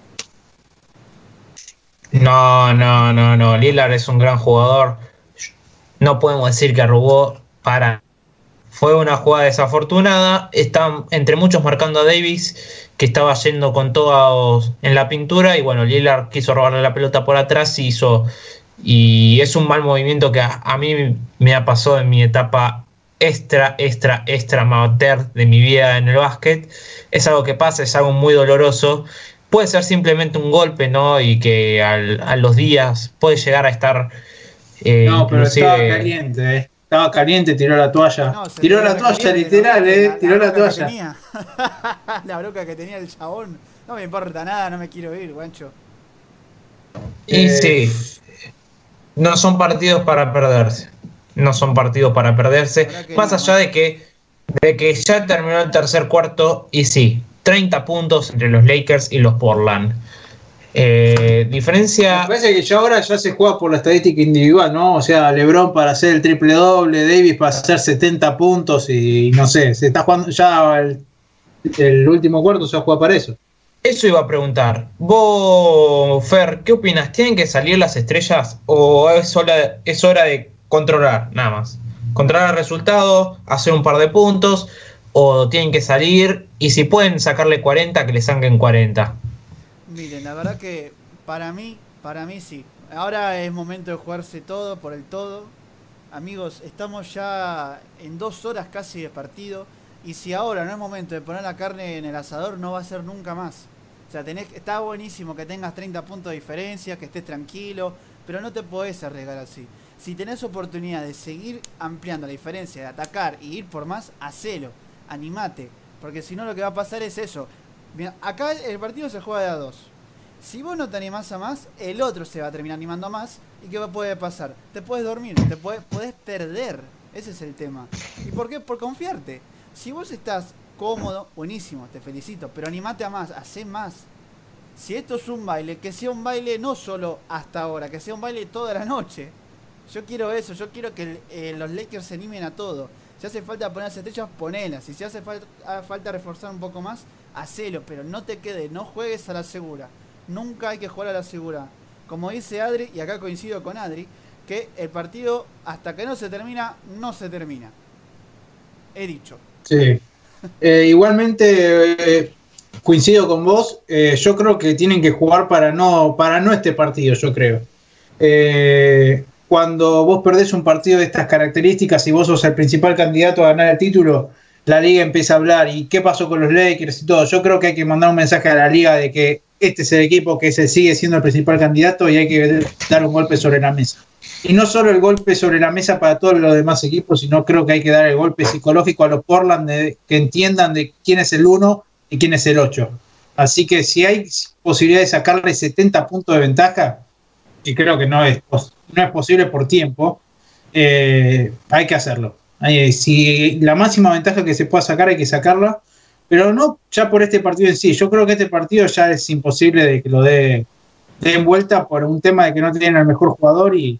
No, no, no, no. Lilar es un gran jugador. No podemos decir que arrugó para. Fue una jugada desafortunada. Están entre muchos marcando a Davis, que estaba yendo con todos en la pintura. Y bueno, Lillard quiso robarle la pelota por atrás y hizo. Y es un mal movimiento que a, a mí me ha pasado en mi etapa extra, extra, extra amateur de mi vida en el básquet. Es algo que pasa, es algo muy doloroso. Puede ser simplemente un golpe, ¿no? Y que al- a los días puede llegar a estar. eh, no, pero estaba caliente, eh. Estaba caliente, tiró la toalla. No, tiró la toalla, caliente, literal, ¿no? eh. Tiró la bronca que toalla. tenía. la bronca que tenía el chabón. No me importa nada, no me quiero ir, guancho. Y Eh, sí, no son partidos para perderse. No son partidos para perderse. La Más no, allá man. de que, de que ya terminó el tercer cuarto y sí, 30 puntos entre los Lakers y los Portland. Eh, Me diferencia. parece que ya ahora ya se juega por la estadística individual, ¿no? O sea, LeBron para hacer el triple doble, Davis para hacer 70 puntos y no sé, se está jugando ya el, el último cuarto se juega para eso. Eso iba a preguntar. Vos, Fer, ¿qué opinas? ¿Tienen que salir las estrellas o es hora, es hora de controlar, nada más? Controlar el resultado, hacer un par de puntos o tienen que salir y si pueden sacarle 40, que le saquen 40. Miren, la verdad que para mí, para mí sí. Ahora es momento de jugarse todo por el todo. Amigos, estamos ya en dos horas casi de partido. Y si ahora no es momento de poner la carne en el asador, no va a ser nunca más. O sea, tenés, está buenísimo que tengas 30 puntos de diferencia, que estés tranquilo, pero no te podés arriesgar así. Si tenés oportunidad de seguir ampliando la diferencia, de atacar y ir por más, hacelo, animate. Porque si no lo que va a pasar es eso. Acá el partido se juega de a dos. Si vos no te animás a más, el otro se va a terminar animando más. ¿Y qué puede pasar? Te puedes dormir, te puedes, perder. Ese es el tema. ¿Y por qué? Por confiarte. Si vos estás cómodo, buenísimo, te felicito. Pero animate a más, hacé más. Si esto es un baile, que sea un baile no solo hasta ahora, que sea un baile toda la noche. Yo quiero eso, yo quiero que eh, los Lakers se animen a todo. Si hace falta poner las estrellas, ponelas. Si hace hace falta reforzar un poco más, hacelo. Pero no te quedes, no juegues a la segura. Nunca hay que jugar a la segura. Como dice Adri, y acá coincido con Adri, que el partido hasta que no se termina, no se termina. He dicho. Sí. Eh, igualmente eh, coincido con vos. eh, yo creo que tienen que jugar para no, para no este partido, yo creo. Cuando vos perdés un partido de estas características y vos sos el principal candidato a ganar el título, la liga empieza a hablar y qué pasó con los Lakers y todo. Yo creo que hay que mandar un mensaje a la liga de que este es el equipo que se sigue siendo el principal candidato y hay que dar un golpe sobre la mesa. Y no solo el golpe sobre la mesa para todos los demás equipos, sino creo que hay que dar el golpe psicológico a los Portland de que entiendan de quién es el 1 y quién es el 8. Así que si hay posibilidad de sacarle 70 puntos de ventaja, y creo que no es, no es posible por tiempo, eh, hay que hacerlo. Hay- si la máxima ventaja que se pueda sacar hay que sacarla, pero no ya por este partido en sí. Yo creo que este partido ya es imposible de que lo dé den vuelta por un tema de que no tienen al mejor jugador y,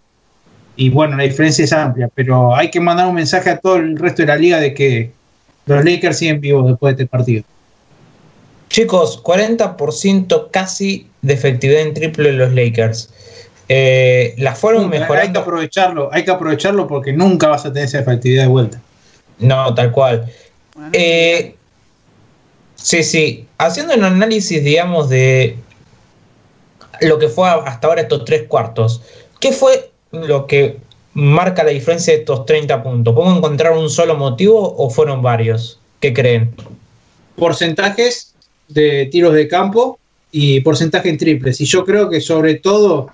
y bueno, la diferencia es amplia, pero hay que mandar un mensaje a todo el resto de la liga de que los Lakers siguen vivos después de este partido. Chicos, 40% casi de efectividad en triple de los Lakers. Eh, la fueron Hay que aprovecharlo, hay que aprovecharlo porque nunca vas a tener esa efectividad de vuelta. No, tal cual. Eh, sí, sí. Haciendo un análisis, digamos, de lo que fue hasta ahora estos tres cuartos, ¿qué fue lo que marca la diferencia de estos 30 puntos? ¿Podemos encontrar un solo motivo o fueron varios? ¿Qué creen? Porcentajes de tiros de campo y porcentaje en triples. Y yo creo que sobre todo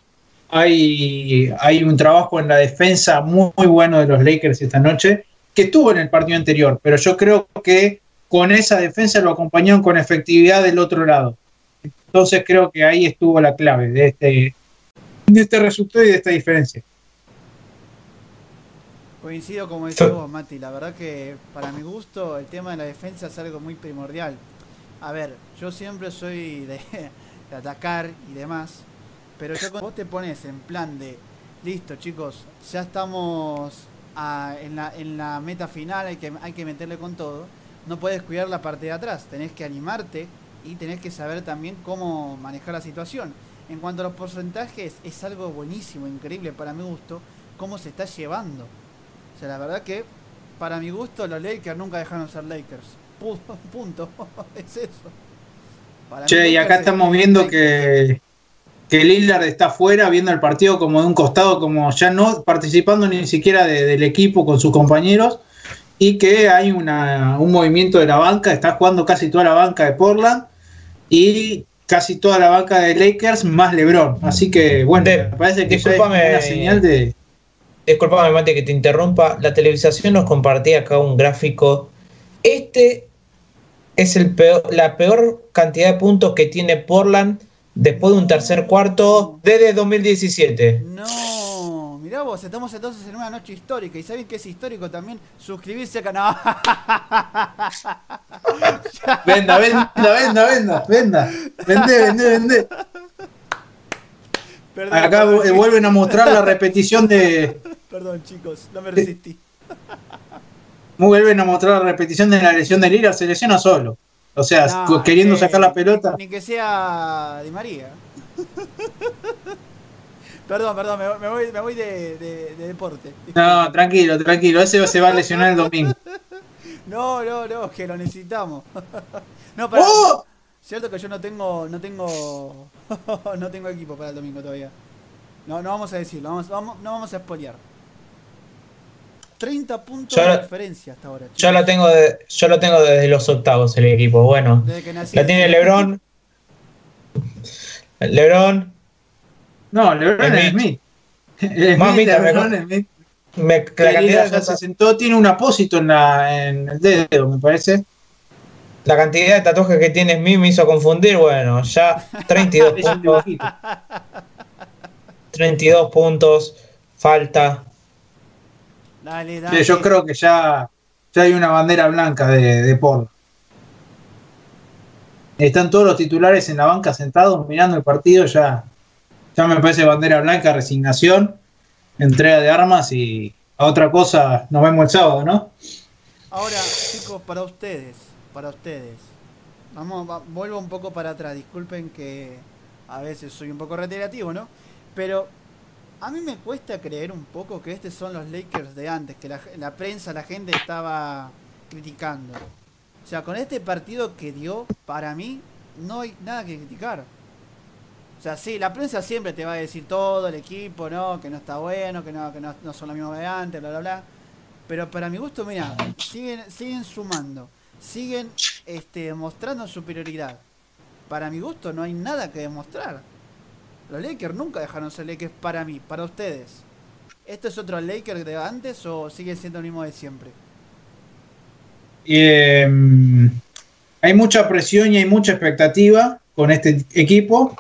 hay, hay un trabajo en la defensa muy, muy bueno de los Lakers esta noche, que estuvo en el partido anterior, pero yo creo que con esa defensa lo acompañaron con efectividad del otro lado. Entonces creo que ahí estuvo la clave de este, de este resultado y de esta diferencia. Coincido como decís vos, Mati. La verdad que para mi gusto el tema de la defensa es algo muy primordial. A ver, yo siempre soy de, de atacar y demás, pero ya cuando vos te pones en plan de listo chicos, ya estamos a- en, la, en la meta final, hay que, hay que meterle con todo. No puedes cuidar la parte de atrás, tenés que animarte y tenés que saber también cómo manejar la situación. En cuanto a los porcentajes, es algo buenísimo, increíble para mi gusto, cómo se está llevando. O sea, la verdad que para mi gusto los Lakers nunca dejaron de ser Lakers. Pu- Punto. es eso. Para Che, y acá es- estamos es viendo Lakers. que, que Lillard está afuera viendo el partido como de un costado, como ya no participando ni siquiera de- del equipo con sus compañeros, y que hay una, un movimiento de la banca, está jugando casi toda la banca de Portland y casi toda la banca de Lakers más LeBron. Así que, bueno, De- me parece que es una señal de... Disculpame, Mate, que te interrumpa. La televisación nos compartía acá un gráfico. Este es el peor, la peor cantidad de puntos que tiene Portland después de un tercer cuarto desde 2017. No, mirá vos, estamos entonces en una noche histórica. ¿Y saben qué es histórico también? Suscribirse al canal. Venda, venda, venda, venda, venda. Vende, vende, vende. Perdón, Acá perdón, chicos. vuelven a mostrar la repetición de... Perdón, chicos, no me resistí. Vuelven a mostrar la repetición de la lesión de Lillard, se lesiona solo. O sea, No, queriendo sacar la pelota. Ni, ni que sea Di María. perdón, perdón, me, voy- me voy, me voy de, de- de deporte. No, tranquilo, tranquilo. Ese se va a lesionar el domingo. No, no, no, que lo necesitamos. no, pero ¡Oh! cierto que yo no tengo, no tengo, no tengo equipo para el domingo todavía. No, no vamos a decirlo, vamos, vamos- no vamos a spoilear. 30 puntos Yo de lo- diferencia hasta ahora. Yo lo tengo de- yo lo tengo desde los octavos el equipo. Bueno, Desde que nací. la tiene LeBron. LeBron, No, LeBron es Smith. Smith. LeBron Smith. me- la cantidad, ya de, se sentó, tiene un apósito en, la, en el dedo, me parece. la cantidad de tatuajes que tiene Smith me hizo confundir. Bueno, ya 32 Es un puntos. dibujito. 32 puntos. Falta. Dale, Sí, dale. yo creo que ya, ya hay una bandera blanca de, de Portland. Están todos los titulares en la banca sentados mirando el partido, ya, ya me parece bandera blanca, resignación, entrega de armas y a otra cosa nos vemos el sábado, ¿no? Ahora, chicos, para ustedes, para ustedes. Vamos, va- vuelvo un poco para atrás. Disculpen que a veces soy un poco reiterativo, ¿no? Pero a mí me cuesta creer un poco que estos son los Lakers de antes, que la, la prensa, la gente estaba criticando. O sea, con este partido que dio, para mí, no hay nada que criticar. O sea, sí, la prensa siempre te va a decir todo, el equipo, ¿no? Que no está bueno, que no, que no, no son los mismos de antes, bla, bla, bla. Pero para mi gusto, mira, siguen, sumando, siguen este, mostrando superioridad. Para mi gusto no hay nada que demostrar. Los Lakers nunca dejaron ser Lakers para mí, para ustedes. ¿Esto es otro Lakers de antes o sigue siendo el mismo de siempre? Eh, hay mucha presión y hay mucha expectativa con este equipo.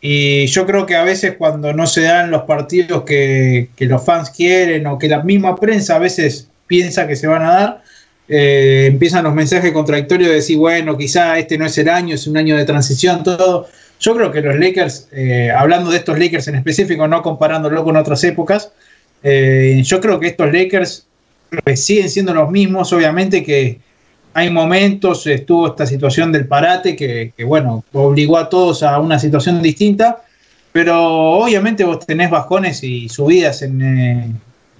Y yo creo que a veces cuando no se dan los partidos que, que los fans quieren o que la misma prensa a veces piensa que se van a dar, eh, empiezan los mensajes contradictorios de decir, bueno, quizá este no es el año, es un año de transición, todo. Yo creo que los Lakers, eh, hablando de estos Lakers en específico, no comparándolo con otras épocas, eh, yo creo que estos Lakers siguen siendo los mismos, obviamente que hay momentos, estuvo esta situación del parate que, que, bueno, obligó a todos a una situación distinta, pero obviamente vos tenés bajones y subidas en, eh,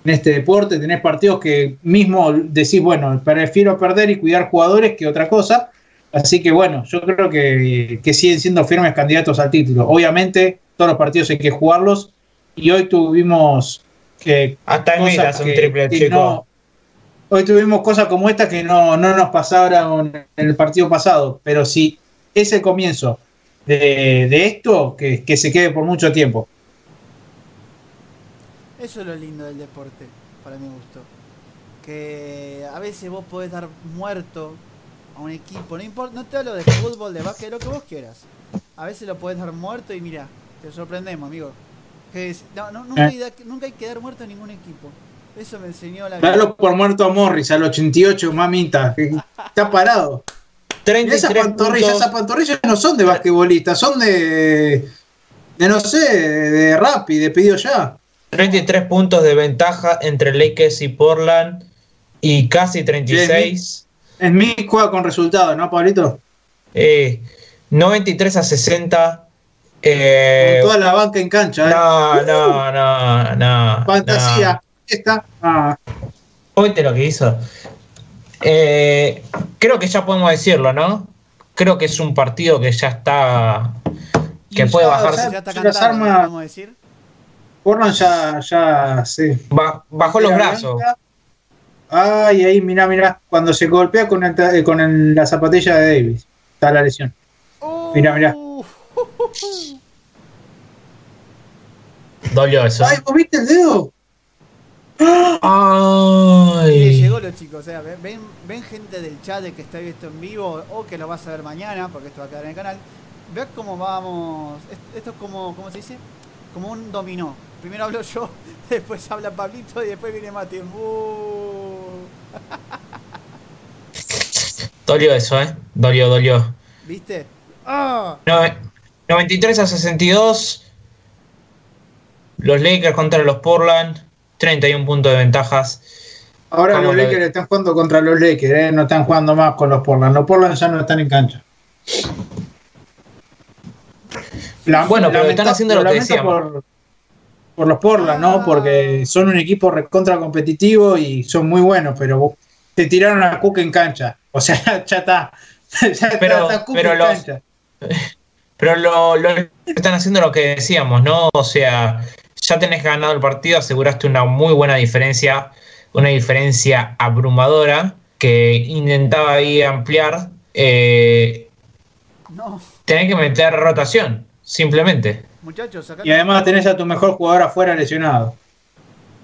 en este deporte, tenés partidos que mismo decís, bueno, prefiero perder y cuidar jugadores que otra cosa, así que bueno, yo creo que, que siguen siendo firmes candidatos al título. Obviamente todos los partidos hay que jugarlos y hoy tuvimos que... Hasta Mid hace un triple, que chico. no- hoy tuvimos cosas como esta que no, no nos pasaron en el partido pasado, pero si es el comienzo de, de esto, que, que se quede por mucho tiempo. Eso es lo lindo del deporte, para mi gusto. Que a veces vos podés dar muerto a un equipo, no importa, no te hablo de fútbol, de básquet, de lo que vos quieras. A veces lo podés dar muerto y mira, te sorprendemos, amigo. No, no, nunca, hay, da- nunca hay que dar muerto a ningún equipo. Eso me enseñó la vida. Dalo por muerto a Morris al 88, mamita. que Está parado. Mirá esas 33 pantorrillas, puntos. esas pantorrillas no son de basquetbolistas, son de. de no sé, de rap y de pedido ya. 33 puntos de ventaja entre Lakers y Portland y casi 36. Smith juega con resultados, ¿no, Pablito? Eh, 93 a 60. Eh, con toda la banca en cancha. ¿eh? No, no, no, no. Fantasía. No. Esta. Ah. Oíste lo que hizo. Eh, creo que ya podemos decirlo, ¿no? Creo que es un partido que ya está. que puede bajarse. Ya está podemos decir. Portland ya, ya, sí. bajó los brazos. Ay, ahí, mira, mira, cuando se golpea con, el, con el, la zapatilla de Davis, está la lesión. Mira, mira. Dolió eso. Ay, ¿vos viste el dedo? Ay. llegó los chicos, o sea, ven, ven gente del chat de que está visto en vivo o que lo vas a ver mañana, porque esto va a quedar en el canal. Ve cómo vamos. Esto es como, ¿cómo se dice? Como un dominó. Primero hablo yo, después habla Pablito y después viene Mati. Dolió eso, ¿eh? Dolió, dolió. ¿Viste? ¡Ah! 93 a 62. Los Lakers contra los Portland. 31 puntos de ventajas. Ahora los Lakers están jugando contra los Lakers, ¿eh? no están jugando más con los Portland. Los Portland ya no están en cancha. Bueno, pero están haciendo lo que decíamos. Por, los Portland, ¿no? Ah. Porque son un equipo recontra competitivo y son muy buenos, pero te tiraron a Cook en cancha. O sea, ya está. Ya pero, está, pero los, pero lo, están haciendo lo que decíamos, ¿no? O sea, ya tenés ganado el partido, aseguraste una muy buena diferencia, una diferencia abrumadora que intentaba ahí ampliar. Eh, no. Tenés que meter rotación, simplemente. Muchachos, acá y además tenés a tu mejor jugador afuera lesionado.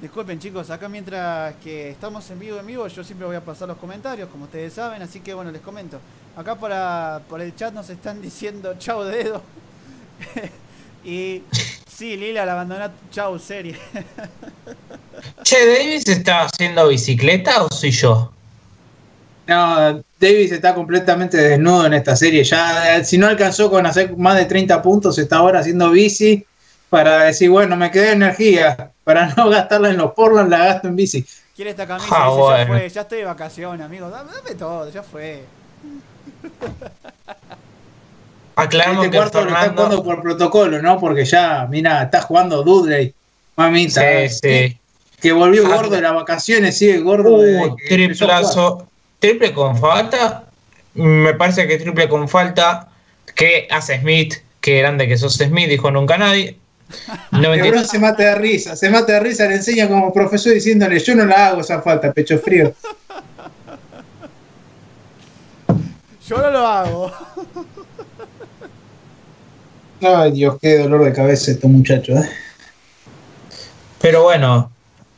Disculpen chicos, acá mientras que estamos en vivo en vivo, yo siempre voy a pasar los comentarios, como ustedes saben, así que bueno, les comento. Acá para, por el chat nos están diciendo chau dedo. y sí, Lila la abandonó, chau serie. che, ¿Davis está haciendo bicicleta o soy yo? No, Davis está completamente desnudo en esta serie. Ya, si no alcanzó con hacer más de 30 puntos, está ahora haciendo bici para decir, bueno, me quedé energía, para no gastarla en los porlos, la gasto en bici. Quiere esta camisa, ah, ya fue, ya estoy de vacaciones, amigo, dame, todo, ya fue. Aclaramos este que cuarto Fernando... lo está jugando por protocolo, ¿no? Porque ya, mira, está jugando Dudley, mamita. Sí, sí. Que volvió ah, gordo de las vacaciones, sigue gordo. Uh, triplazo, triple con falta. Me parece que triple con falta. ¿Qué hace Smith? Qué grande que sos Smith, dijo nunca nadie. No se mata de risa, se mata de risa, le enseña como profesor diciéndole, yo no la hago esa falta, pecho frío. Yo no lo hago. Ay Dios, qué dolor de cabeza estos muchachos. ¿eh? Pero bueno.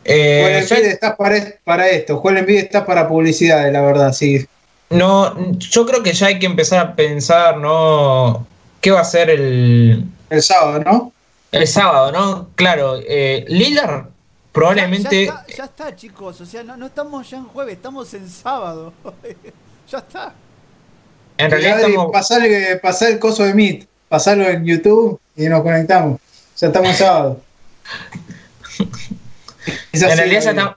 Eh, está para, esto, Juan Envid está para publicidad, la verdad, sí. No, yo creo que ya hay que empezar a pensar, ¿no? ¿Qué va a ser el... El sábado, ¿no? El sábado, ¿no? Claro, eh, Lillard probablemente... Ya, está, chicos, o sea, no, estamos ya en jueves, estamos en sábado. ya está. En realidad estamos... pasar, el coso de Meet, pasarlo en YouTube y nos conectamos. Ya estamos en sábado. en, realidad estamos,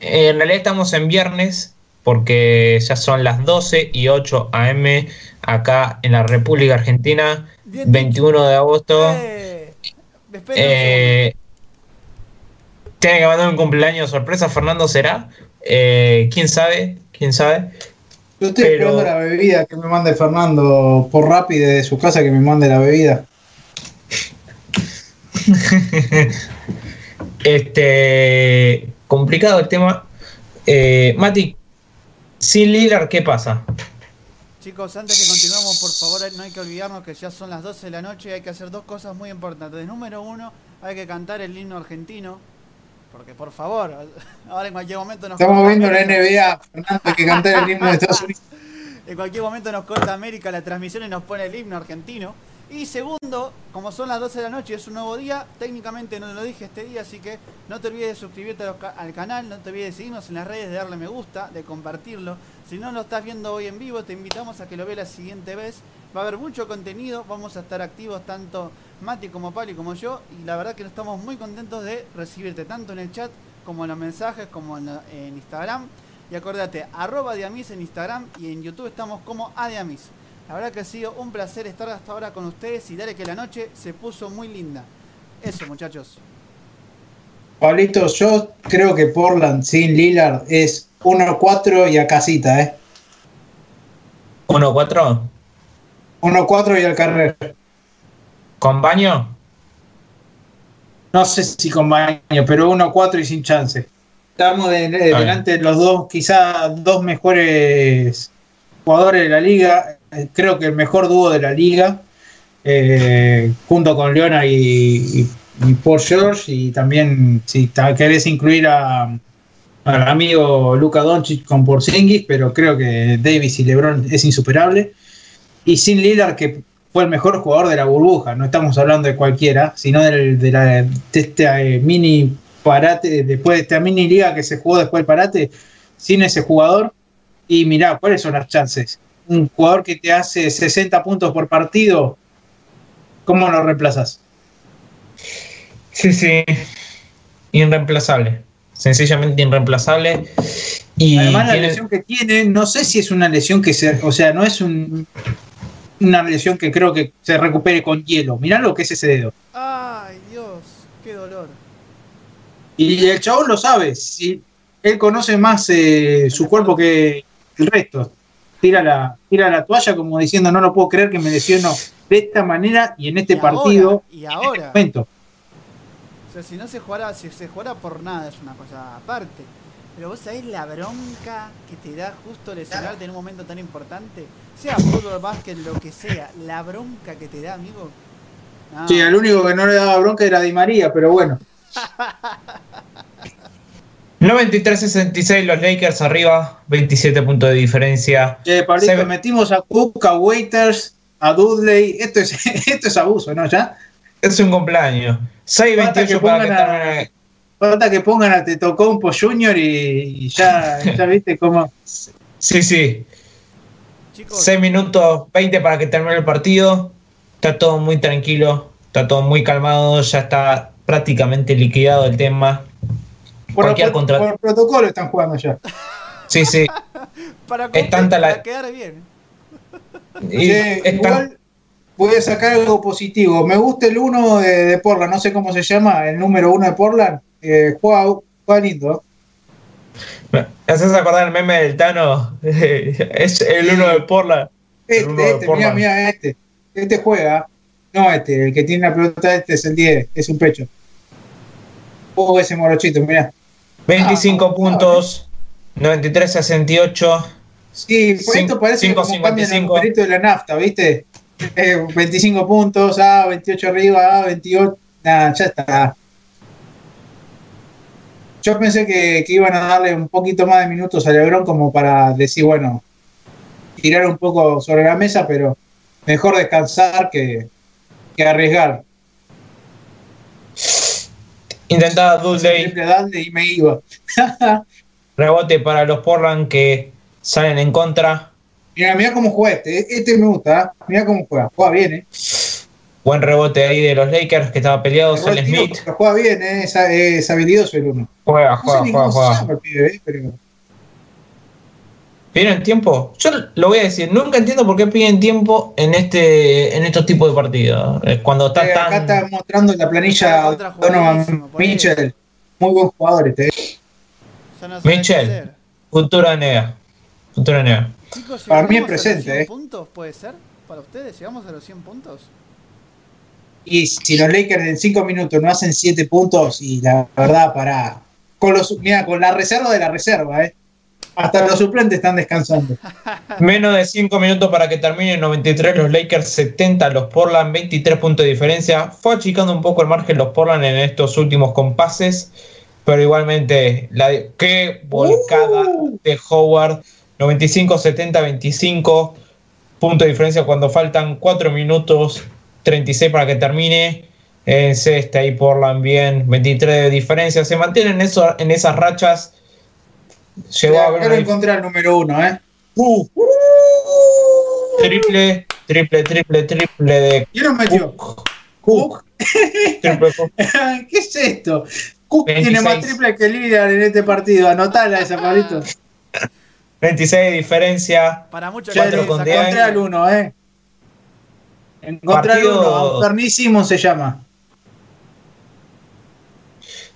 en realidad estamos en viernes porque ya son las 12 y 8 am acá en la República Argentina, 21 de agosto. Eh, eh, tiene que mandar un cumpleaños sorpresa, Fernando será. Eh, ¿Quién sabe? ¿Quién sabe? Yo estoy esperando la bebida que me mande Fernando por rápido de su casa que me mande la bebida. este complicado el tema. Eh, Mati, sin Lilar, ¿qué pasa? Chicos, antes que continuemos, por favor, no hay que olvidarnos que ya son las 12 de la noche y hay que hacer dos cosas muy importantes. Número uno, hay que cantar el himno argentino. Porque, por favor, ahora en cualquier momento nos Estamos viendo la NBA, Fernando, hay que cantar el himno de Estados Unidos. en cualquier momento nos corta América la transmisión y nos pone el himno argentino. Y segundo, como son las 12 de la noche es un nuevo día, técnicamente no lo dije este día, así que no te olvides de suscribirte al canal, no te olvides de seguirnos en las redes, de darle me gusta, de compartirlo. Si no lo estás viendo hoy en vivo, te invitamos a que lo veas la siguiente vez Va a haber mucho contenido, vamos a estar activos tanto Mati como Pali como yo y la verdad que estamos muy contentos de recibirte tanto en el chat como en los mensajes como en, en Instagram. Y acordate, arroba Diamis en Instagram y en YouTube estamos como Adiamis. La verdad que ha sido un placer estar hasta ahora con ustedes y dale que la noche se puso muy linda. Eso muchachos. Pablito, yo creo que Portland sin Lillard es 1-4 y a casita, ¿eh? ¿1-4? 1-4 y al carrer. ¿Con baño? No sé si con baño, pero 1-4 y sin chance. Estamos de, de, delante de los dos, quizá dos mejores jugadores de la liga. Eh, creo que el mejor dúo de la liga, eh, junto con Leona y, y, y, Paul George. Y también, si querés incluir a, al amigo Luca Doncic con Porzingis, pero creo que Davis y LeBron es insuperable. Y sin Lillard, que fue el mejor jugador de la burbuja, no estamos hablando de cualquiera, sino de, de, la, de este eh, mini parate, después de esta mini liga que se jugó después del parate, sin ese jugador. Y mirá, ¿cuáles son las chances? Un jugador que te hace 60 puntos por partido, ¿cómo lo reemplazas? Sí, sí, irreemplazable, sencillamente irreemplazable. Y Además, la tiene... lesión que tiene, no sé si es una lesión que se, o sea, no es un, una lesión que creo que se recupere con hielo. Mirá lo que es ese dedo. Ay, Dios, qué dolor. Y el chabón lo sabe. Si él conoce más eh, su cuerpo que el resto. Tira la, tira la toalla como diciendo no lo puedo creer que me lesiono de esta manera y en este y partido. Ahora, y ahora. En este momento. O sea, si no se jugara, si se jugara por nada es una cosa aparte. Pero vos sabés la bronca que te da justo lesionarte en un momento tan importante. Sea fútbol, básquet, lo que sea. La bronca que te da, amigo. No. Sí, el único que no le daba bronca era Di María, pero bueno. 93-66 los Lakers arriba, 27 puntos de diferencia. Eh, Pablito, Se... metimos a Cook, a Waiters, a Dudley. Esto es, esto es abuso, ¿no? ¿Ya? Es un cumpleaños. 6-28 para que termine. Falta que pongan a Tetocompo Junior y, y ya, ya viste cómo. Sí, sí. Chicos. 6 minutos 20 para que termine el partido. Está todo muy tranquilo, está todo muy calmado, ya está prácticamente liquidado el tema. Por, contra... por protocolo están jugando ya. Sí, sí. para, es tanta la... para quedar bien. Y sí, es igual tan... voy a sacar algo positivo. Me gusta el 1 de, de, Portland, no sé cómo se llama, el número 1 de Portland. Eh, juega, juega lindo. Me haces acordar el meme del Tano. es el 1 de Portland. Este, este, mira, mira, este. Este juega. No, este, el que tiene la pelota este es el 10, es un pecho. Oh, ese morochito, mira. 25 ah, puntos, ah, 93 a 68. Sí, esto parece 5, como 55. el de la nafta, ¿viste? Eh, 25 puntos, ah, 28 arriba, ah, 28. Nah, ya está. Yo pensé que, que, iban a darle un poquito más de minutos a Lebron como para decir, bueno, tirar un poco sobre la mesa, pero mejor descansar que, que arriesgar. Intentaba Dudley. y me iba. Rebote para los Portland que salen en contra. Mira, mira cómo juega este. Este me gusta. ¿eh? Mira cómo juega. Juega bien, ¿eh? Buen rebote ahí de los Lakers que estaba peleado. Sale Smith. Juega bien, ¿eh? es, es habilidoso el uno. Juega, juega, no sé juega. juega. Pibe, ¿eh? Pero... ¿Piden tiempo? Yo lo voy a decir, nunca entiendo por qué piden tiempo en este en estos tipos de partidos. Cuando está eh, tan... Acá está mostrando la planilla Donovan Mitchell. Muy buen jugador este. No Mitchell, futura NEA. Futura NEA. Chicos, Para mí es presente. A los 100 eh. puntos puede ser? ¿Para ustedes? ¿Llegamos a los 100 puntos? Y si los Lakers en 5 minutos no hacen 7 puntos, y la verdad, para. Con, los, mira, con la reserva de la reserva, ¿eh? Hasta los suplentes están descansando. Menos de 5 minutos para que termine 93 los Lakers 70, los Portland 23 puntos de diferencia. Fue achicando un poco el margen los Portland en estos últimos compases, pero igualmente la de, qué volcada uh. de Howard 95 70 25 puntos de diferencia cuando faltan 4 minutos 36 para que termine. En sexta y Portland bien, 23 de diferencia. Se mantienen eso, en esas rachas Llegó a ver. encontrar el número uno, ¿eh? Uh, triple Triple, triple, triple de ¿Quién nos metió? Cook. Cook. Triple Cook. ¿Qué es esto? Cook tiene 26. más triple que Lillard en este partido. Anotala esa, Pablito. 26 de diferencia. Para muchos encontré al uno, eh. Encontré al Partido- uno. Fernísimo se llama.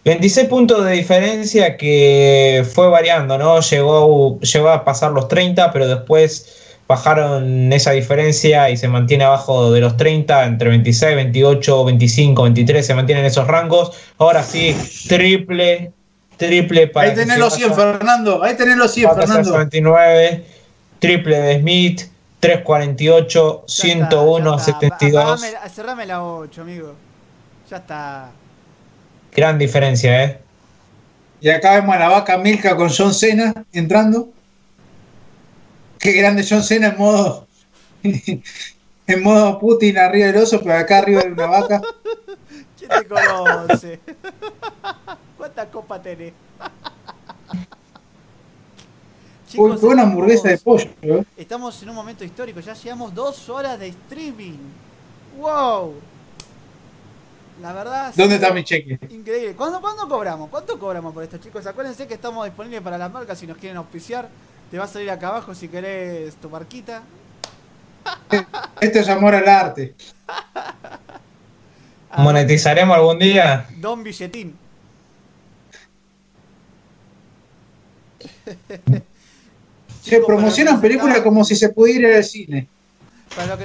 26 puntos de diferencia que fue variando, ¿no? Llegó, llegó a pasar los 30, pero después bajaron esa diferencia y se mantiene abajo de los 30, entre 26, 28, 25, 23, se mantienen esos rangos. Ahora sí, triple, triple para Ahí tenés los 100, vaya- Fernando. Ahí tenés los 100, para que sea Fernando. 29, triple de Smith, 348, Ya 101, está, ya está. 72. Apagame- cerrame la 8, amigo. Ya está. Gran diferencia, ¿eh? Y acá vemos a la vaca Milka con John Cena entrando. Qué grande John Cena en modo. en modo Putin arriba del oso, pero acá arriba de una vaca. ¿Quién te conoce? ¿Cuántas copas tenés? Uy, qué buena hamburguesa de pollo. ¿eh? Estamos en un momento histórico, ya llevamos dos horas de streaming. ¡Wow! La verdad. ¿Dónde está mi cheque? Increíble. ¿Cuándo, ¿Cuándo cobramos? ¿Cuánto cobramos por esto, chicos? Acuérdense que estamos disponibles para las marcas si nos quieren auspiciar. Te va a salir acá abajo si querés tu marquita. Esto es amor al arte. ¿Monetizaremos algún día? Don Billetín. Se promocionan películas como si se pudiera ir al cine.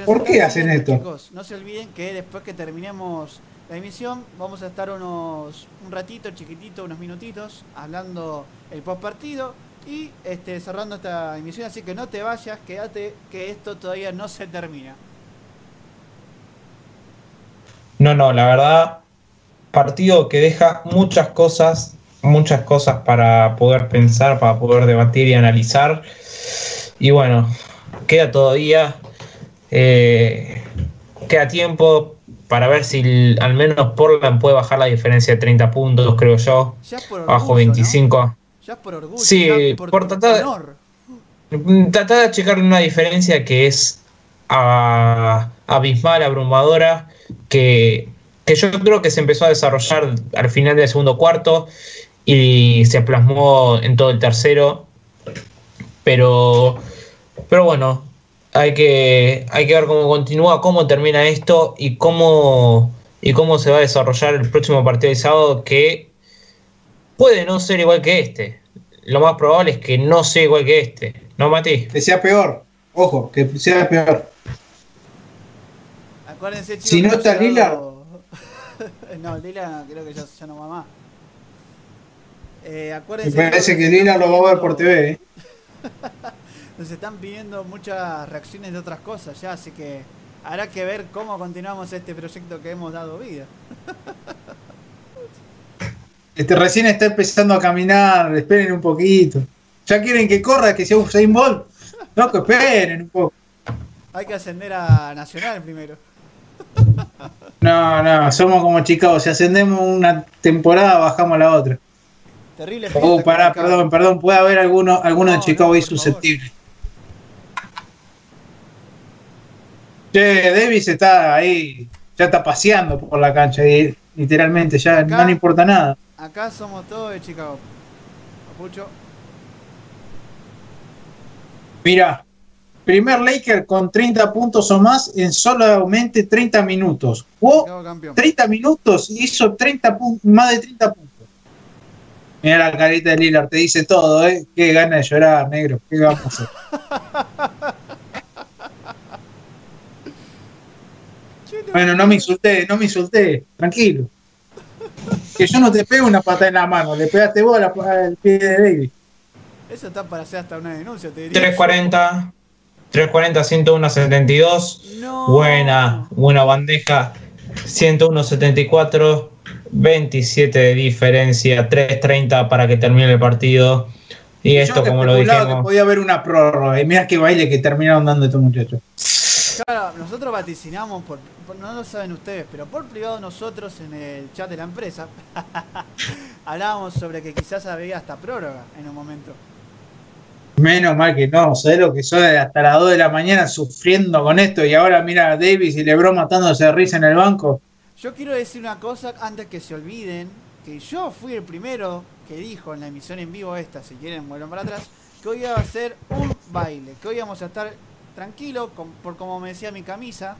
¿Por qué hacen esto? Chicos, no se olviden que después que terminemos la emisión vamos a estar unos un ratito chiquitito, unos minutitos hablando el post partido y este cerrando esta emisión, así que no te vayas, quédate que esto todavía no se termina. No, no, la verdad, partido que deja muchas cosas, muchas cosas para poder pensar, para poder debatir y analizar. Y bueno, queda todavía, eh, queda tiempo para ver si al menos Portland puede bajar la diferencia de 30 puntos, creo yo, Ya bajo orgullo, 25. ¿no? Ya por orgullo, Sí, por, por tratar de-. Tratar de achicar una diferencia que es ah, abismal, abrumadora, que, que yo creo que se empezó a desarrollar al final del segundo cuarto y se plasmó en todo el tercero. Pero, pero bueno, hay que, hay que ver cómo continúa, cómo termina esto y cómo, y cómo se va a desarrollar el próximo partido de sábado que puede no ser igual que este. Lo más probable es que no sea igual que este. ¿No, Mati? Que sea peor. Ojo, que sea peor. Acuérdense, chicos. Si no que está llegado- no, Lila creo que ya, ya no va más. Eh, Me acuérdense, parece chicos, que nos Lila lo va a ver por TV. ¿eh? Nos están pidiendo muchas reacciones de otras cosas ya, así que habrá que ver cómo continuamos este proyecto que hemos dado vida. Este recién está empezando a caminar. Esperen un poquito. Ya quieren que corra, que sea Usain Bolt. No, que esperen un poco. Hay que ascender a Nacional primero. No, no, somos como Chicago. Si ascendemos una temporada, bajamos la otra. Terrible Oh, pará, perdón, perdón. Puede haber alguno, alguno No, de Chicago no, ahí favor. Che, Davis está ahí, ya está paseando por la cancha, y, literalmente, ya Acá- no le importa nada. Acá somos todos de Chicago. Papucho. Mira, primer Laker con 30 puntos o más en solamente 30 minutos. Jugó Chicago campeón. 30 minutos y hizo 30 pun- más de 30 puntos. Mira la carita de Lillard, te dice todo, ¿eh? Qué gana de llorar, negro. ¿Qué vamos a hacer? Che, no- Bueno, no me insulté, no me insulté, tranquilo. Que yo no te pego una patada en la mano, le pegaste vos a la- al pie de David. Eso está para hacer hasta una denuncia, te diría. 340, 340, 101, 72. No. Buena, buena bandeja. 101, 74. 27 de diferencia. 330 para que termine el partido. Y esto, como lo especulaba que dijimos. podía haber una prórroga. Y mira qué baile que terminaron dando estos muchachos. Claro, nosotros vaticinamos, por- no lo saben ustedes, pero por privado nosotros en el chat de la empresa hablábamos sobre que quizás había hasta prórroga en un momento. Menos mal que no, ¿sabes lo que soy hasta las 2 de la mañana sufriendo con esto y ahora mira a Davis y Lebron matándose de risa en el banco? Yo quiero decir una cosa antes que se olviden, que yo fui el primero que dijo en la emisión en vivo esta, si quieren vuelvan para atrás, que hoy iba a ser un baile, que hoy íbamos a estar tranquilos, por como me decía mi camisa,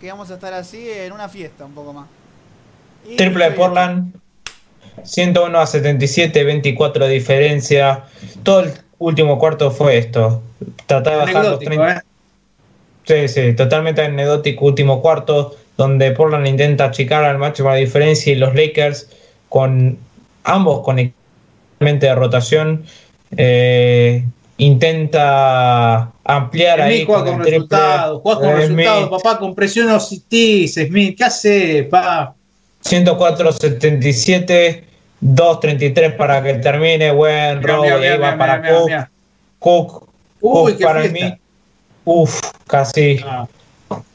que íbamos a estar así en una fiesta un poco más. Y Triple de Portland, 101 a 77, 24 de diferencia. Todo el último cuarto fue esto. Trataba de bajar los 30. ¿eh? Sí, sí, totalmente anecdótico último cuarto, donde Portland intenta achicar al máximo la diferencia y los Lakers con ambos con de rotación eh, intenta ampliar ahí. Juega con, resultados, juega con resultados, papá, con presión Ositis, Smith, ¿qué hace, pa? 104-77, 2-33 para que termine, buen robo, va para Cook. Cook, Uy, Cook para mí, uff, casi. Ah.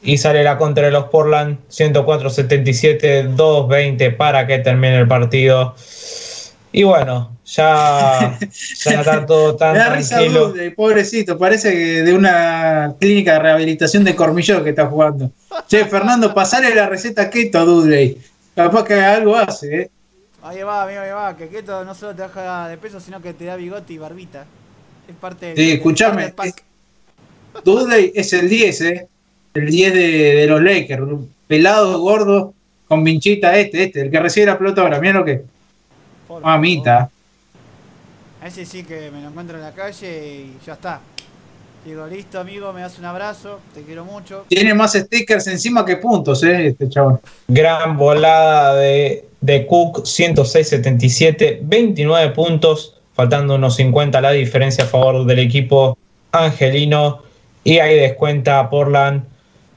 Y sale la contra de los Portland, 104-77, 2-20 para que termine el partido. Y bueno, ya, ya está todo tan da tranquilo. pobrecito, parece que de una clínica de rehabilitación de Cormillón que está jugando. Che, Fernando, pasale la receta keto a Dudley. Capaz que algo hace, ¿eh? Ahí va, amigo, ahí va, que keto no solo te baja de peso, sino que te da bigote y barbita. Es parte del, Sí, escuchame. Dudley es el 10, ¿eh? El 10 de, los Lakers. Pelado, gordo, con vinchita este, este, el que recibe la pelota ahora. Mira lo que. Mamita. A ese sí que me lo encuentro en la calle y ya está. Digo, listo amigo, me das un abrazo, te quiero mucho. Tiene más stickers encima que puntos, eh, este chabón. Gran volada de, de Cook, 106-77, 29 puntos, faltando unos 50 la diferencia a favor del equipo angelino. Y ahí descuenta Portland,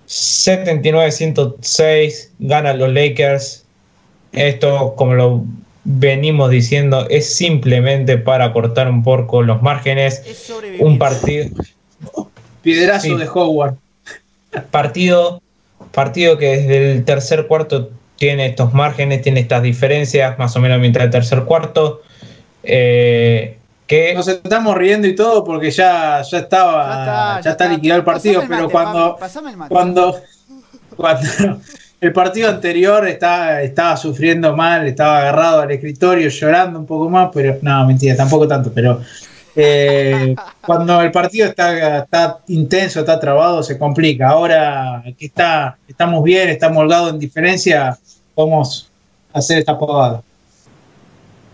79-106, ganan los Lakers. Esto, como lo venimos diciendo es simplemente para cortar un poco los márgenes. un partido. Piedrazo de Howard. Partido, partido que desde el tercer cuarto tiene estos márgenes, tiene estas diferencias, más o menos mientras el tercer cuarto. Eh, que Nos estamos riendo y todo porque ya, ya estaba, ya está, liquidado el partido, pero cuando, cuando, cuando, el partido anterior estaba, estaba sufriendo mal, estaba agarrado al escritorio llorando un poco más, pero no, mentira, tampoco tanto, pero eh, cuando el partido está, está intenso, está trabado, se complica. Ahora que está, estamos bien, estamos holgados en diferencia, podemos hacer esta pagada.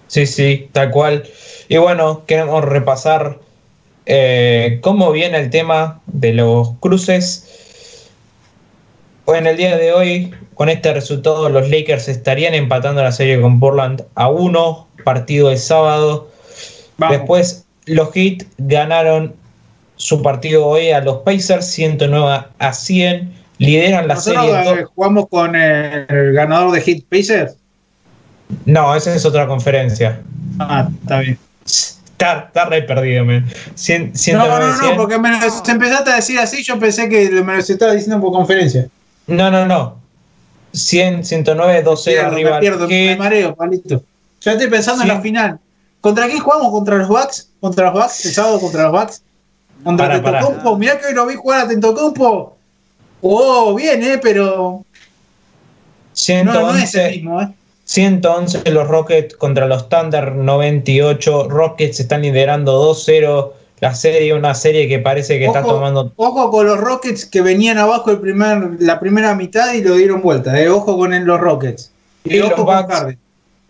Sí, sí, tal cual. Y bueno, queremos repasar eh, cómo viene el tema de los cruces en el día de hoy, con este resultado, los Lakers estarían empatando la serie con Portland a uno, partido de sábado. Después, los Heat ganaron su partido hoy a los Pacers, 109 a 100. Lideran la serie. Eh, ¿Jugamos con el ganador de Heat Pacers? No, esa es otra conferencia. Ah, está bien. Está, está re perdido, man. no, no, no, porque me empezaste a decir así, yo pensé que me lo estaba diciendo por conferencia. No, no, no. 100, 109, 12 arriba. Me pierdo, me mareo, palito. Ya estoy pensando en la final. ¿Contra quién jugamos? ¿Contra los Bucks? ¿Contra los Bucks? ¿El sábado contra los Bucks? ¿Contra Tentocompo? Mirá que hoy lo vi jugar a Tentocompo. Oh, bien, ¿eh? Pero... 111, no, no es el mismo, ¿eh? 111 los Rockets contra los Thunder 98. Rockets están liderando 2-0 la serie, una serie que parece que está tomando. Ojo con los Rockets que venían abajo el primer, la primera mitad y lo dieron vuelta. Eh. Ojo con los Rockets. Y, los Bucks,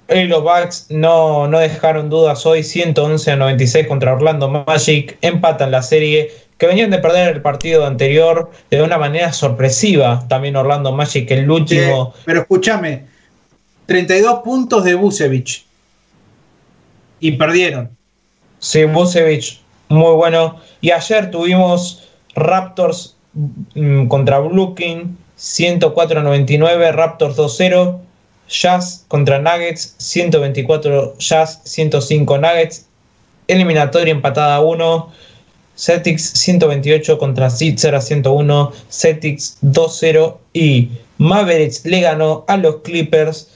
y los Bucks no, no dejaron dudas hoy, 111 a 96 contra Orlando Magic. Empatan la serie que venían de perder el partido anterior de una manera sorpresiva. También Orlando Magic, el último. pero escúchame, 32 puntos de Busevich. Y perdieron. Sí, Busevich muy bueno. Y ayer tuvimos Raptors mm, contra Brooklyn 104-99, Raptors 2-0. Jazz contra Nuggets 124 Jazz, 105 Nuggets. Eliminatoria empatada 1. Celtics 128 contra Sitzer a 101. Celtics 2-0. Y Mavericks le ganó a los Clippers.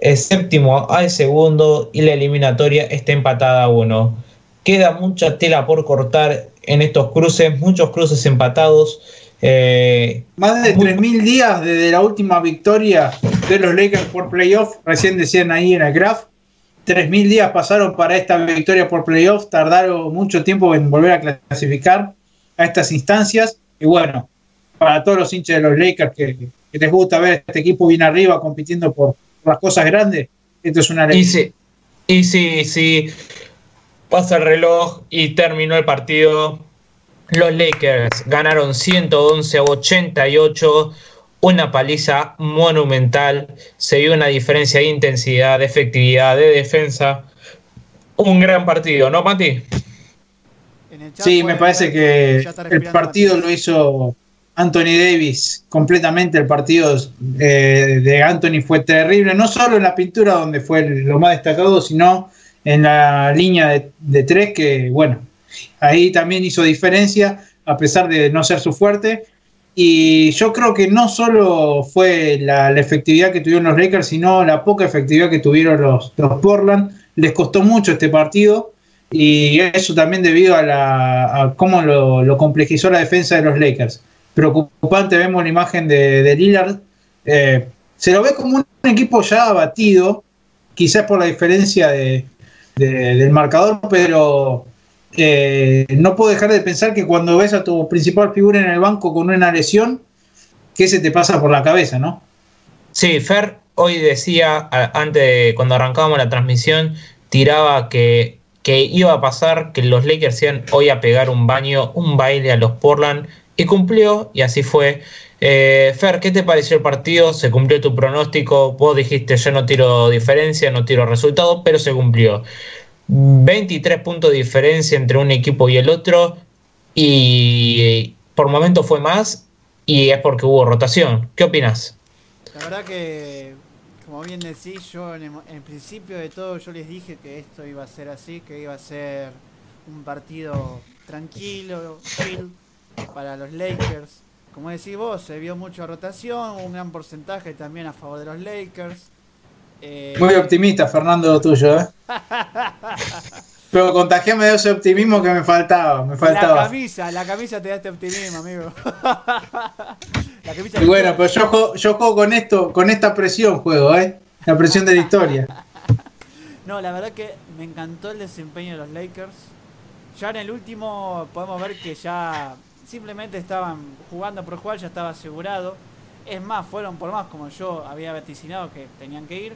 El séptimo al segundo. Y la eliminatoria está empatada 1. Queda mucha tela por cortar en estos cruces, muchos cruces empatados. Eh, Más de 3.000 días desde la última victoria de los Lakers por playoff, recién decían ahí en el graph. 3.000 días pasaron para esta victoria por playoff, tardaron mucho tiempo en volver a clasificar a estas instancias. Y bueno, para todos los hinchas de los Lakers que, les gusta ver este equipo bien arriba compitiendo por, las cosas grandes, esto es una ley. Y sí, sí, pasa el reloj y terminó el partido. Los Lakers ganaron 111 a 88, una paliza monumental. Se vio una diferencia de intensidad, de efectividad, de defensa. Un gran partido, ¿no, Mati? Sí, me parece que el partido lo hizo Anthony Davis completamente. El partido eh, de Anthony fue terrible, no solo en la pintura, donde fue lo más destacado, sino en la línea de, tres, que bueno, ahí también hizo diferencia, a pesar de no ser su fuerte. Y yo creo que no solo fue la, efectividad que tuvieron los Lakers, sino la poca efectividad que tuvieron los, los Portland. Les costó mucho este partido y eso también debido a, la, cómo lo, complejizó la defensa de los Lakers. Preocupante, vemos la imagen de, de Lillard. Eh, se lo ve como un equipo ya abatido, quizás por la diferencia de, del marcador, pero eh, no puedo dejar de pensar que cuando ves a tu principal figura en el banco con una lesión, ¿qué se te pasa por la cabeza, no? Sí, Fer hoy decía, antes cuando arrancábamos la transmisión, tiraba que, que iba a pasar que los Lakers iban hoy a pegar un baño, un baile a los Portland, y cumplió, y así fue. Eh, Fer, ¿qué te pareció el partido? ¿Se cumplió tu pronóstico? Vos dijiste yo no tiro diferencia, no tiro resultado, pero se cumplió. 23 puntos de diferencia entre un equipo y el otro y por momento fue más y es porque hubo rotación. ¿Qué opinas? La verdad que, como bien decís, yo en el, principio de todo yo les dije que esto iba a ser así, que iba a ser un partido tranquilo, chill para los Lakers como decís vos, se vio mucha rotación, un gran porcentaje también a favor de los Lakers. Eh, Muy optimista, Fernando, lo tuyo, ¿eh? Pero contagiame de ese optimismo que me faltaba, me faltaba. La camisa, la camisa te da este optimismo, amigo. y bueno, pero yo juego, yo juego con esto, con esta presión juego, ¿eh? La presión de la historia. no, la verdad que me encantó el desempeño de los Lakers. Ya en el último podemos ver que ya simplemente estaban jugando por jugar, ya estaba asegurado. Es más, fueron por más como yo había vaticinado que tenían que ir.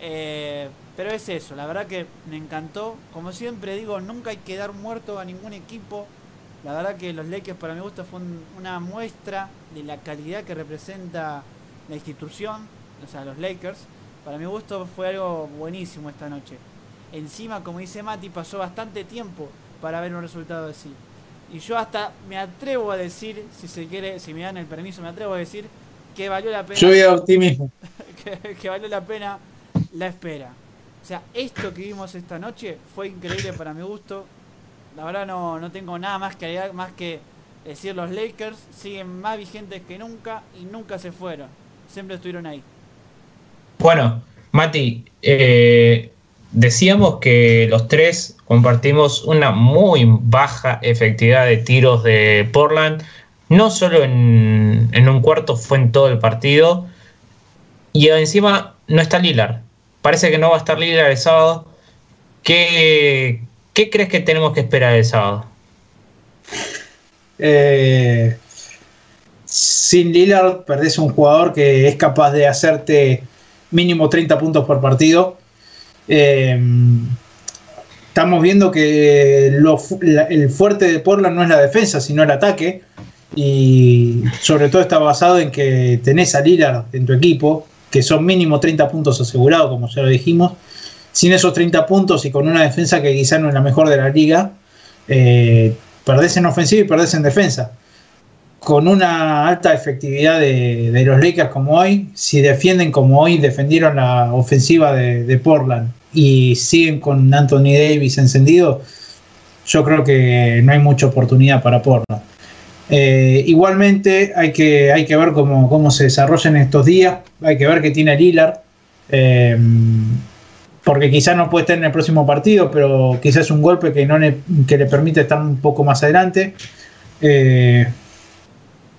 Eh, pero es eso, la verdad que me encantó. Como siempre digo, nunca hay que dar muerto a ningún equipo. La verdad que los Lakers para mi gusto fue una muestra de la calidad que representa la institución, o sea, los Lakers. Para mi gusto fue algo buenísimo esta noche. Encima, como dice Mati, pasó bastante tiempo para ver un resultado así. Y yo hasta me atrevo a decir, si se quiere, si me dan el permiso, me atrevo a decir que valió la pena. Yo voy a optimismo. que, valió la pena la espera. O sea, esto que vimos esta noche fue increíble para mi gusto. La verdad no, no tengo nada más que más que decir los Lakers siguen más vigentes que nunca y nunca se fueron. Siempre estuvieron ahí. Bueno, Mati, eh, decíamos que los tres compartimos una muy baja efectividad de tiros de Portland, no solo en, un cuarto, fue en todo el partido. Y encima no está Lillard. Parece que no va a estar Lillard el sábado. ¿Qué, crees que tenemos que esperar el sábado? Eh, sin Lillard perdés un jugador que es capaz de hacerte mínimo 30 puntos por partido eh, estamos viendo que el fuerte de Portland no es la defensa, sino el ataque. Y sobre todo está basado en que tenés a Lillard en tu equipo, que son mínimo 30 puntos asegurados, como ya lo dijimos. Sin esos 30 puntos y con una defensa que quizá no es la mejor de la liga, eh, perdés en ofensiva y perdés en defensa con una alta efectividad de, los Lakers como hoy, si defienden como hoy defendieron la ofensiva de, Portland y siguen con Anthony Davis encendido, yo creo que no hay mucha oportunidad para Portland. Eh, igualmente hay que, hay que ver cómo, cómo se desarrollan estos días, hay que ver qué tiene Lillard. Eh, porque quizás no puede estar en el próximo partido, pero quizás es un golpe que, no le, que le permite estar un poco más adelante. Eh,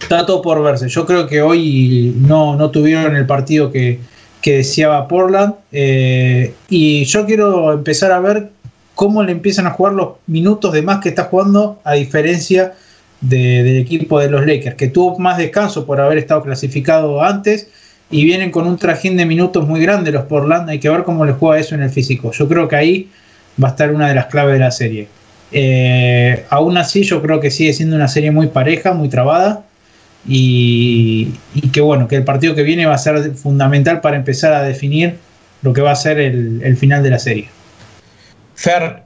está todo por verse. Yo creo que hoy no, no tuvieron el partido que, que deseaba Portland. Eh, y yo quiero empezar a ver cómo le empiezan a jugar los minutos de más que está jugando, a diferencia del equipo de los Lakers, que tuvo más descanso por haber estado clasificado antes y vienen con un trajín de minutos muy grande los Portland. Hay que ver cómo les juega eso en el físico. Yo creo que ahí va a estar una de las claves de la serie. Eh, aún así, yo creo que sigue siendo una serie muy pareja, muy trabada. Y, que bueno, que el partido que viene va a ser fundamental para empezar a definir lo que va a ser el, final de la serie. Fer,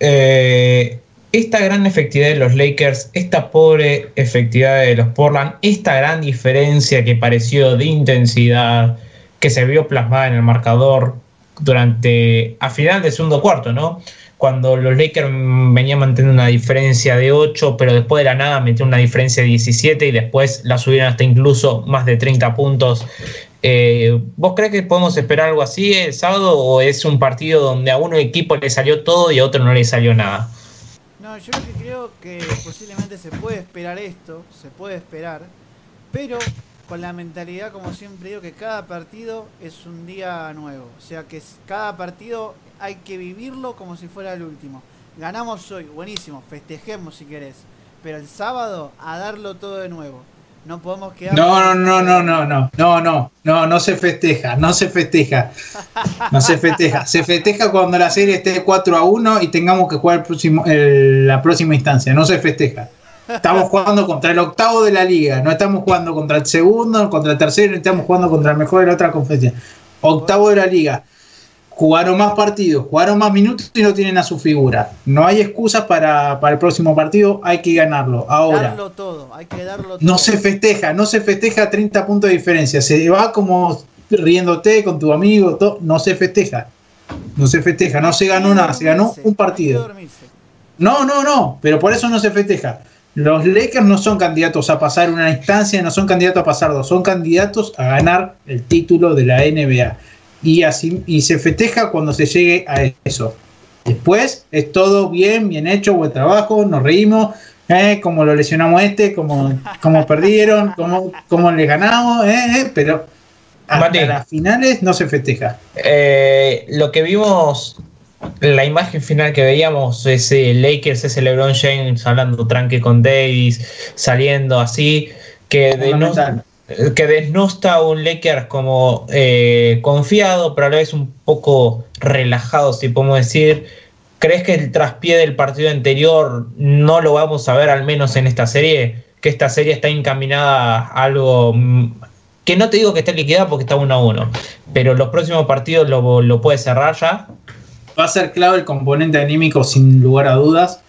eh, esta gran efectividad de los Lakers, esta pobre efectividad de los Portland, esta gran diferencia que pareció de intensidad, que se vio plasmada en el marcador durante, a final del segundo cuarto, ¿no? Cuando los Lakers venían manteniendo una diferencia de 8, pero después de la nada metieron una diferencia de 17 y después la subieron hasta incluso más de 30 puntos. Eh, ¿Vos crees que podemos esperar algo así el sábado o es un partido donde a uno equipo le salió todo y a otro no le salió nada? No, yo creo que posiblemente se puede esperar esto, se puede esperar, pero con la mentalidad, como siempre digo, que cada partido es un día nuevo. O sea que cada partido hay que vivirlo como si fuera el último. Ganamos hoy, buenísimo, festejemos si querés. Pero el sábado a darlo todo de nuevo. No podemos quedar. No, no, no, no, no, no, no, no, no se festeja, no se festeja. No se festeja. Se festeja cuando la serie esté 4 a 1 y tengamos que jugar el próximo, la próxima instancia. No se festeja. Estamos jugando contra el octavo de la liga, no estamos jugando contra el segundo, contra el tercero, no estamos jugando contra el mejor de la otra conferencia. Octavo de la liga jugaron más partidos, jugaron más minutos y no tienen a su figura. No hay excusas para, el próximo partido, hay que ganarlo. Ahora, no se festeja, no se festeja 30 puntos de diferencia, se va como riéndote con tu amigo, todo, no se festeja. No se festeja, no se ganó nada, se ganó un partido. No, no, no, pero por eso no se festeja. Los Lakers no son candidatos a pasar una instancia, no son candidatos a pasar dos, son candidatos a ganar el título de la NBA y, así, y se festeja cuando se llegue a eso. Después es todo bien, bien hecho, buen trabajo, nos reímos, eh, como lo lesionamos este, como, como perdieron, como, como le ganamos, eh, eh, pero hasta las finales no se festeja. lo que vimos, la imagen final que veíamos, ese Lakers, ese LeBron James hablando tranque con Davis, saliendo así, que de no, que desnosta a un Lakers como eh, confiado, pero a la vez un poco relajado, si podemos decir. ¿Crees que el traspié del partido anterior no lo vamos a ver al menos en esta serie? Que esta serie está encaminada a algo mm, que no te digo que esté liquidada porque está 1 a 1, pero los próximos partidos lo, lo puede cerrar ya. Va a ser clave el componente anímico sin lugar a dudas,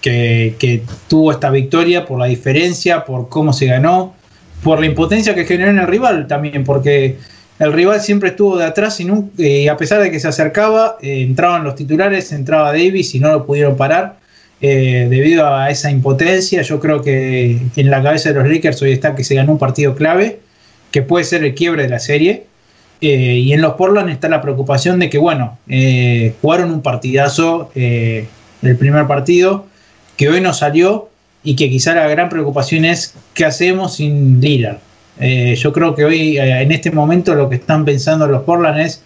que, que tuvo esta victoria por la diferencia, por cómo se ganó, por la impotencia que generó en el rival también, porque el rival siempre estuvo de atrás y eh, a pesar de que se acercaba, eh, entraban los titulares, entraba Davis y no lo pudieron parar. Eh, debido a esa impotencia, yo creo que en la cabeza de los Lakers hoy está que se ganó un partido clave, que puede ser el quiebre de la serie. y en los Portland está la preocupación de que, bueno, jugaron un partidazo el primer partido, que hoy no salió, y que quizá la gran preocupación es qué hacemos sin Lillard. Eh, yo creo que hoy, eh, en este momento, lo que están pensando los Portland es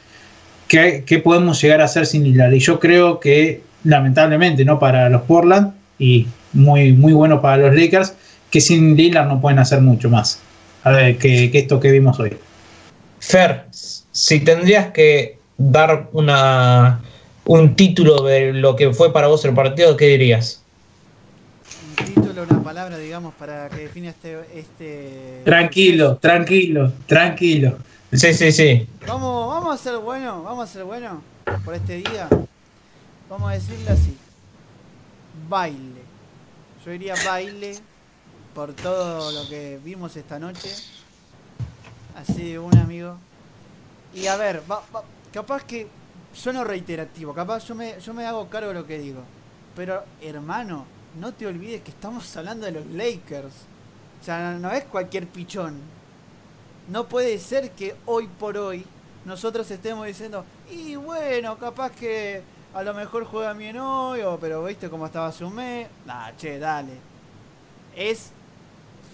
qué, podemos llegar a hacer sin Lillard. Y yo creo que, lamentablemente, no para los Portland y muy, muy bueno para los Lakers, que sin Lillard no pueden hacer mucho más que, que esto que vimos hoy. Fer, si tendrías que dar una, un título de lo que fue para vos el partido, ¿qué dirías? Título, una palabra, digamos, para que define este, este. Tranquilo, tranquilo, tranquilo. Sí, sí, sí. Vamos, vamos a ser bueno, vamos a ser bueno por este día. Vamos a decirle así. Baile. Yo diría baile por todo lo que vimos esta noche. Así de un amigo. Y a ver, capaz que sueno reiterativo, capaz yo me, yo me hago cargo de lo que digo. Pero hermano, no te olvides que estamos hablando de los Lakers. O sea, no es cualquier pichón. No puede ser que hoy por hoy nosotros estemos diciendo, y bueno, capaz que a lo mejor juega mi novio, pero viste cómo estaba su mes. Nah, che, dale. Es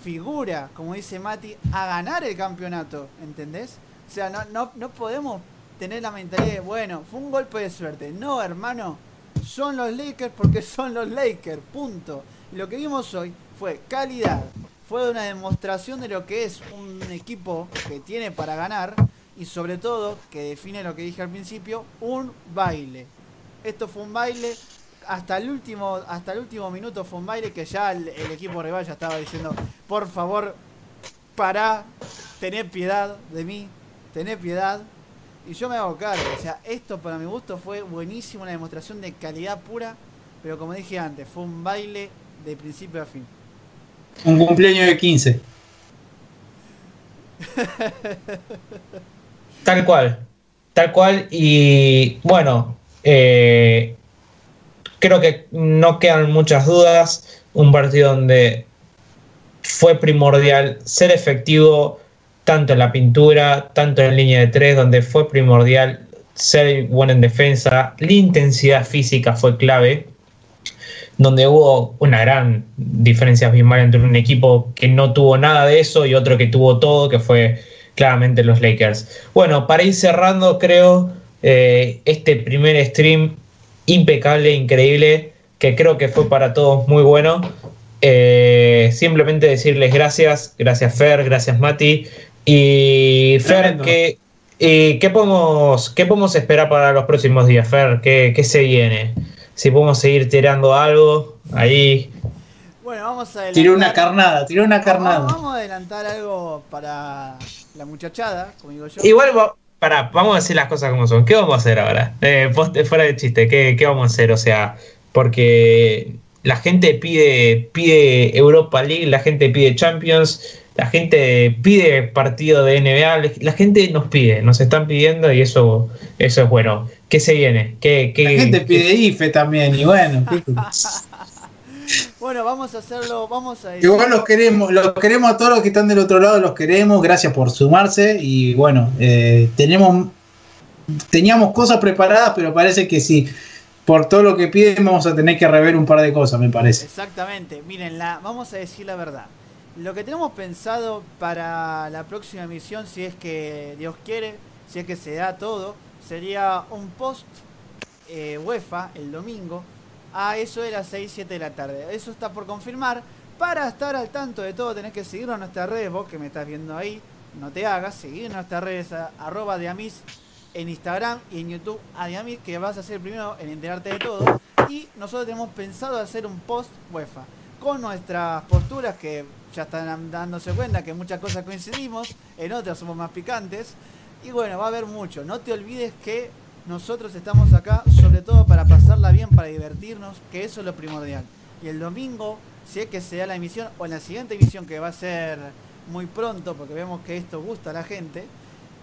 figura, como dice Mati, a ganar el campeonato, ¿entendés? O sea, no, no, no podemos tener la mentalidad de, bueno, fue un golpe de suerte. No, hermano, son los Lakers porque son los Lakers, punto. Lo que vimos hoy fue calidad, fue una demostración de lo que es un equipo que tiene para ganar y sobre todo, que define lo que dije al principio, un baile. Esto fue un baile hasta el último hasta el último minuto fue un baile que ya el, equipo rival ya estaba diciendo, por favor, para tener piedad de mí, tener piedad. Y yo me hago cargo, o sea, esto para mi gusto fue buenísimo, una demostración de calidad pura, pero como dije antes, fue un baile de principio a fin. Un cumpleaños de 15. tal cual, tal cual. Y bueno, eh, creo que no quedan muchas dudas. Un partido donde fue primordial ser efectivo tanto en la pintura, tanto en línea de tres, donde fue primordial ser bueno en defensa. La intensidad física fue clave donde hubo una gran diferencia abismal entre un equipo que no tuvo nada de eso y otro que tuvo todo, que fue claramente los Lakers. Bueno, para ir cerrando, creo, eh, este primer stream impecable, increíble, que creo que fue para todos muy bueno. Eh, simplemente decirles gracias, gracias Fer, gracias Mati. Y Fer, ¿qué, ¿qué, podemos, ¿qué podemos esperar para los próximos días, Fer? ¿Qué, qué se viene? si podemos seguir tirando algo ahí. Bueno, vamos a adelantar. una carnada, tiró una carnada. Vamos, a adelantar algo para la muchachada, como digo yo. Igual, para, vamos a decir las cosas como son. ¿Qué vamos a hacer ahora? Eh, fuera de chiste, ¿qué, ¿qué vamos a hacer? O sea, porque la gente pide, pide Europa League, la gente pide Champions, la gente pide partido de NBA, la gente nos pide, nos están pidiendo y eso, eso es bueno. ¿Qué se viene? ¿Qué, la gente pide IFE también y bueno. bueno, vamos a hacerlo, vamos a Igual los queremos, los queremos a todos los que están del otro lado, los queremos, gracias por sumarse y bueno, eh, tenemos teníamos cosas preparadas, pero parece que sí. Por todo lo que piden vamos a tener que rever un par de cosas, me parece. Exactamente. Miren, la, vamos a decir la verdad. Lo que tenemos pensado para la próxima emisión, si es que Dios quiere, si es que se da todo, sería un post eh, UEFA el domingo a eso de las 6, 7 de la tarde. Eso está por confirmar. Para estar al tanto de todo tenés que seguirnos en nuestras redes, vos que me estás viendo ahí, no te hagas, seguir en nuestras redes arroba de en Instagram y en YouTube a Diamis, que vas a ser el primero en enterarte de todo. Y nosotros tenemos pensado hacer un post UEFA con nuestras posturas que ya están dándose cuenta que muchas cosas coincidimos, en otras somos más picantes. Y bueno, va a haber mucho. No te olvides que nosotros estamos acá sobre todo para pasarla bien, para divertirnos, que eso es lo primordial. Y el domingo, si es que se da la emisión, o en la siguiente emisión que va a ser muy pronto, porque vemos que esto gusta a la gente,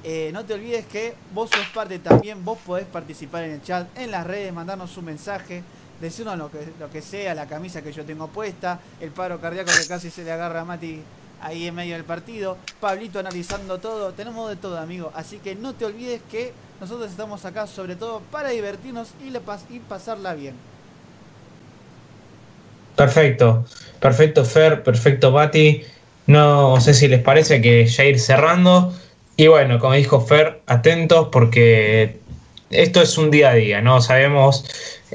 eh, no te olvides que vos sos parte también, vos podés participar en el chat, en las redes, mandarnos un mensaje, decirnos lo que, lo que sea, la camisa que yo tengo puesta, el paro cardíaco que casi se le agarra a Mati ahí en medio del partido, Pablito analizando todo, tenemos de todo, amigo. Así que no te olvides que nosotros estamos acá sobre todo para divertirnos y, le y pasarla bien. Perfecto, perfecto Fer, perfecto Mati. No sé si les parece que ya ir cerrando. Y bueno, como dijo Fer, atentos porque esto es un día a día, ¿no? Sabemos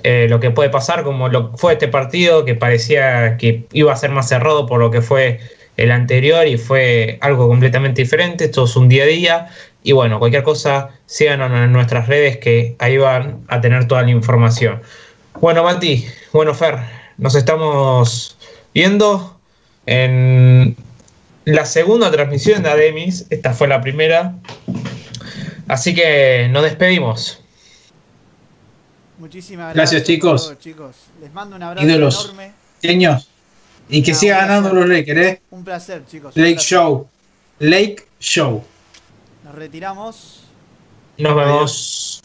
eh, lo que puede pasar, como lo fue este partido, que parecía que iba a ser más cerrado por lo que fue el anterior y fue algo completamente diferente. Esto es un día a día. Y bueno, cualquier cosa, síganos en nuestras redes que ahí van a tener toda la información. Bueno, Mati, bueno, Fer, nos estamos viendo en la segunda transmisión de Ademis. Esta fue la primera. Así que nos despedimos. Muchísimas gracias, chicos. chicos. Les mando un abrazo enorme. Y que siga ganando los Lakers, ¿eh? Un placer, chicos. Lake Show. Lake Show. Nos retiramos. Nos vemos.